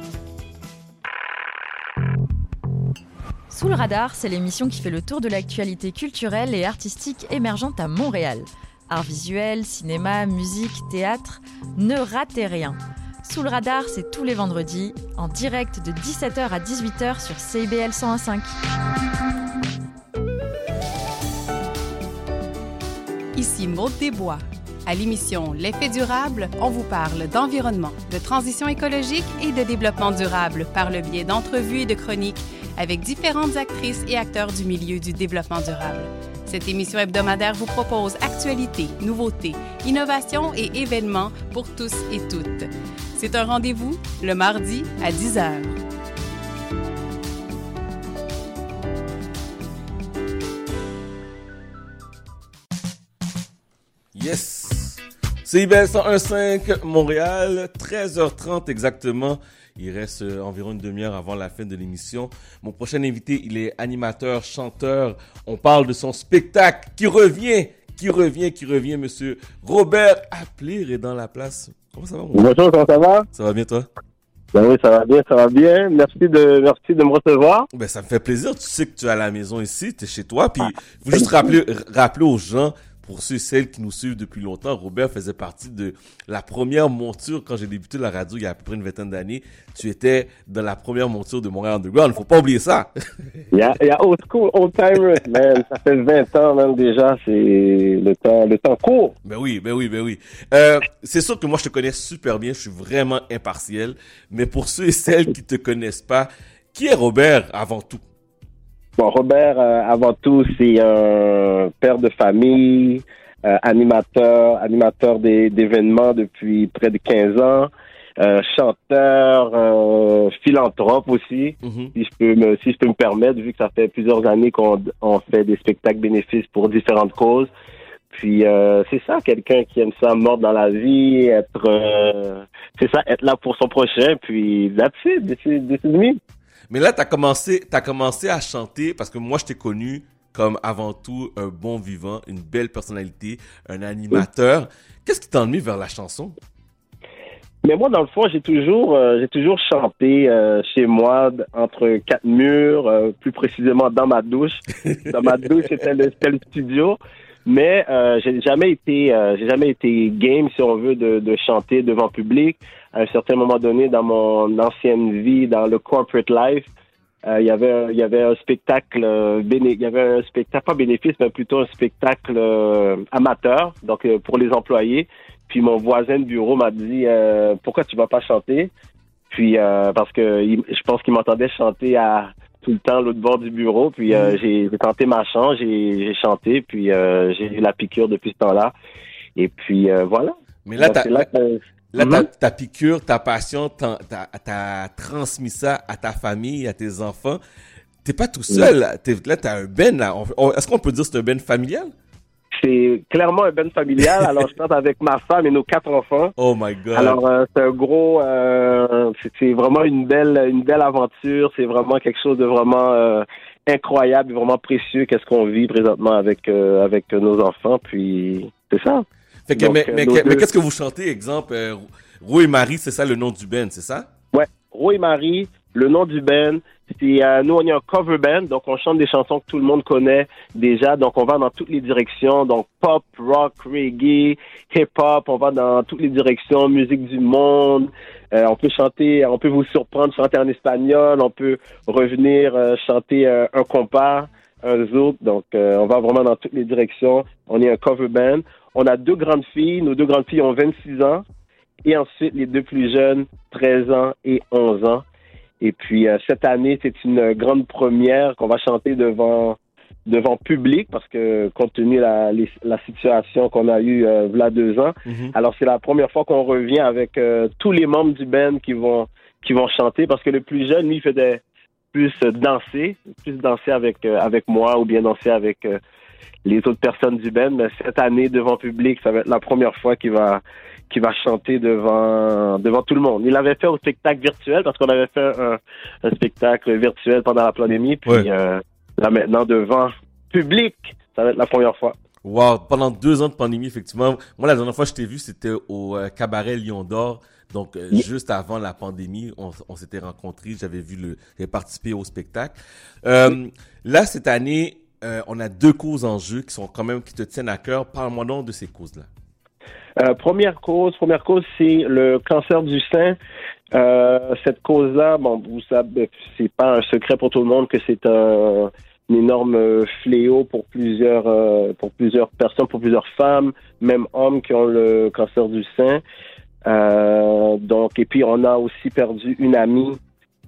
Sous le radar, c'est l'émission qui fait le tour de l'actualité culturelle et artistique émergente à Montréal. Art visuel, cinéma, musique, théâtre, ne ratez rien. Sous le radar, c'est tous les vendredis, en direct de 17h à 18h sur CIBL 101.5. Ici Maude Desbois. À l'émission L'effet durable, on vous parle d'environnement, de transition écologique et de développement durable par le biais d'entrevues et de chroniques avec différentes actrices et acteurs du milieu du développement durable. Cette émission hebdomadaire vous propose actualités, nouveautés, innovations et événements pour tous et toutes. C'est un rendez-vous le mardi à 10h. Yes! CIBL 101.5 Montréal, 13h30 exactement. Il reste euh, environ une demi-heure avant la fin de l'émission. Mon prochain invité, il est animateur, chanteur. On parle de son spectacle qui revient, qui revient, qui revient, monsieur Robert Applir est dans la place. Comment ça va, mon Bonjour, comment ça va? Ça va bien, toi? Ben oui, ça va bien, ça va bien. Merci de, merci de me recevoir. Ben, ça me fait plaisir. Tu sais que tu es à la maison ici, tu es chez toi. Puis, il faut juste rappeler, rappeler aux gens pour ceux et celles qui nous suivent depuis longtemps, Robert faisait partie de la première monture quand j'ai débuté la radio il y a à peu près une vingtaine d'années. Tu étais dans la première monture de Montréal Underground. Faut pas oublier ça. *laughs* Il y a, il y a old school, old timers, man. Ça fait 20 ans, même, déjà. C'est le temps, le temps court. Ben oui, ben oui, ben oui. Euh, c'est sûr que moi je te connais super bien, je suis vraiment impartiel. Mais pour ceux et celles qui te connaissent pas, qui est Robert avant tout? Bon, Robert, euh, avant tout, c'est un père de famille, euh, animateur, animateur d'événements depuis près de 15 ans, euh, chanteur, philanthrope aussi, si je peux me si je peux me permettre, vu que ça fait plusieurs années qu'on on fait des spectacles bénéfices pour différentes causes. Puis euh, c'est ça, quelqu'un qui aime ça mordre dans la vie, être euh, c'est ça, être là pour son prochain, puis that's it, is me. Mais là, t'as commencé, t'as commencé à chanter parce que moi, je t'ai connu comme avant tout un bon vivant, une belle personnalité, un animateur. Qu'est-ce qui t'a vers la chanson? Mais moi, dans le fond, j'ai toujours, euh, j'ai toujours chanté euh, chez moi entre quatre murs, euh, plus précisément dans ma douche. *laughs* Dans ma douche, c'était le, studio. Mais j'ai jamais été, j'ai jamais été game, si on veut, de, de chanter devant public. À un certain moment donné, dans mon ancienne vie, dans le corporate life, euh, il y avait, il y avait un spectacle, euh, béné- il y avait un spectacle pas bénéfice, mais plutôt un spectacle euh, amateur, donc euh, pour les employés. Puis mon voisin de bureau m'a dit euh, pourquoi tu vas pas chanter Puis euh, parce que il- je pense qu'il m'entendait chanter à tout le temps l'autre bord du bureau. Puis euh, j'ai j'ai tenté ma chance, j'ai chanté, puis euh, j'ai eu la piqûre depuis ce temps-là. Et puis euh, voilà. Mais là, t'as, c'est là Mhm. ta, ta piqûre, ta passion, t'as, transmis ça à ta famille, à tes enfants. T'es pas tout seul. là. Là, t'as un ben, là. Est-ce qu'on peut dire que c'est un ben familial? C'est clairement un ben familial. Alors, je chante avec ma femme et nos quatre enfants. Oh my God. Alors, euh, c'est un gros, euh, c'est- vraiment une belle, une belle aventure. C'est vraiment quelque chose de vraiment euh, incroyable, vraiment précieux. Qu'est-ce qu'on vit présentement avec avec nos enfants. Puis, c'est ça. Fait que, Donc, mais, euh, mais, qu'est-ce que vous chantez? Exemple, euh, Roux et Marie, c'est ça le nom du ben, c'est ça? Ouais, Roy et Marie, le nom du band, c'est euh, nous on est un cover band, donc on chante des chansons que tout le monde connaît déjà, donc on va dans toutes les directions, donc pop, rock, reggae, hip hop, on va dans toutes les directions, musique du monde. Euh, on peut chanter, on peut vous surprendre chanter en espagnol, on peut revenir euh, chanter un compas, un zouk, donc on va vraiment dans toutes les directions. On est un cover band. On a deux grandes filles, nos deux grandes filles ont 26 ans. Et ensuite, les deux plus jeunes, 13 ans et 11 ans. Et puis, euh, cette année, c'est une grande première qu'on va chanter devant devant public parce que compte tenu de la, les- la situation qu'on a eue euh, il y a deux ans. Alors, c'est la première fois qu'on revient avec euh, tous les membres du band qui vont qui vont chanter parce que le plus jeune, lui, faisait plus danser, plus danser avec euh, avec moi ou bien danser avec les autres personnes du band. Mais cette année, devant public, ça va être la première fois qu'il va qui va chanter devant devant tout le monde. Il l'avait fait au spectacle virtuel parce qu'on avait fait un, un spectacle virtuel pendant la pandémie. Puis euh, là maintenant devant public, ça va être la première fois. Wow, pendant deux ans de pandémie, effectivement. Moi, la dernière fois que je t'ai vu, c'était au euh, cabaret Lion d'Or. Donc, euh, juste avant la pandémie, on, on s'était rencontrés. J'avais vu le, j'avais participé au spectacle. Euh, là, cette année, euh, on a deux causes en jeu qui sont quand même, qui te tiennent à cœur. Parle-moi donc de ces causes-là. Euh, première cause, première cause, c'est le cancer du sein. Euh, cette cause-là, bon, vous savez, c'est pas un secret pour tout le monde que c'est un, énorme fléau pour plusieurs, pour plusieurs personnes, pour plusieurs femmes, même hommes qui ont le cancer du sein. Donc, et puis on a aussi perdu une amie,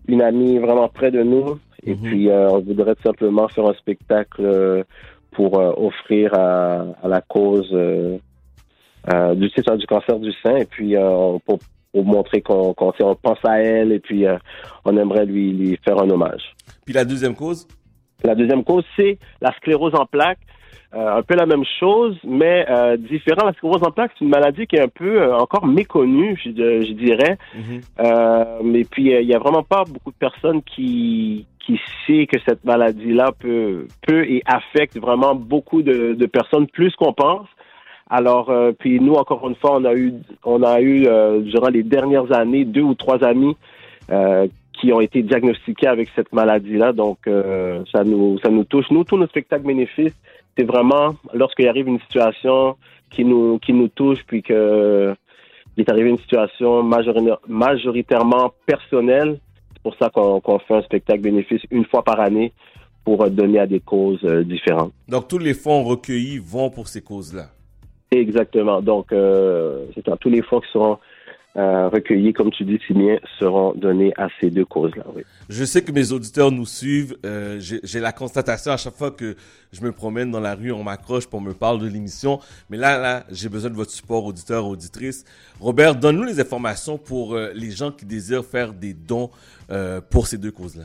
une amie vraiment près de nous. Et puis, euh, on voudrait tout simplement faire un spectacle euh, pour euh, offrir à, à la cause du, du cancer du sein et puis pour, pour montrer qu'on qu'on on pense à elle et puis euh, on aimerait lui, lui faire un hommage. Puis la deuxième cause? La deuxième cause, c'est la sclérose en plaques. Euh, un peu la même chose, mais euh, différent. La sclérose en plaques, c'est une maladie qui est un peu euh, encore méconnue, je, je dirais. Euh, mais puis, euh, il y a vraiment pas beaucoup de personnes qui qui sait que cette maladie-là peut peut et affecte vraiment beaucoup de, de personnes plus qu'on pense. Alors, euh, puis nous, encore une fois, on a eu, on a eu euh, durant les dernières années deux ou trois amis euh, qui ont été diagnostiqués avec cette maladie-là. Donc, euh, ça nous, ça nous touche. Nous, tous nos spectacles bénéfices, c'est vraiment lorsqu'il arrive une situation qui nous qui nous touche, puis que il est arrivé une situation majori- majoritairement personnelle. C'est pour ça qu'on fait un spectacle bénéfice une fois par année pour donner à des causes euh, différentes. Donc, tous les fonds recueillis vont pour ces causes-là. Exactement. Donc, euh, c'est. Tous les fonds qui seront euh, recueillis, comme tu dis si bien, seront donnés à ces deux causes-là. Oui. Je sais que mes auditeurs nous suivent. Euh, J'ai la constatation à chaque fois que je me promène dans la rue, on m'accroche pour me parler de l'émission. Mais là, là, j'ai besoin de votre support, auditeurs, auditrices. Robert, donne-nous les informations pour euh, les gens qui désirent faire des dons pour ces deux causes-là.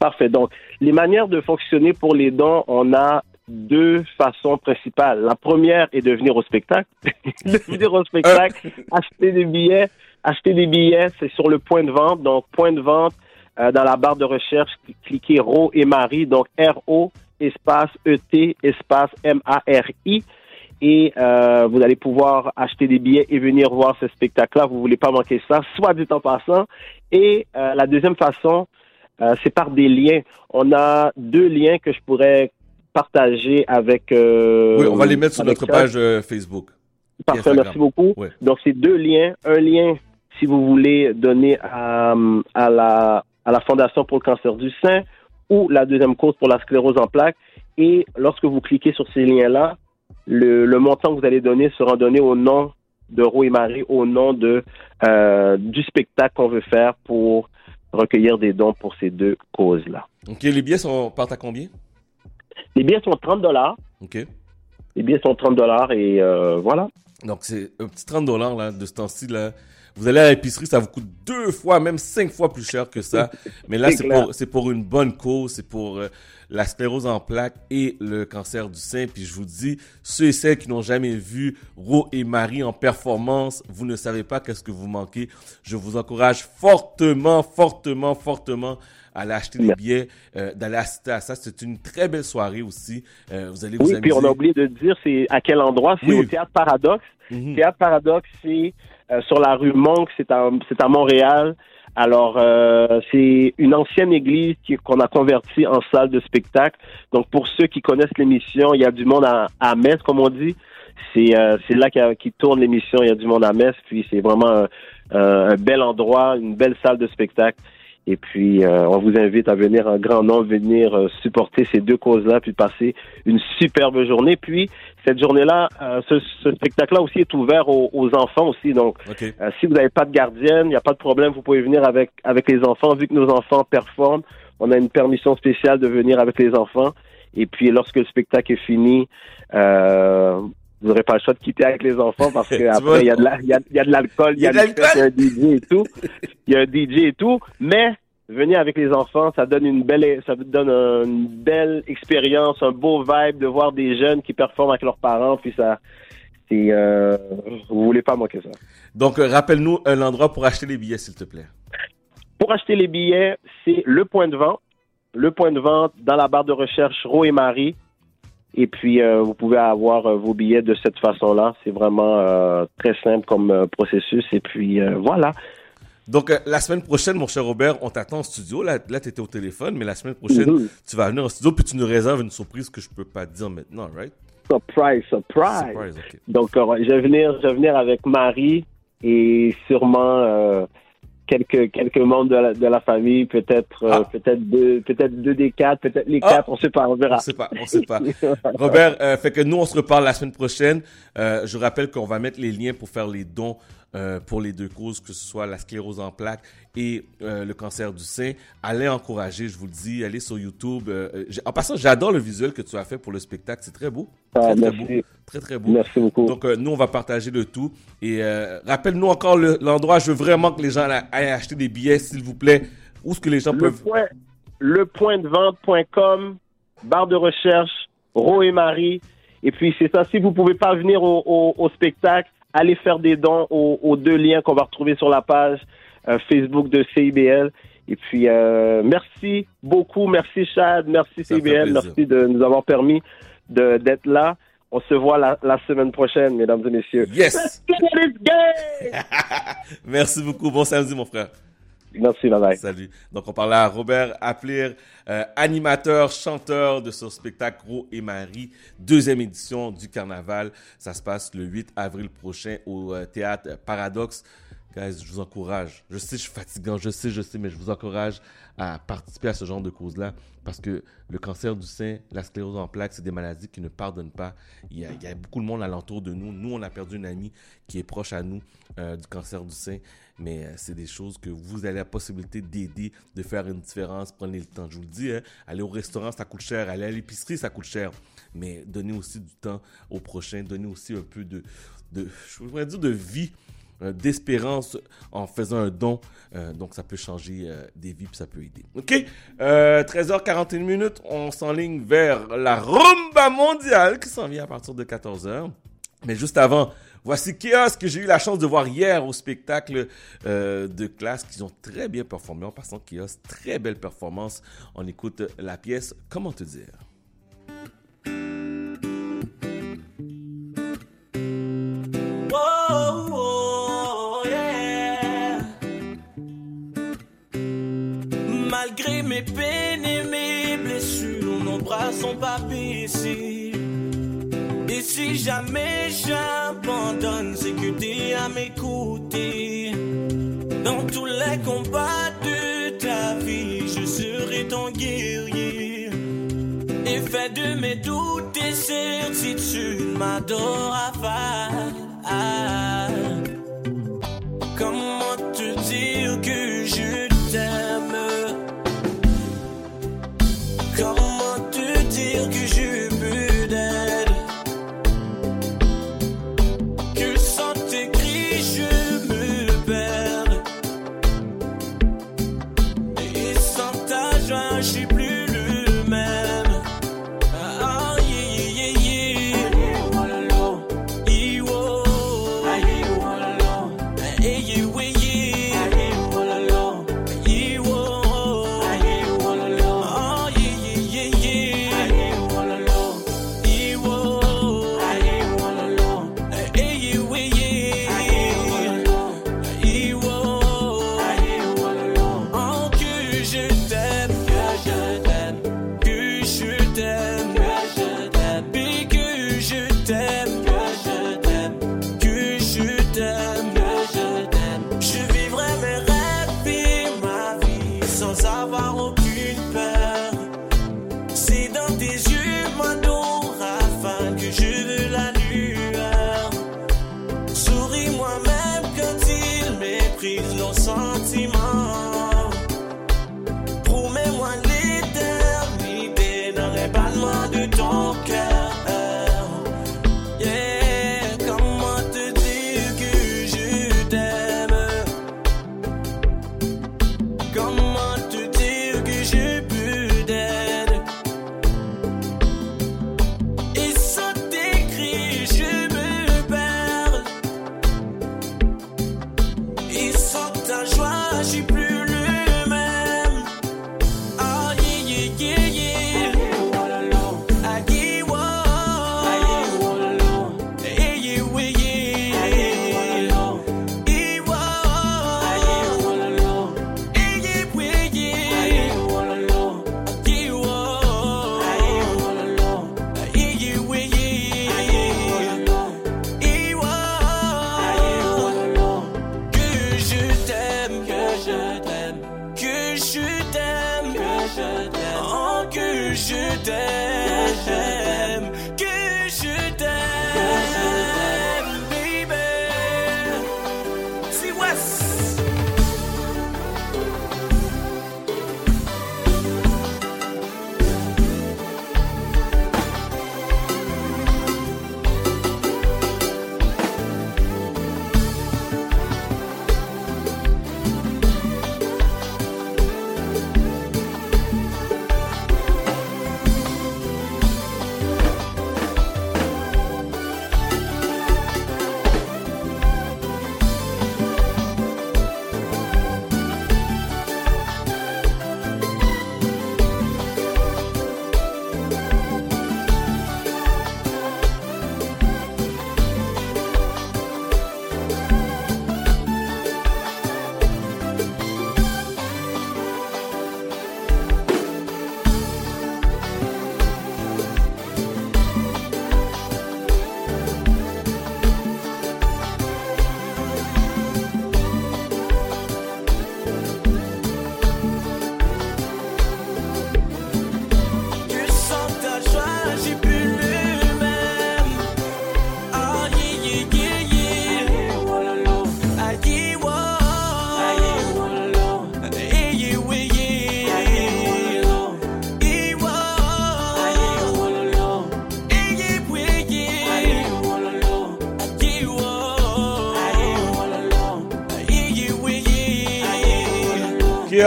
Parfait. Donc, les manières de fonctionner pour les dons, on a deux façons principales. La première est de venir au spectacle. *laughs* de venir au spectacle, *laughs* acheter des billets. Acheter des billets, c'est sur le point de vente. Donc, point de vente, euh, dans la barre de recherche, cliquez Ro et Marie. Donc, R-O, espace E-T, espace M-A-R-I. Et euh, vous allez pouvoir acheter des billets et venir voir ce spectacle-là. Vous voulez pas manquer ça, soit dit en passant. Et euh, la deuxième façon, euh, c'est par des liens. On a deux liens que je pourrais partager avec. euh, oui, on va les mettre sur notre page euh, Facebook. Parfait, merci beaucoup. Donc, c'est deux liens. Un lien, si vous voulez donner à, à, la, à la Fondation pour le cancer du sein ou la deuxième cause pour la sclérose en plaques. Et lorsque vous cliquez sur ces liens-là, le, le montant que vous allez donner sera donné au nom de Ro et Marie, au nom de, euh, du spectacle qu'on veut faire pour recueillir des dons pour ces deux causes-là. OK, les billets sont, partent à combien? Les billets sont 30 dollars. OK. Les billets sont 30 dollars et euh, voilà. Donc, c'est un petit 30 dollars là, de ce temps-ci. Là. Vous allez à l'épicerie, ça vous coûte deux fois, même cinq fois plus cher que ça. *laughs* Mais là, C'est pour, une bonne cause. C'est pour euh, la sclérose en plaques et le cancer du sein. Puis je vous dis, ceux et celles qui n'ont jamais vu Ro et Marie en performance, vous ne savez pas qu'est-ce que vous manquez. Je vous encourage fortement, fortement, fortement aller acheter des billets, euh, d'aller assister à ça. C'est une très belle soirée aussi. Euh, vous allez vous Oui, amuser. puis on a oublié de dire c'est à quel endroit? C'est Oui. au Théâtre Paradoxe. Mhm. Théâtre Paradoxe, c'est euh, sur la rue Monk, c'est à, c'est à Montréal. Alors, euh, c'est une ancienne église qu'on a convertie en salle de spectacle. Donc, pour ceux qui connaissent l'émission, il y a du monde à, à Metz, comme on dit. C'est euh, c'est là qui tourne l'émission. Il y a du monde à Metz. Puis, c'est vraiment un, un- un bel endroit, une belle salle de spectacle. Et puis, euh, on vous invite à venir en grand nombre, venir euh, supporter ces deux causes-là, puis passer une superbe journée. Puis, cette journée-là, euh, ce, ce spectacle-là aussi est ouvert aux, aux enfants aussi. Donc, OK. euh, si vous n'avez pas de gardienne, il n'y a pas de problème, vous pouvez venir avec, avec les enfants. Vu que nos enfants performent, on a une permission spéciale de venir avec les enfants. Et puis, lorsque le spectacle est fini, vous n'aurez pas le choix de quitter avec les enfants parce que *laughs* Tu vois? après il y a de l'alcool, il y a, Il y a de des fêtes, il y a un DJ et tout. *laughs* Il y a un DJ et tout. Mais venir avec les enfants, ça donne une belle, ça donne une belle expérience, un beau vibe de voir des jeunes qui performent avec leurs parents. Puis ça, c'est, euh, vous voulez pas manquer ça. Donc, euh, rappelle-nous un endroit pour acheter les billets, s'il te plaît. Pour acheter les billets, c'est le point de vente. Le point de vente dans la barre de recherche Ro et Marie. Et puis, euh, vous pouvez avoir euh, vos billets de cette façon-là. C'est vraiment euh, très simple comme processus. Et puis, voilà. Donc, la semaine prochaine, mon cher Robert, on t'attend en studio. Là, là tu étais au téléphone, mais la semaine prochaine, Mhm. tu vas venir en studio puis tu nous réserves une surprise que je peux pas te dire maintenant, right? Surprise, surprise. Surprise. Donc, je vais venir, je vais venir avec Marie et sûrement quelques quelques membres de la, de la famille, peut-être euh, peut-être deux, peut-être deux des quatre, peut-être les Ah. quatre. On sait pas, on verra. On sait pas, on sait pas. *laughs* Robert, euh, fait que nous, on se reparle la semaine prochaine. Euh, je rappelle qu'on va mettre les liens pour faire les dons euh, pour les deux causes, que ce soit la sclérose en plaques et euh, le cancer du sein. Allez encourager, je vous le dis, allez sur YouTube. Euh, euh, en passant, j'adore le visuel que tu as fait pour le spectacle. C'est très beau. Très, Ah, très beau. Très, très beau. Merci beaucoup. Donc, euh, nous, on va partager le tout. Et euh, rappelle-nous encore le- l'endroit. je veux vraiment que les gens aillent acheter des billets, s'il vous plaît. Où est-ce que les gens le peuvent... point, lepointdevente.com, barre de recherche, Ro et Marie. Et puis, c'est ça. Si vous pouvez pas venir au, au- au spectacle, allez faire des dons aux, aux deux liens qu'on va retrouver sur la page euh, Facebook de CIBL. Et puis, euh, merci beaucoup. Merci, Chad. Merci, Ça CIBL. Merci de nous avoir permis d'être là. On se voit la, la semaine prochaine, mesdames et messieurs. Yes! *laughs* Let's get it, gang! *laughs* Merci beaucoup. Bon samedi, mon frère. Merci, bye. Salut. Donc, on parlait à Robert Aplir, euh, animateur, chanteur de ce spectacle Ro et Marie, deuxième édition du carnaval. Ça se passe le 8 avril prochain au euh, théâtre Paradoxe. Guys, je vous encourage. Je sais, je suis fatigant, je sais, je sais, mais je vous encourage à participer à ce genre de cause-là parce que le cancer du sein, la sclérose en plaques, c'est des maladies qui ne pardonnent pas. Il y, a, beaucoup de monde alentour de nous. Nous, on a perdu une amie qui est proche à nous euh, du cancer du sein, mais euh, c'est des choses que vous avez la possibilité d'aider, de faire une différence. Prenez le temps. Je vous le dis, hein, aller au restaurant, ça coûte cher. Aller à l'épicerie, ça coûte cher. Mais donnez aussi du temps au prochain. Donnez aussi un peu de, je voudrais dire, de vie d'espérance en faisant un don. Euh, donc, ça peut changer euh, des vies, puis ça peut aider. OK? Euh, 13h41 minutes, on s'enligne vers la rumba mondiale qui s'en vient à partir de 14h. Mais juste avant, voici Chaos que j'ai eu la chance de voir hier au spectacle euh, de classe qu'ils ont très bien performé. En passant Chaos, très belle performance. On écoute la pièce Comment te dire? Mes peines et mes blessures, nos bras sont pas baissés. Et si jamais j'abandonne, c'est que t'es à mes côtés. Dans tous les combats de ta vie, je serai ton guerrier. Et fais de mes doutes et certitudes ma rafale.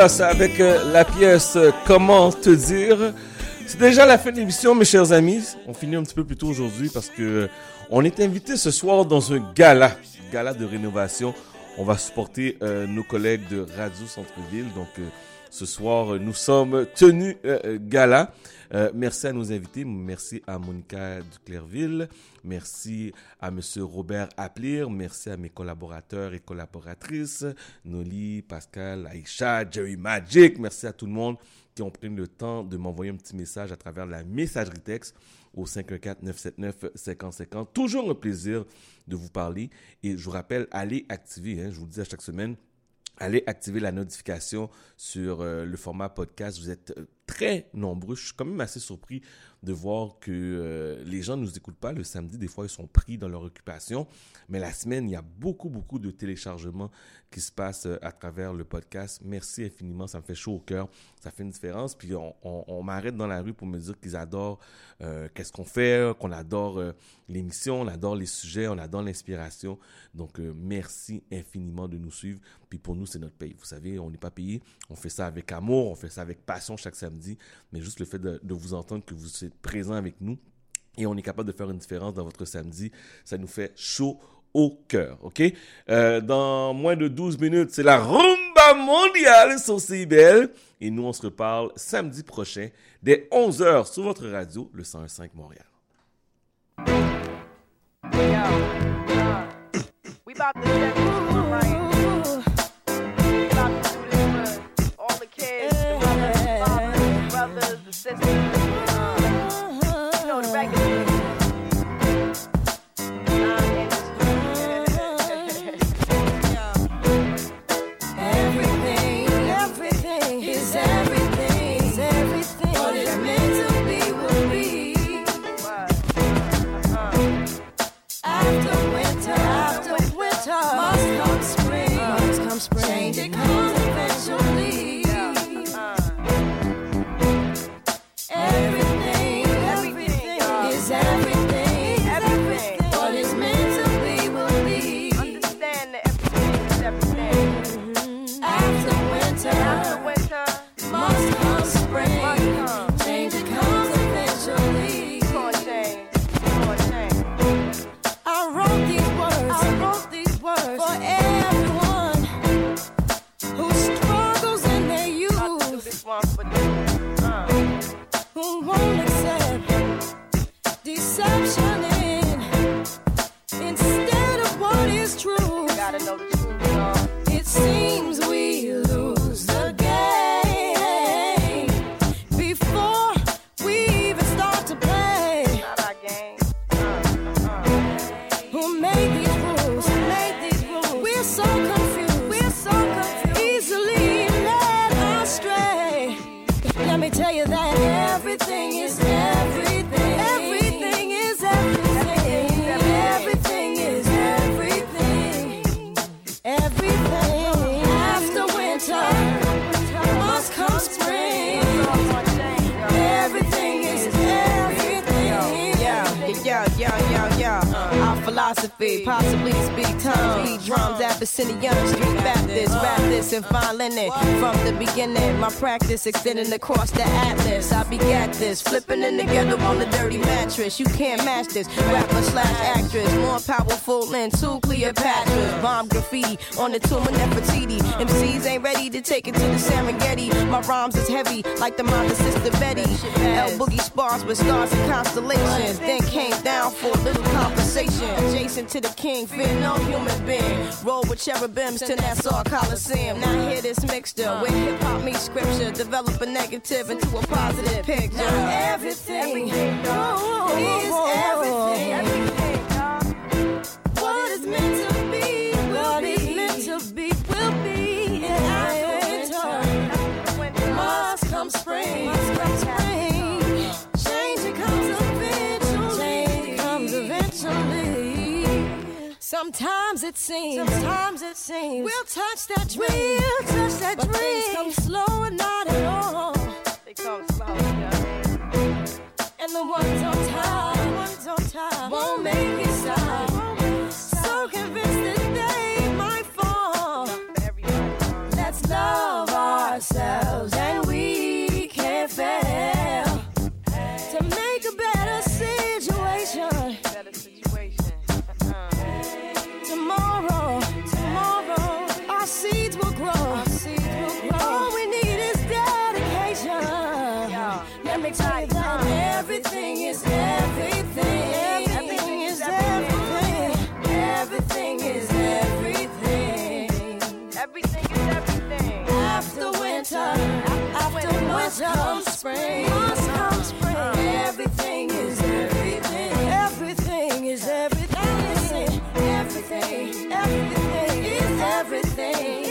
Chaos avec euh, la pièce euh, Comment te dire. C'est déjà la fin de l'émission, mes chers amis. On finit un petit peu plus tôt aujourd'hui parce que euh, on est invité ce soir dans un gala, gala de rénovation. On va supporter nos collègues de Radio Centre-Ville. Donc, ce soir, nous sommes tenus gala. Euh, merci à nos invités. Merci à Monica Duclerville. Merci à Monsieur Robert Aplir. Merci à mes collaborateurs et collaboratrices. Noli, Pascal, Aïcha, Jerry Magic. Merci à tout le monde qui ont pris le temps de m'envoyer un petit message à travers la messagerie texte au 514-979-5050. Toujours un plaisir de vous parler. Et je vous rappelle, allez activer, hein, je vous le dis à chaque semaine, allez activer la notification sur euh, le format podcast. Vous êtes euh, très nombreux. Je suis quand même assez surpris de voir que euh, les gens ne nous écoutent pas le samedi. Des fois, ils sont pris dans leur occupation. Mais la semaine, il y a beaucoup, beaucoup de téléchargements qui se passent euh, à travers le podcast. Merci infiniment. Ça me fait chaud au cœur. Ça fait une différence. Puis on, m'arrête dans la rue pour me dire qu'ils adorent euh, qu'est-ce qu'on fait, qu'on adore l'émission, on adore les sujets, on adore l'inspiration. Donc, merci infiniment de nous suivre. Puis pour nous, c'est notre pays. Vous savez, on n'est pas payé. On fait ça avec amour, on fait ça avec passion chaque samedi. Mais juste le fait de, vous entendre que vous êtes présent avec nous et on est capable de faire une différence dans votre samedi, ça nous fait chaud au cœur, ok? Euh, dans moins de 12 minutes, c'est la rumba mondiale sur CIBL. Et nous, on se reparle samedi prochain dès 11h sur votre radio, le 101.5 Montréal. We about to Texas. Extending across the You can't match this, rapper slash actress, more powerful than two Cleopatras. Bomb graffiti on the tomb of Nefertiti. MCs ain't ready to take it to the Serengeti. My rhymes is heavy, like the mind of Sister Betty. L Boogie spars with stars and constellations. Then came down for a little conversation. Adjacent to the king, fear no human being. Roll with cherubims to Nassau Coliseum. Now hear this mixture where hip hop meets scripture. Develop a negative into a positive picture. Everything oh, is everything. What is meant to be will be. meant to be will be. And after winter must come spring. Must come spring. Change it comes eventually. Change it comes eventually. Sometimes it seems. Sometimes it seems. We'll touch that dream. We'll touch that but dream. Things come slow and not at all. They come slow, yeah. and the ones on top, the ones on top won't make me stop. So convinced that they might fall. Let's love ourselves and we can't fail to make a better situation. Tomorrow, tomorrow, our seeds will grow. All we need is dedication. Let me tell you. winter, after must come spring. Must come spring. Everything is everything. Everything is everything. Everything, everything is everything.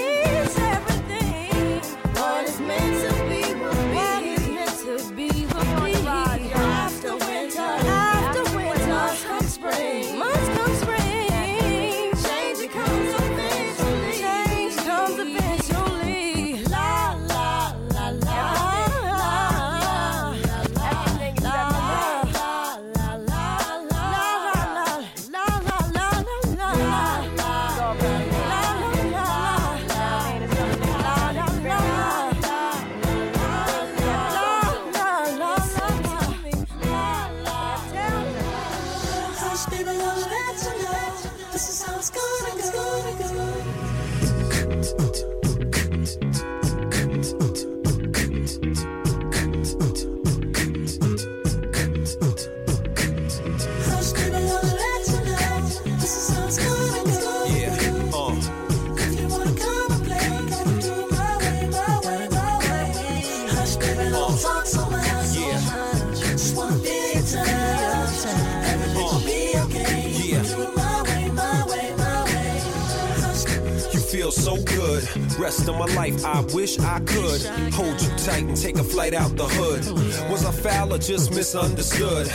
Rest of my life, I wish I could hold you tight and take a flight out the hood. Was I foul or just misunderstood?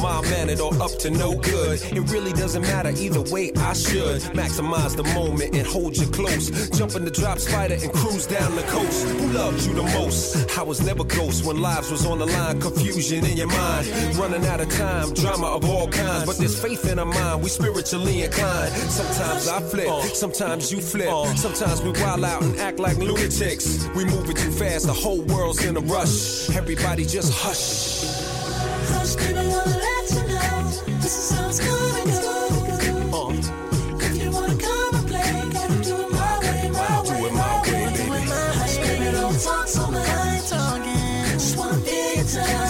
My mannered or up to no good? It really doesn't matter either way. I should maximize the moment and hold you close. Jump in the drop spider and cruise down the coast. Who loved you the most? I was never ghost when lives was on the line. Confusion in your mind, running out of time. Drama of all kinds, but there's faith in our mind. We spiritually inclined. Sometimes I flip, sometimes you flip. Sometimes we wild out and act like lunatics. We moving too fast, the whole world's in a rush. Everybody just hush. hush, baby, I'll let you know. This is how it's gonna go. If you wanna come and play, gotta do it my way, my way. Do it my way, baby. Hush, baby, don't talk so much. Just wanna be your time.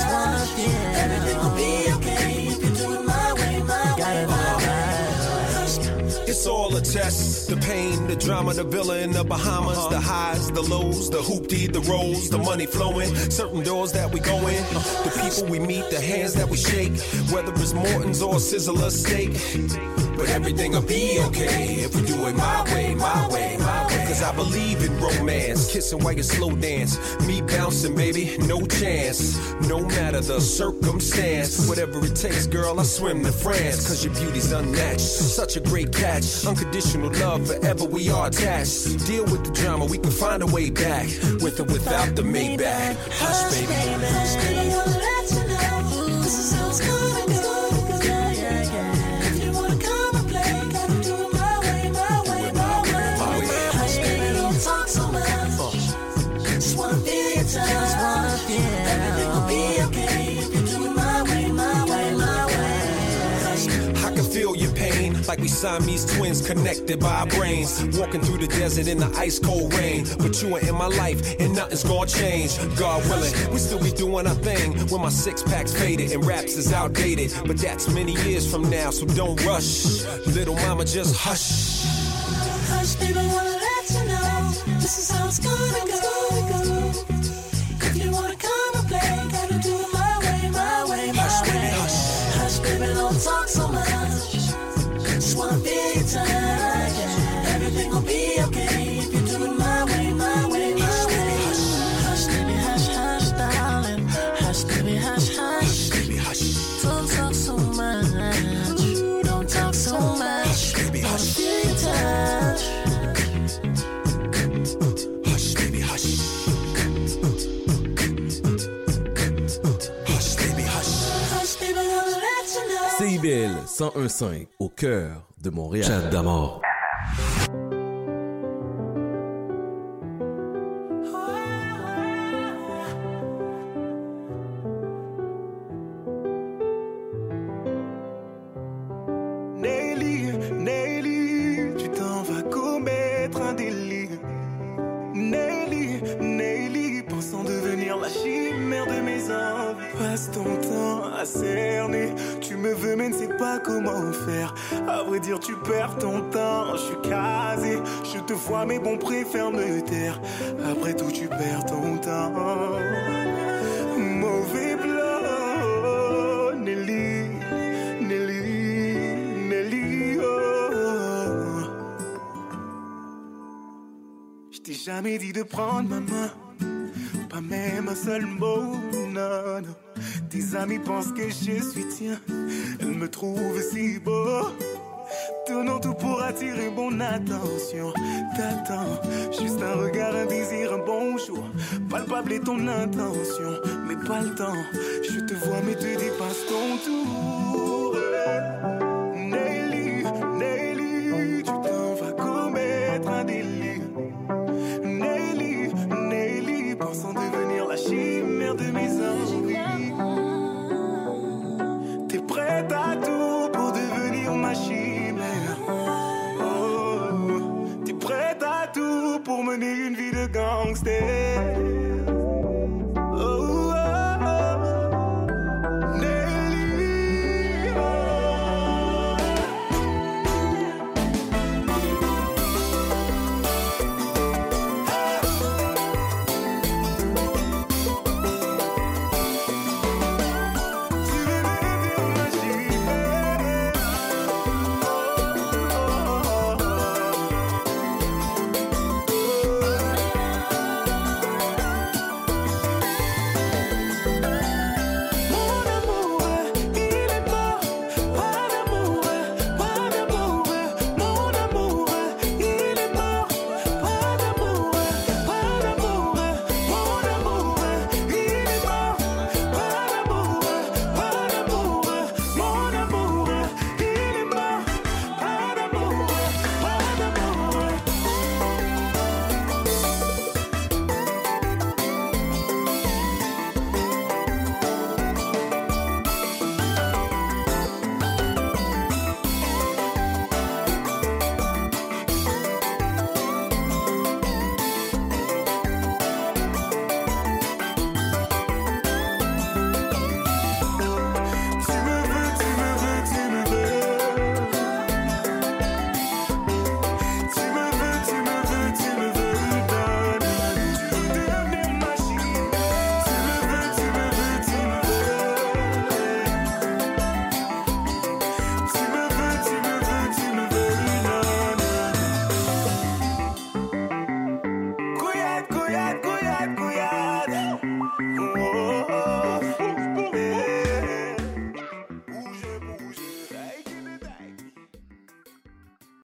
Test. The pain, the drama, the villa in the Bahamas, the highs, the lows, the hoopty, the rolls, the money flowing, certain doors that we go in, the people we meet, the hands that we shake, whether it's Morton's or Sizzler steak. But everything'll be okay if we do it my way, my way, my way. Cause I believe in romance, kissing while you slow dance, me bouncing, baby, no chance. No matter the circumstance, whatever it takes, girl, I swim to France. Cause your beauty's unmatched, such a great catch. Unconditional love, forever we are attached. Deal with the drama, we can find a way back. With or without the Maybach. Hush, baby. hush, baby, like we Siamese twins connected by our brains. Walking through the desert in the ice cold rain. But you are in my life, and nothing's gonna change. God willing, we still be doing our thing when my six pack's faded and raps is outdated. But that's many years from now, so don't rush. Little mama, just hush. hush, baby, wanna let you know. This is how it's gonna go. If you wanna come and play, gotta do it my way, my way, my Hush, way. baby, hush. Hush, baby, don't talk so much. Time. Everything will be okay if you do it my way, my way, my way. Hush, baby, hush, hush, darling. Hush, baby, hush, hush. Baby, hush. Don't talk so much. Don't talk so much. Baby, hush. Be your touch. Hush, baby, hush. Hush, baby, hush. Hush, baby, I'll let you know. CIBL 101.5 au cœur de Montréal. Chat d'amour. Nelly, Nelly, tu t'en vas commettre un délit. Nelly, Nelly, pensant devenir la chimère de mes envies. Passe ton temps à cerner, tu me veux mais ne sais pas comment faire. À vrai dire, tu perds ton temps. Je suis casé, je te vois, mais bon, préfère me taire. Après tout, tu perds ton temps. Mauvais plan, Nelly, Nelly, Nelly. Oh. Je t'ai jamais dit de prendre ma main. Pas même un seul mot, non. Tes amis pensent que je suis tien. Elles me trouvent si beau. Tournons tout pour attirer mon attention. T'attends, juste un regard, un désir, un bonjour. Palpable est ton intention, mais pas le temps. Je te vois, mais te dépasse ton tour. Oh, t'es prête à tout pour mener une vie de gangster.